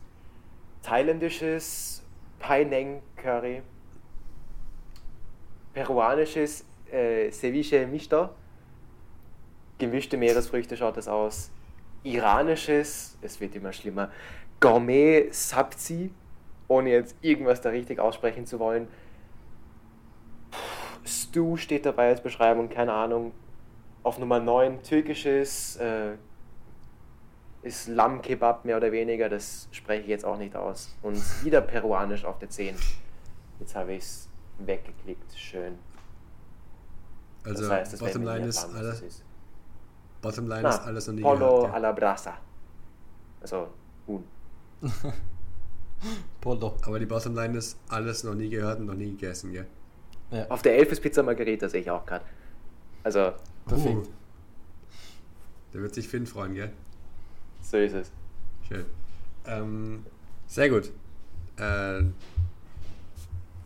thailändisches Paineng Curry, peruanisches äh, Ceviche Mixto, gemischte Meeresfrüchte schaut das aus, iranisches, es wird immer schlimmer, Gourmet Sabzi, ohne jetzt irgendwas da richtig aussprechen zu wollen. Stew steht dabei als Beschreibung, keine Ahnung. Auf Nummer 9 türkisches äh, ist Lammkebab mehr oder weniger, das spreche ich jetzt auch nicht aus. Und wieder peruanisch auf der 10. Jetzt habe ich es weggeklickt, schön. Also, das heißt, das Bottom werden wir Line nie ist, alles, das ist. Bottom Line Na, ist alles noch nie Polo gehört. a la brasa. Also Huhn. Polo. Aber die Bottom Line ist alles noch nie gehört und noch nie gegessen, gell? Ja, Auf der 11 ist Pizza Margherita, sehe ich auch gerade. Also, perfekt. Uh, da wird sich Finn freuen, gell? so ist es. Schön. Ähm, sehr gut. Äh,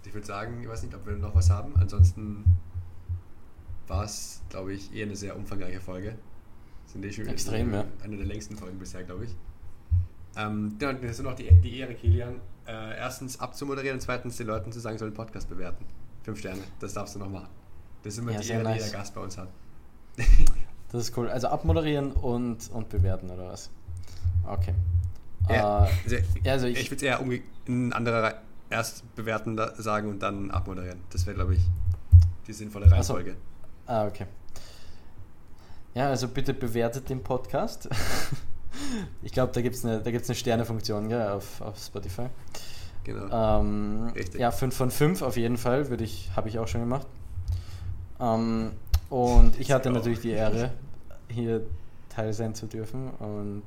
ich würde sagen, ich weiß nicht, ob wir noch was haben. Ansonsten war es, glaube ich, eher eine sehr umfangreiche Folge. Sind eh schon Extrem, ja. Eine der längsten Folgen bisher, glaube ich. Ähm, und jetzt nur noch die, die Ehre, Kilian. Äh, erstens abzumoderieren und zweitens den Leuten zu sagen, sollen den Podcast bewerten. Fünf Sterne, das darfst du noch machen. Das ist immer Ja, die Ehre, die nice. jeder Gast bei uns hat. Das ist cool. Also abmoderieren und, und bewerten, oder was? Okay. Ja, Äh, also, also ich, ich- würde es eher in anderer Rei- erst bewerten sagen und dann abmoderieren. Das wäre, glaube ich, die sinnvolle so. Reihenfolge. Ah, okay. Ja, also bitte bewertet den Podcast. ich glaube, da gibt es eine, da gibt's eine Sternefunktion gell, auf, auf Spotify. Genau. Ähm, Richtig. Ja, 5 von 5 auf jeden Fall, würde ich, habe ich auch schon gemacht. Ähm, und ich hatte natürlich die Ehre, hier Teil sein zu dürfen. Und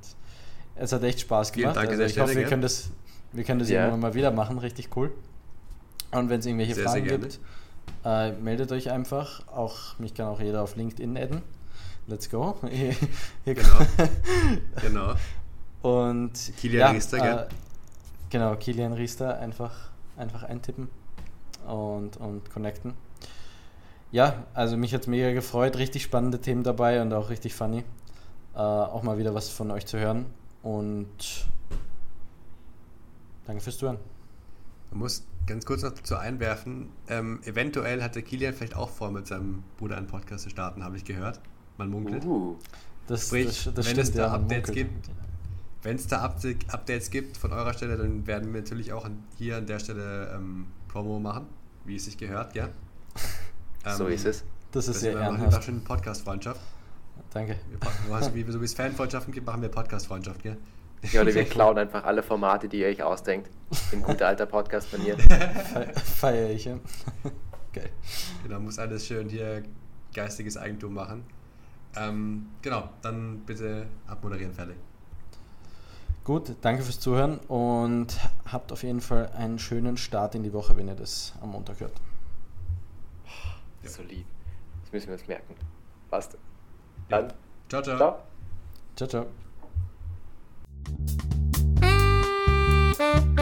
es hat echt Spaß Vielen gemacht. Dank an also ich hoffe, wir können das, wir können das Ja. irgendwann mal wieder machen, richtig cool. Und wenn es irgendwelche Sehr, Fragen sehr gibt, äh, meldet euch einfach. Auch mich kann auch jeder auf LinkedIn adden. Let's go. Genau. Genau. Und Kilian Riester, gell? äh, genau, Kilian Riester einfach, einfach eintippen und, und connecten. Ja, also mich hat es mega gefreut, richtig spannende Themen dabei und auch richtig funny. Äh, auch mal wieder was von euch zu hören. Und danke fürs Zuhören. Man muss ganz kurz noch dazu einwerfen, ähm, eventuell hatte Kilian vielleicht auch vor, mit seinem Bruder einen Podcast zu starten, habe ich gehört. Man munkelt. Uh, Das, Sprich, das, das wenn stimmt, es da ja, Updates munkelt. gibt, Wenn es da Update- Updates gibt von eurer Stelle, dann werden wir natürlich auch hier an der Stelle ähm, Promo machen, wie es sich gehört, ja? so Ähm, ist es. Das ist Das sehr wir machen ehrenhaft. auch schon Podcast-Freundschaft. Danke. Wir Also wie, so wie es Fanfreundschaften gibt, machen wir Podcast-Freundschaft, gell? Ja, oder wir klauen einfach alle Formate, die ihr euch ausdenkt. In guter alter Podcast-Manier. Fe Feier ich. Ja. Geil. Genau, muss alles schön hier geistiges Eigentum machen. Ähm, genau, dann bitte abmoderieren, fertig. Gut, danke fürs Zuhören und habt auf jeden Fall einen schönen Start in die Woche, wenn ihr das am Montag hört. So lieb. Das müssen wir uns merken. Passt. Dann, Ciao, ciao. ciao. Ciao, ciao. Thank you.